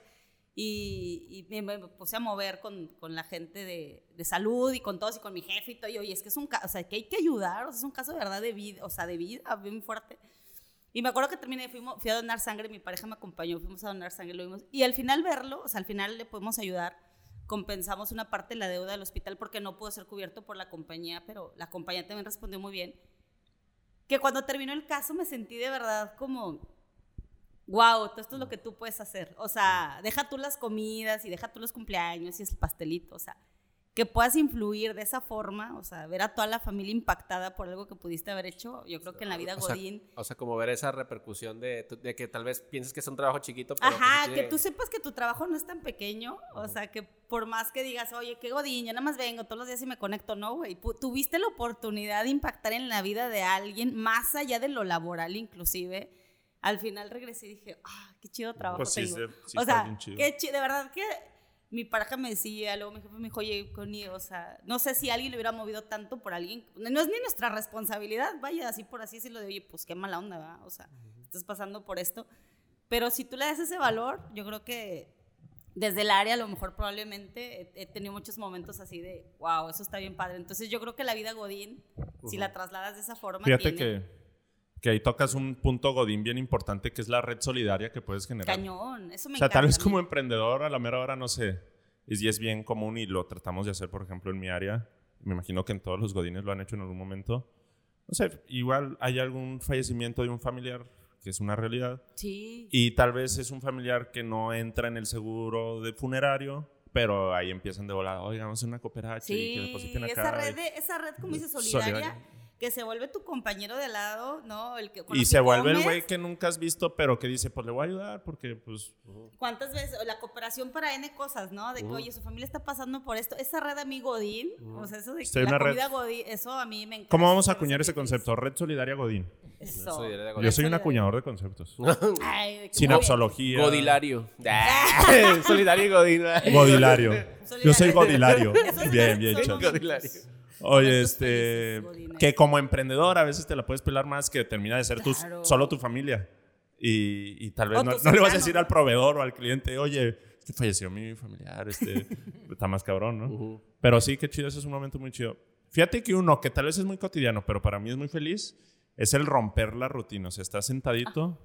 Speaker 4: Y, y me, me puse a mover con, con la gente de, de salud y con todos y con mi jefe y todo. Y oye, es que es un caso, o sea, que hay que ayudar, o sea, es un caso de verdad de vida, o sea, de vida bien fuerte. Y me acuerdo que terminé, fuimos, fui a donar sangre, mi pareja me acompañó, fuimos a donar sangre, lo vimos. Y al final verlo, o sea, al final le podemos ayudar, compensamos una parte de la deuda del hospital porque no pudo ser cubierto por la compañía, pero la compañía también respondió muy bien. Que cuando terminó el caso me sentí de verdad como, wow, todo esto es lo que tú puedes hacer. O sea, deja tú las comidas y deja tú los cumpleaños y el pastelito, o sea, que puedas influir de esa forma, o sea, ver a toda la familia impactada por algo que pudiste haber hecho, yo creo que en la vida
Speaker 2: O sea,
Speaker 4: Godín.
Speaker 2: o sea, como ver esa repercusión de, que tal vez pienses que es un trabajo chiquito, pero
Speaker 4: Ajá, que tú sepas que tu trabajo no es tan pequeño, o sea, que por más que digas, oye, qué godín, yo nada más vengo todos los días y me conecto, no, güey, tuviste la oportunidad de impactar en la vida de alguien, más allá de lo laboral inclusive, al final regresé y dije, ah, qué chido trabajo
Speaker 1: Pues sí,
Speaker 4: tengo.
Speaker 1: sí, sí
Speaker 4: o
Speaker 1: está
Speaker 4: sea,
Speaker 1: bien chido.
Speaker 4: qué chido, de verdad que mi pareja me decía, luego mi jefe me dijo, oye, Connie, o sea, no sé si alguien le hubiera movido tanto por alguien, no es ni nuestra responsabilidad, vaya, así por así decirlo de, oye, pues qué mala onda, ¿verdad? O sea, estás pasando por esto. Pero si tú le das ese valor, yo creo que desde el área a lo mejor probablemente he, he tenido muchos momentos así de, wow, eso está bien padre. Entonces yo creo que la vida Godín, si la trasladas de esa forma,
Speaker 1: Fíjate
Speaker 4: tiene
Speaker 1: que, que ahí tocas un punto godín bien importante que es la red solidaria que puedes generar.
Speaker 4: cañón. Eso me
Speaker 1: O sea, tal
Speaker 4: encanta
Speaker 1: vez
Speaker 4: a mí.
Speaker 1: como emprendedor a la mera hora no sé. Y es bien común y lo tratamos de hacer, por ejemplo, en mi área. Me imagino que en todos los godines lo han hecho en algún momento. No sé, igual hay algún fallecimiento de un familiar que es una realidad.
Speaker 4: Sí.
Speaker 1: Y tal vez es un familiar que no entra en el seguro de funerario, pero ahí empiezan de volada, oiga, vamos a hacer una cooperacha y que
Speaker 4: Sí,
Speaker 1: depositen acá.
Speaker 4: esa red, de- esa red, como dice,
Speaker 1: Solidaria.
Speaker 4: solidaria, que se vuelve tu compañero de lado, ¿no? El que,
Speaker 1: Y
Speaker 4: el
Speaker 1: se
Speaker 4: que
Speaker 1: vuelve el güey que nunca has visto, pero que dice, pues le voy a ayudar porque, pues,
Speaker 4: ¿Cuántas veces? La cooperación para N cosas, ¿no? De que, oye, su familia está pasando por esto. Esa red a mí Godín, o sea, eso de que
Speaker 1: Sí,
Speaker 4: la
Speaker 1: una red.
Speaker 4: comida Godín, eso a mí me encanta.
Speaker 1: ¿cómo vamos a acuñar ese concepto? Red Solidaria Godín.
Speaker 4: Eso.
Speaker 2: Soy
Speaker 1: Yo soy un acuñador de conceptos.
Speaker 4: Ay,
Speaker 1: Sin.
Speaker 2: Godilario. Solidario y Godín.
Speaker 1: Godilario. Yo soy godilario. Bien, bien.
Speaker 2: Godilario.
Speaker 1: Oye, este. Que como emprendedor a veces te la puedes pelar más que termina de ser tu-
Speaker 4: Claro.
Speaker 1: solo tu familia. Y, y tal vez no, no le vas a decir al proveedor o al cliente, oye, que falleció mi familiar, este, está más cabrón, ¿no? Pero sí, qué chido, ese es un momento muy chido. Fíjate que uno que tal vez es muy cotidiano, pero para mí es muy feliz, es el romper la rutina. O sea, estás sentadito,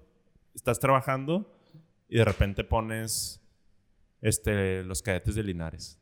Speaker 1: estás trabajando y de repente pones este, los cadetes de Linares.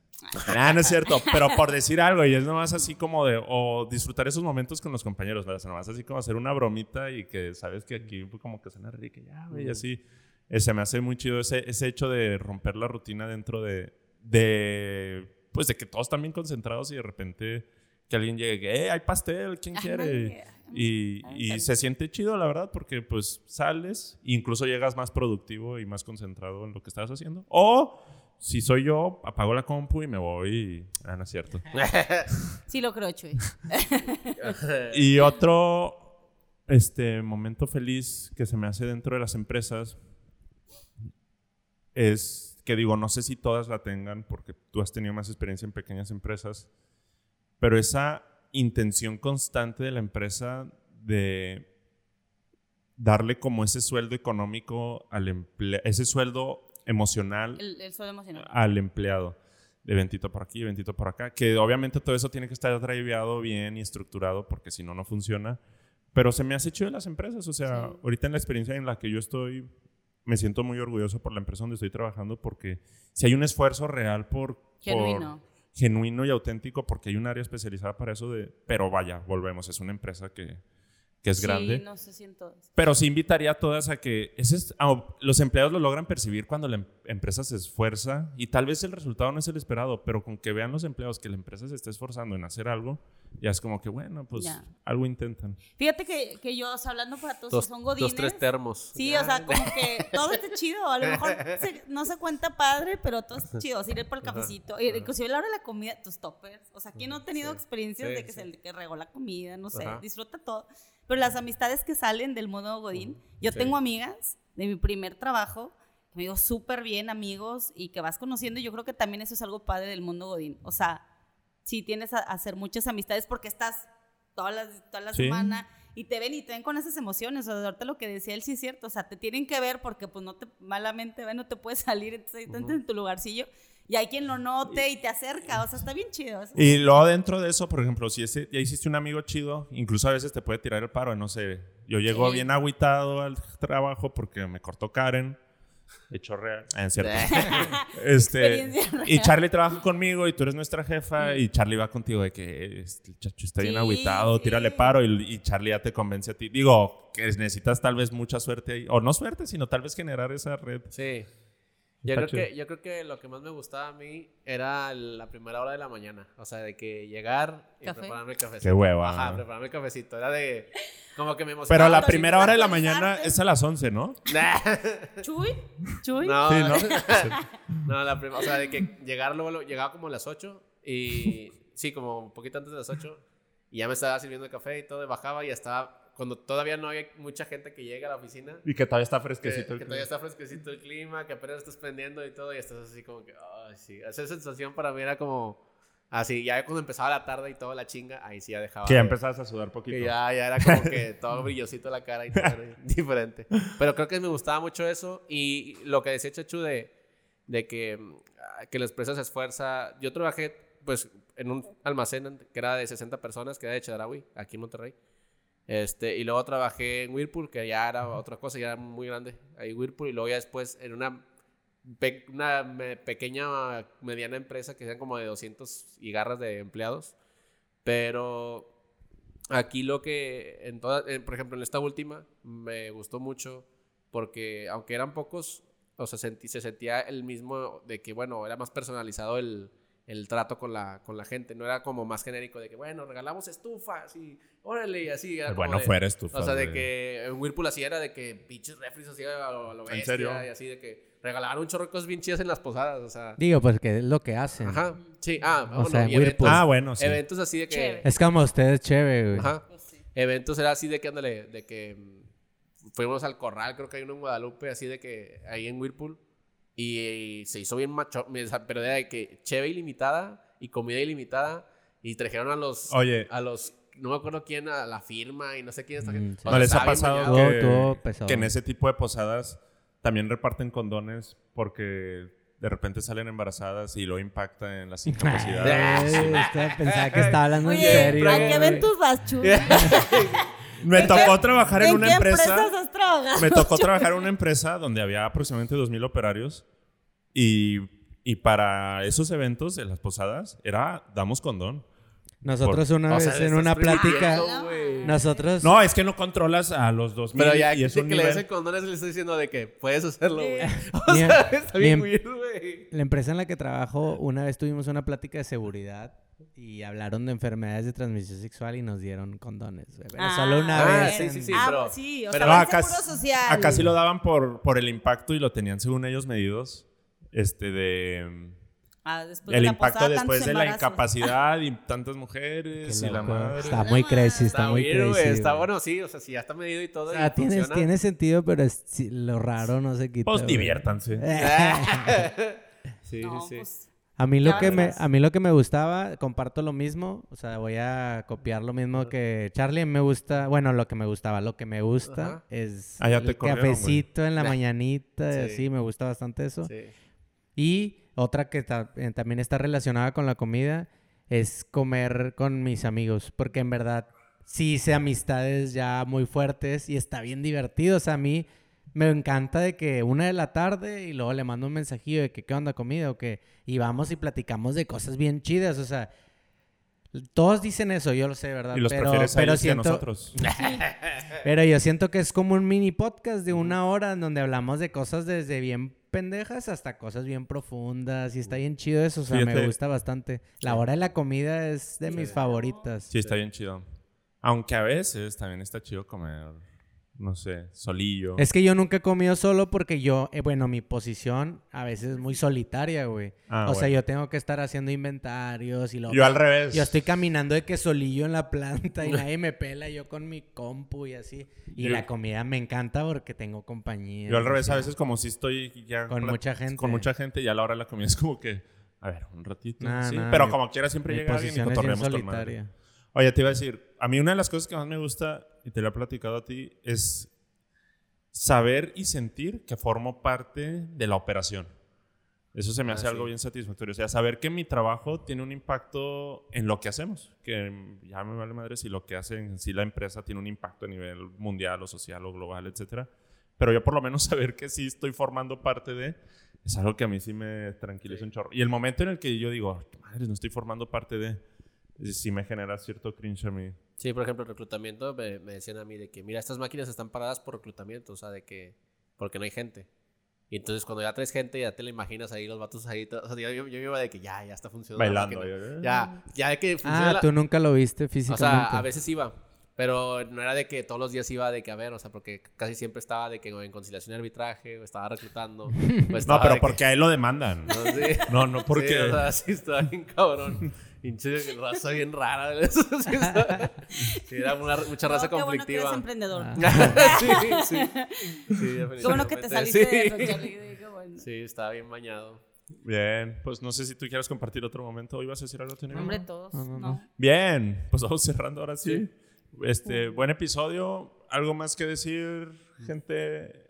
Speaker 1: Ah, no es cierto, pero por decir algo, y es nomás así como de, o disfrutar esos momentos con los compañeros, ¿verdad? O sea, nomás así como hacer una bromita y que sabes que aquí pues, como que suena rico, y ya, güey, y así. Eh, se me hace muy chido ese, ese hecho de romper la rutina dentro de, de, pues de que todos están bien concentrados y de repente que alguien llegue, eh, hay pastel, ¿quién quiere? Y, y se siente chido, la verdad, porque pues sales incluso llegas más productivo y más concentrado en lo que estás haciendo. O si soy yo, apago la compu y me voy y... Ah, no es cierto.
Speaker 4: Sí lo creo, Chuy.
Speaker 1: Y otro este, momento feliz que se me hace dentro de las empresas es que digo, no sé si todas la tengan porque tú has tenido más experiencia en pequeñas empresas, pero esa intención constante de la empresa de darle como ese sueldo económico al empleo, ese sueldo emocional
Speaker 4: El, el suelo emocional.
Speaker 1: al empleado. De ventito por aquí, ventito por acá. Que obviamente todo eso tiene que estar driveado bien y estructurado porque si no, no funciona. Pero se me hace chido en las empresas. O sea,
Speaker 4: Sí.
Speaker 1: ahorita en la experiencia en la que yo estoy, me siento muy orgulloso por la empresa donde estoy trabajando porque si hay un esfuerzo real por... por-
Speaker 4: Genuino.
Speaker 1: genuino y auténtico porque hay un área especializada para eso de... Pero vaya, volvemos, es una empresa que, que es
Speaker 4: Sí,
Speaker 1: grande.
Speaker 4: no sé si en todas.
Speaker 1: Pero sí invitaría a todas a que ese es- los empleados lo logran percibir cuando la em- empresa se esfuerza y tal vez el resultado no es el esperado, pero con que vean los empleados que la empresa se está esforzando en hacer algo, ya es como que bueno, pues
Speaker 4: Ya.
Speaker 1: algo intentan.
Speaker 4: Fíjate que, que yo, o sea, hablando para todos,
Speaker 2: Dos,
Speaker 4: si son
Speaker 2: dos,
Speaker 4: godines.
Speaker 2: tres termos.
Speaker 4: Sí, o sea, como que todo está chido. A lo mejor se- no se cuenta padre, pero todo está chido. Así ir por el cafecito. Y Inclusive a la hora de la comida, tus toppers. O sea, ¿quién no ha tenido
Speaker 2: Sí.
Speaker 4: experiencias
Speaker 2: Sí,
Speaker 4: de que
Speaker 2: sí.
Speaker 4: se que regó la comida? No sé,
Speaker 2: Ajá.
Speaker 4: disfruta todo. Pero las amistades que salen del modo Godín. Yo
Speaker 2: Sí.
Speaker 4: tengo amigas de mi primer trabajo, que me digo súper bien amigos y que vas conociendo. Y yo creo que también eso es algo padre del mundo Godín. O sea, sí tienes a, a hacer muchas amistades porque estás toda la, toda la
Speaker 1: Sí.
Speaker 4: semana y te ven y te ven con esas emociones. O sea, ahorita lo que decía él sí es cierto. O sea, te tienen que ver porque pues no te, malamente ven, no te puedes salir, entonces en tu lugarcillo. Y hay quien lo note y te acerca. O sea, está bien chido. eso.
Speaker 1: Y luego dentro de eso, por ejemplo, si ese, ya hiciste un amigo chido, incluso a veces te puede tirar el paro, no sé, yo llego
Speaker 4: Sí.
Speaker 1: bien agüitado al trabajo porque me cortó Karen. Hecho real. Ah, es cierto. este, y Charlie trabaja conmigo y tú eres nuestra jefa y Charlie va contigo de que este chacho está bien
Speaker 4: Sí, sí.
Speaker 1: tírale paro y, y Charlie ya te convence a ti. Digo, que necesitas tal vez mucha suerte ahí, o no suerte, sino tal vez generar esa red.
Speaker 2: Sí. Yo creo, que, yo creo que lo que más me gustaba a mí era la primera hora de la mañana. O sea, de que llegar y
Speaker 4: ¿Café?
Speaker 2: prepararme el cafecito.
Speaker 1: Qué hueva.
Speaker 2: Ajá, prepararme el cafecito. Era de... Como que me emocionaba.
Speaker 1: Pero la primera hora de la mañana es a las 11, ¿no?
Speaker 4: Chuy, Chuy.
Speaker 2: no,
Speaker 1: Sí, ¿no?
Speaker 2: no, la primera... O sea, de que llegar luego, luego- llegaba como a las 8 y... Sí, como un poquito antes de las 8. Y ya me estaba sirviendo el café y todo, y bajaba y ya estaba... Cuando todavía no hay mucha gente que llega a la oficina.
Speaker 1: Y que todavía está
Speaker 2: Que,
Speaker 1: fresquecito.
Speaker 2: que
Speaker 1: el
Speaker 2: todavía
Speaker 1: clima.
Speaker 2: está fresquecito el clima, que apenas estás prendiendo y todo, y estás así como que, ay, sí. Esa sensación para mí era como, Así, ya cuando empezaba la tarde y toda la chinga, ahí sí ya dejaba.
Speaker 1: Que ya empezabas a sudar poquito.
Speaker 2: que ya, ya era como que todo brillosito la cara y todo era diferente. Pero creo que me gustaba mucho eso. Y lo que decía Chachu de, de que, ah, que la empresa se esfuerza. Yo trabajé pues en un almacén que era de 60 personas, que era de Chedraui, aquí en Monterrey. Este, y luego trabajé en Whirlpool, que ya era otra cosa, ya era muy grande. Ahí Whirlpool. Y luego ya después en una, pe- una me- pequeña, mediana empresa que eran como de 200 y garras de empleados. Pero Aquí lo que, en toda, por ejemplo, en esta última, me gustó mucho porque aunque eran pocos, o sea, sentí- se sentía el mismo de que, bueno, era más personalizado el, el trato con la, con la gente. No era como más genérico de que, bueno, regalamos estufas y órale, y así. Era como
Speaker 1: bueno,
Speaker 2: de-
Speaker 1: fuera estufa.
Speaker 2: O sea, de que en Whirlpool así era de que pinches refris así a lo, a lo
Speaker 1: ¿En
Speaker 2: bestia,
Speaker 1: serio?
Speaker 2: Y así de que regalaban un chorro de cosas bien chidas en las posadas, o sea.
Speaker 3: Digo, pues que es lo que hacen.
Speaker 2: Ajá, sí, ah,
Speaker 3: O
Speaker 2: bueno,
Speaker 3: sea, Whirlpool.
Speaker 1: Ah, bueno, sí.
Speaker 2: eventos así de que...
Speaker 4: Chévere.
Speaker 3: Es como ustedes, chévere, güey.
Speaker 2: Ajá.
Speaker 4: Pues sí.
Speaker 2: Eventos era así de que, ándale, de que fuimos al corral, creo que hay uno en Guadalupe, así de que ahí en Whirlpool. Y, se hizo bien macho, pero era de que cheve ilimitada y comida ilimitada. Y trajeron a los,
Speaker 1: Oye.
Speaker 2: a los, no me acuerdo quién, a la firma y no sé quién. está-
Speaker 3: Mm, sí.
Speaker 1: ¿No les ha pasado.
Speaker 3: Todo-
Speaker 1: que,
Speaker 3: todo pesado.
Speaker 1: que en ese tipo de posadas también reparten condones porque de repente salen embarazadas y lo impacta en las
Speaker 3: Ay,
Speaker 1: incapacidades?
Speaker 3: estaba- pensaba que estaba hablando en
Speaker 4: Oye,
Speaker 3: serio.
Speaker 4: ¿a qué
Speaker 3: güey.
Speaker 4: eventos vas?
Speaker 1: Me tocó trabajar en
Speaker 4: ¿En
Speaker 1: una
Speaker 4: qué
Speaker 1: empresa.
Speaker 4: has trabajado?
Speaker 1: Me tocó trabajar en una empresa donde había aproximadamente 2.000 operarios y, y para esos eventos de las posadas era damos condón.
Speaker 3: Nosotros una
Speaker 2: O sea,
Speaker 3: vez en una plática, nosotros...
Speaker 1: No, es que no controlas a los 2.000
Speaker 2: Pero ya
Speaker 1: y es
Speaker 2: que,
Speaker 1: un
Speaker 2: que le
Speaker 1: nivel...
Speaker 2: el condones le estoy diciendo de que puedes hacerlo, güey. O sea, está bien güey.
Speaker 3: La empresa en la que trabajo, una vez tuvimos una plática de seguridad y hablaron de enfermedades de transmisión sexual y nos dieron condones. güey. Pero
Speaker 4: Ah,
Speaker 3: solo una
Speaker 2: ah,
Speaker 3: vez.
Speaker 2: sí,
Speaker 3: en-
Speaker 2: sí, sí.
Speaker 4: ah,
Speaker 2: pero-
Speaker 4: sí, o
Speaker 2: pero
Speaker 4: sea,
Speaker 1: acá
Speaker 4: social.
Speaker 1: Acá sí lo daban por, por el impacto y lo tenían según ellos medidos. Este de...
Speaker 4: Ah, después
Speaker 1: el impacto
Speaker 4: posada,
Speaker 1: después de la incapacidad y tantas mujeres y la madre.
Speaker 3: Está muy crazy, está,
Speaker 2: Está
Speaker 3: muy
Speaker 2: güey.
Speaker 3: crazy.
Speaker 2: Está bueno, sí. O sea, si ya está medido y todo.
Speaker 3: O
Speaker 2: y
Speaker 3: tiene,
Speaker 2: funciona.
Speaker 3: tiene sentido, pero es- sí, lo raro no se quita.
Speaker 1: Pues diviértanse.
Speaker 2: sí,
Speaker 4: No,
Speaker 2: sí, sí.
Speaker 4: pues,
Speaker 3: A mí lo que me a mí lo que me gustaba, comparto lo mismo, o sea, voy a copiar lo mismo que Charlie, me gusta, bueno, lo que me gustaba, lo que me gusta
Speaker 2: Ajá.
Speaker 3: es
Speaker 1: Ah,
Speaker 3: el
Speaker 1: corrieron,
Speaker 3: cafecito en la
Speaker 2: Nah.
Speaker 3: mañanita, y
Speaker 2: Sí.
Speaker 3: así, me gusta bastante eso.
Speaker 2: Sí.
Speaker 3: Y otra que ta- eh, también está relacionada con la comida es comer con mis amigos, porque en verdad sí hice amistades ya muy fuertes y está bien divertido. O sea, a mí me encanta de que una de la tarde y luego le mando un mensajillo de que qué onda comida o que y vamos y platicamos de cosas bien chidas. O sea, todos dicen eso, yo lo sé, ¿verdad?
Speaker 1: Y los
Speaker 3: pero,
Speaker 1: prefieres a
Speaker 3: pero
Speaker 1: que a
Speaker 3: siento,
Speaker 1: nosotros.
Speaker 3: pero yo siento que es como un mini podcast de una hora en donde hablamos de cosas desde bien pendejas hasta cosas bien profundas y está bien chido eso, o sea, me gusta bastante. La hora de la comida es de mis favoritas.
Speaker 1: Sí, está bien chido. Aunque a veces también está chido comer, no sé, solillo.
Speaker 3: Es que yo nunca he comido solo porque yo, eh, bueno, mi posición a veces es muy solitaria, güey.
Speaker 1: Ah,
Speaker 3: o sea, yo tengo que estar haciendo inventarios y luego...
Speaker 1: Yo al revés.
Speaker 3: Yo estoy caminando de que solillo en la planta y nadie me pela, yo con mi compu y así. Y
Speaker 1: Yo-
Speaker 3: la comida me encanta porque tengo compañía.
Speaker 1: Yo al revés, a veces como si estoy ya...
Speaker 3: Con
Speaker 1: plat-
Speaker 3: mucha gente.
Speaker 1: Con mucha gente y a la hora de la comida es como que... A ver, un ratito.
Speaker 3: Nah,
Speaker 1: sí,
Speaker 3: nah,
Speaker 1: pero
Speaker 3: mi-
Speaker 1: como quiera siempre llega alguien y cotorreamos con madre. Oye, te iba a decir, a mí una de las cosas que más me gusta, y te lo he platicado a ti, es saber y sentir que formo parte de la operación. Eso se me
Speaker 2: Ah,
Speaker 1: hace algo
Speaker 2: sí.
Speaker 1: bien satisfactorio. O sea, saber que mi trabajo tiene un impacto en lo que hacemos. Que ya me vale madre si lo que hace en sí la empresa tiene un impacto a nivel mundial o social o global, etcétera. Pero yo por lo menos saber que sí estoy formando parte de es algo que a mí sí me tranquiliza un chorro. Y el momento en el que yo digo, madre, no estoy formando parte de, sí me genera cierto cringe a mí.
Speaker 2: Sí, por ejemplo, el reclutamiento me, me decían a mí de que, mira, estas máquinas están paradas por reclutamiento, o sea, de que, porque no hay gente. Y entonces cuando ya traes gente, ya te la imaginas ahí, los vatos ahí, todo- o sea, yo, yo, yo iba de que ya, ya está funcionando. la
Speaker 1: Bailando.
Speaker 2: máquina. Ya, ya de que funciona.
Speaker 3: Ah,
Speaker 2: la-
Speaker 3: tú nunca lo viste
Speaker 2: o
Speaker 3: físicamente.
Speaker 2: sea, a veces iba, pero no era de que todos los días iba de que a ver, o sea, porque casi siempre estaba de que en conciliación y arbitraje, o estaba reclutando. o
Speaker 1: No, pero
Speaker 2: de que-
Speaker 1: porque a él lo demandan.
Speaker 2: No, sí.
Speaker 1: No, no porque...
Speaker 2: Sí, o sea, sí estaba bien cabrón. Pinche raza bien rara. Eso sí, sí, era una, mucha raza
Speaker 4: No, qué bueno que eres
Speaker 2: conflictiva.
Speaker 4: emprendedor.
Speaker 3: Ah.
Speaker 2: sí, sí. Sí,
Speaker 4: Qué bueno que te
Speaker 2: definitivamente.
Speaker 4: saliste de
Speaker 2: Sí.
Speaker 4: Charlie. Qué bueno.
Speaker 2: Sí, estaba bien bañado.
Speaker 1: Bien, pues no sé si tú quieres compartir otro momento. ¿Ibas a decir algo?
Speaker 4: Hombre, todos.
Speaker 3: no, no,
Speaker 4: No,
Speaker 3: no.
Speaker 1: Bien, pues vamos cerrando ahora sí. Este, buen episodio. ¿Algo más que decir, gente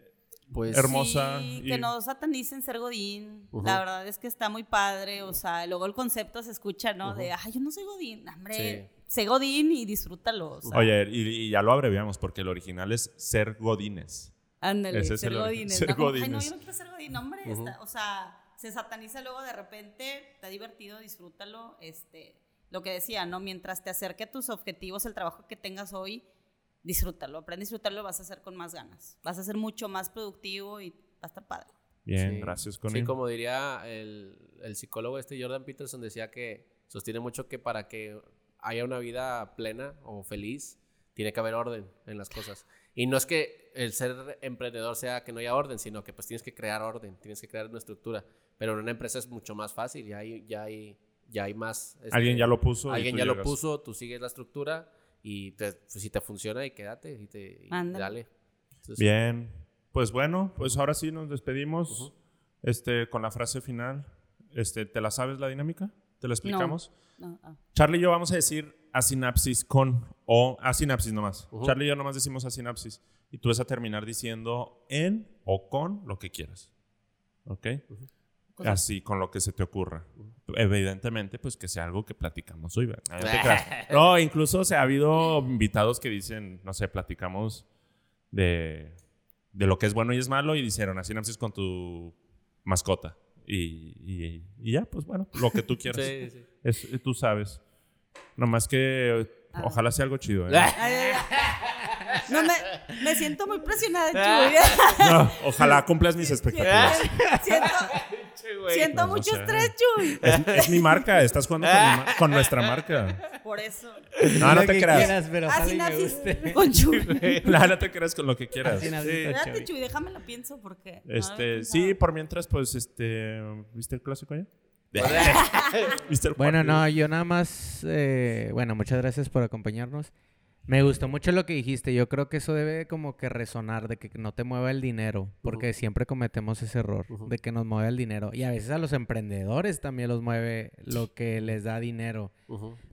Speaker 2: Pues
Speaker 1: hermosa?
Speaker 4: Sí,
Speaker 1: y-
Speaker 4: que no satanicen ser Godín.
Speaker 2: Ujú.
Speaker 4: La verdad es que está muy padre. O sea, luego el concepto se escucha, ¿no? De, ay, yo no soy Godín. Hombre, sé Godín y disfrútalo. O sea,
Speaker 1: Oye, y, y ya lo abreviamos porque el original es ser godines.
Speaker 4: ándale,
Speaker 1: ese es
Speaker 4: ser Godín.
Speaker 1: ser
Speaker 4: ¿no? Como, Ay, no,
Speaker 1: godines.
Speaker 4: yo no quiero ser Godín. Hombre, está- o sea, se sataniza luego de repente. Está divertido, disfrútalo. Este, lo que decía, ¿no? Mientras te acerque a tus objetivos, el trabajo que tengas hoy, disfrútalo. Aprende a disfrutarlo, vas a hacer con más ganas. Vas a ser mucho más productivo y va a estar padre.
Speaker 1: Bien,
Speaker 2: Sí.
Speaker 1: gracias, Connie.
Speaker 2: Sí, como diría el, el psicólogo este Jordan Peterson, decía que sostiene mucho que para que haya una vida plena o feliz, tiene que haber orden en las cosas. Y no es que el ser emprendedor sea que no haya orden, sino que pues tienes que crear orden, tienes que crear una estructura. Pero en una empresa es mucho más fácil, ya hay, ya hay, ya hay más... este,
Speaker 1: Alguien ya lo puso.
Speaker 2: Alguien ya lo
Speaker 1: llegas.
Speaker 2: puso, tú sigues la estructura y te- pues, si te funciona y quédate y, te, y dale. Entonces,
Speaker 1: Bien, pues bueno, pues ahora sí nos despedimos este, con la frase final. Este, ¿Te la sabes la dinámica? ¿Te la explicamos?
Speaker 4: No, ah.
Speaker 1: Charlie y yo vamos a decir a sinapsis con o a sinapsis nomás.
Speaker 2: Ujú.
Speaker 1: Charlie y yo nomás decimos a sinapsis. Y tú vas a terminar diciendo en o con lo que quieras. ¿Ok? Así, con lo que se te ocurra. Evidentemente, pues que sea algo que platicamos hoy. ¿verdad? No, te creas. No, incluso o sea, ha habido invitados que dicen, no sé, platicamos de, de lo que es bueno y es malo y dijeron, a sinapsis con tu mascota. Y, y- y ya, pues bueno, lo que tú quieras.
Speaker 2: sí, sí.
Speaker 1: Es- eh, tú sabes. Nomás que
Speaker 4: Ah.
Speaker 1: ojalá sea algo chido. ¿eh?
Speaker 4: No, me, me siento muy presionada, Chuy.
Speaker 1: No, ojalá cumplas mis expectativas.
Speaker 4: siento siento
Speaker 1: Pues,
Speaker 4: mucho
Speaker 1: sea.
Speaker 4: estrés, Chuy.
Speaker 1: Es, es mi marca, estás jugando con, mi mar- con nuestra marca.
Speaker 4: Por eso.
Speaker 1: No, no
Speaker 3: Lo
Speaker 1: te creas.
Speaker 3: quieras, pero
Speaker 4: Ah, sinapsis
Speaker 3: guste.
Speaker 4: con Chuy.
Speaker 1: No, no te creas con lo que quieras.
Speaker 4: Espérate,
Speaker 3: Chuy.
Speaker 4: Chuy, déjame la pienso porque. no lo
Speaker 1: Este, sí, por mientras, pues, este, ¿viste el clásico ya? ¿Viste el
Speaker 3: Bueno, no, yo nada más, eh, bueno, muchas gracias por acompañarnos. Me gustó mucho lo que dijiste. Yo creo que eso debe como que resonar de que no te mueva el dinero, porque siempre cometemos ese error de que nos mueve el dinero. Y a veces a los emprendedores también los mueve lo que les da dinero.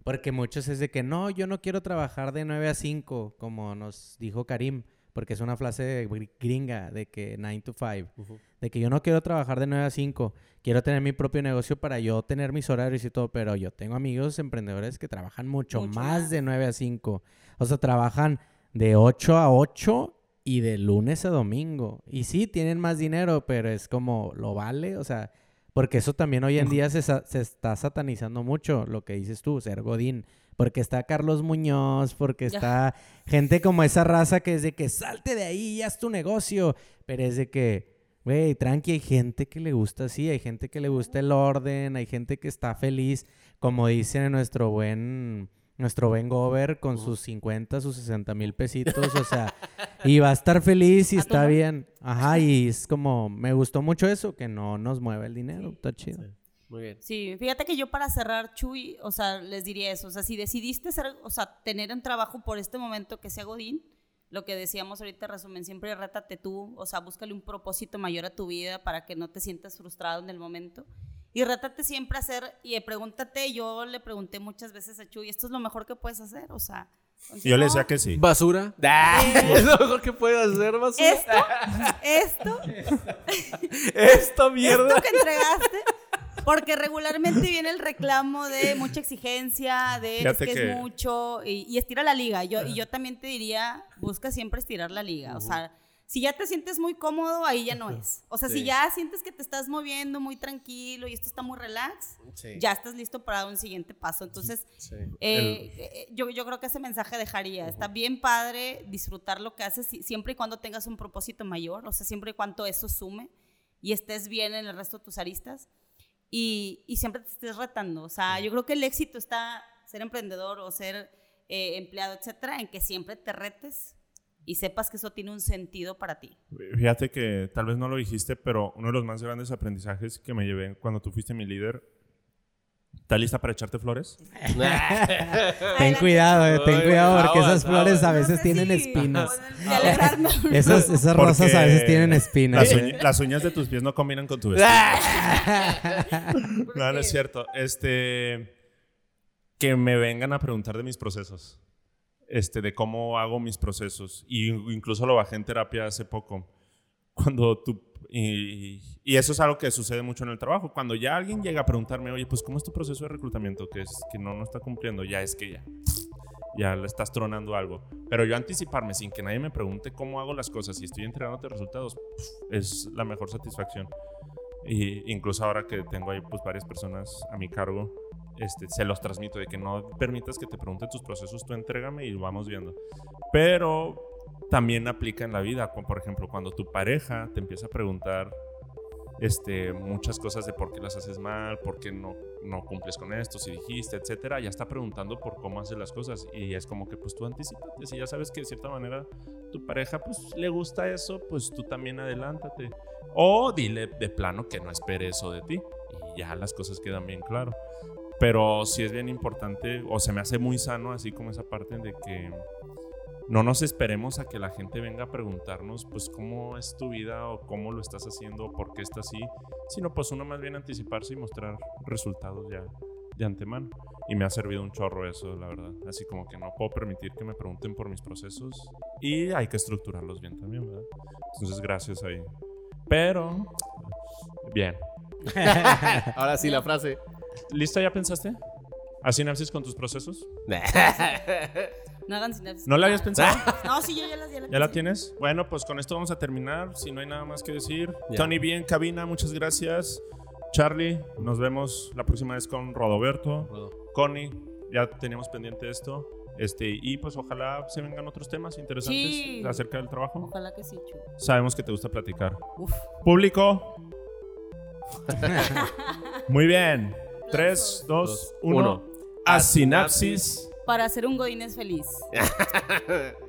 Speaker 3: Porque muchos es de que no, yo no quiero trabajar de 9 a 5, como nos dijo Karim, porque es una frase gr- gringa de que 9 to 5,
Speaker 2: Ujú.
Speaker 3: de que yo no quiero trabajar de 9 a 5, quiero tener mi propio negocio para yo tener mis horarios y todo, pero yo tengo amigos emprendedores que trabajan mucho,
Speaker 4: Mucho
Speaker 3: más,
Speaker 4: más.
Speaker 3: de 9 a 5. O sea, trabajan de 8 a 8 y de lunes a domingo. Y sí, tienen más dinero, pero es como, ¿lo vale? O sea, porque eso también hoy en día se, se está satanizando mucho, lo que dices tú, ser Godín. Porque está Carlos Muñoz, porque está gente como esa raza que es de que salte de ahí y haz tu negocio. Pero es de que, güey, tranqui, hay gente que le gusta así, hay gente que le gusta el orden, hay gente que está feliz, como dice nuestro buen, nuestro Ben Gover con sus 50, sus 60 mil pesitos, o sea, y va a estar feliz y está bien. Ajá, y es como, me gustó mucho eso, que no nos mueve el dinero, está chido.
Speaker 2: Muy bien.
Speaker 4: Sí, fíjate que yo para cerrar, Chuy, o sea, les diría eso. O sea, si decidiste ser, o sea, tener un trabajo por este momento que sea Godín, lo que decíamos ahorita, resumen, siempre rétate tú, o sea, búscale un propósito mayor a tu vida para que no te sientas frustrado en el momento. Y rétate siempre a hacer, y pregúntate, yo le pregunté muchas veces a Chuy, ¿esto es lo mejor que puedes hacer? O sea,
Speaker 1: Y yo le decía
Speaker 4: no,
Speaker 1: que sí.
Speaker 2: Basura. es lo mejor que puedes hacer, basura.
Speaker 4: Esto, esto,
Speaker 2: Esta mierda.
Speaker 4: esto que entregaste. Porque regularmente viene el reclamo de mucha exigencia, de es que,
Speaker 1: que-
Speaker 4: es mucho, y, y estira la liga. Yo, y yo también te diría, busca siempre estirar la liga. O sea, si ya te sientes muy cómodo, ahí ya no es. O sea,
Speaker 2: Sí.
Speaker 4: si ya sientes que te estás moviendo muy tranquilo y esto está muy relax,
Speaker 2: Sí.
Speaker 4: ya estás listo para un siguiente paso. Entonces,
Speaker 2: Sí.
Speaker 4: eh, eh, yo, yo creo que ese mensaje dejaría. Está bien padre disfrutar lo que haces si- siempre y cuando tengas un propósito mayor, o sea, siempre y cuando eso sume y estés bien en el resto de tus aristas y, y siempre te estés retando. O sea, yo creo que el éxito está ser emprendedor o ser eh, empleado, etcétera, en que siempre te retes y sepas que eso tiene un sentido para ti.
Speaker 1: Fíjate que tal vez no lo dijiste, pero uno de los más grandes aprendizajes que me llevé cuando tú fuiste mi líder ¿Estás lista para echarte flores?
Speaker 3: Ten cuidado, eh, ten cuidado porque esas flores a veces
Speaker 4: No sé
Speaker 3: tienen
Speaker 4: si-
Speaker 3: espinas. Esas, esas rosas a veces tienen espinas.
Speaker 1: Las, uñ- las uñas de tus pies no combinan con tu vestido. No, no es cierto. Este. Que me vengan a preguntar de mis procesos. Este, de cómo hago mis procesos. Y incluso lo bajé en terapia hace poco. Cuando tú. Y, y eso es algo que sucede mucho en el trabajo. Cuando ya alguien llega a preguntarme, oye, pues, ¿cómo es tu proceso de reclutamiento? Que es que no, no está cumpliendo. Ya es que ya. Ya le estás tronando algo. Pero yo anticiparme sin que nadie me pregunte cómo hago las cosas y estoy entregándote resultados, es la mejor satisfacción. Y incluso ahora que tengo ahí pues varias personas a mi cargo, este, se los transmito de que no permitas que te pregunten tus procesos, tú entrégame y vamos viendo. Pero también aplica en la vida, por ejemplo cuando tu pareja te empieza a preguntar este, muchas cosas de por qué las haces mal, por qué no, no cumples con esto, si dijiste, etcétera, ya está preguntando por cómo haces las cosas y es como que pues tú anticipate, si ya sabes que de cierta manera tu pareja pues le gusta eso, pues tú también adelántate. O dile de plano que no espere eso de ti y ya las cosas quedan bien claro. Pero sí es bien importante, o se me hace muy sano, así como esa parte de que no nos esperemos a que la gente venga a preguntarnos, pues, cómo es tu vida o cómo lo estás haciendo o por qué está así, sino pues uno más bien anticiparse y mostrar resultados ya de antemano. Y me ha servido un chorro eso, la verdad. Así como que no puedo permitir que me pregunten por mis procesos y hay que estructurarlos bien también, ¿verdad? Entonces, gracias ahí. Pero, bien.
Speaker 2: Ahora sí, la frase.
Speaker 1: ¿Listo? ¿Ya pensaste? ¿A sinapsis con tus procesos?
Speaker 4: No hagan sinapsis.
Speaker 1: ¿No la habías pensado?
Speaker 4: No, sí, yo ya las ya
Speaker 1: ¿Ya la tienes? Bueno, pues con esto vamos a terminar. Si no hay nada más que decir.
Speaker 2: Ya.
Speaker 1: Tony, bien, cabina, muchas gracias. Charlie, nos vemos la próxima vez con Rodoberto. Connie, ya teníamos pendiente esto. Este, y pues ojalá se vengan otros temas interesantes
Speaker 4: Sí.
Speaker 1: acerca del trabajo.
Speaker 4: Ojalá que sí, Chu.
Speaker 1: Sabemos que te gusta platicar.
Speaker 4: Uf.
Speaker 1: Público. Muy bien. 3, 2,
Speaker 2: Dos,
Speaker 1: 1.
Speaker 2: uno.
Speaker 1: A sinapsis.
Speaker 4: Para hacer un Godínez feliz.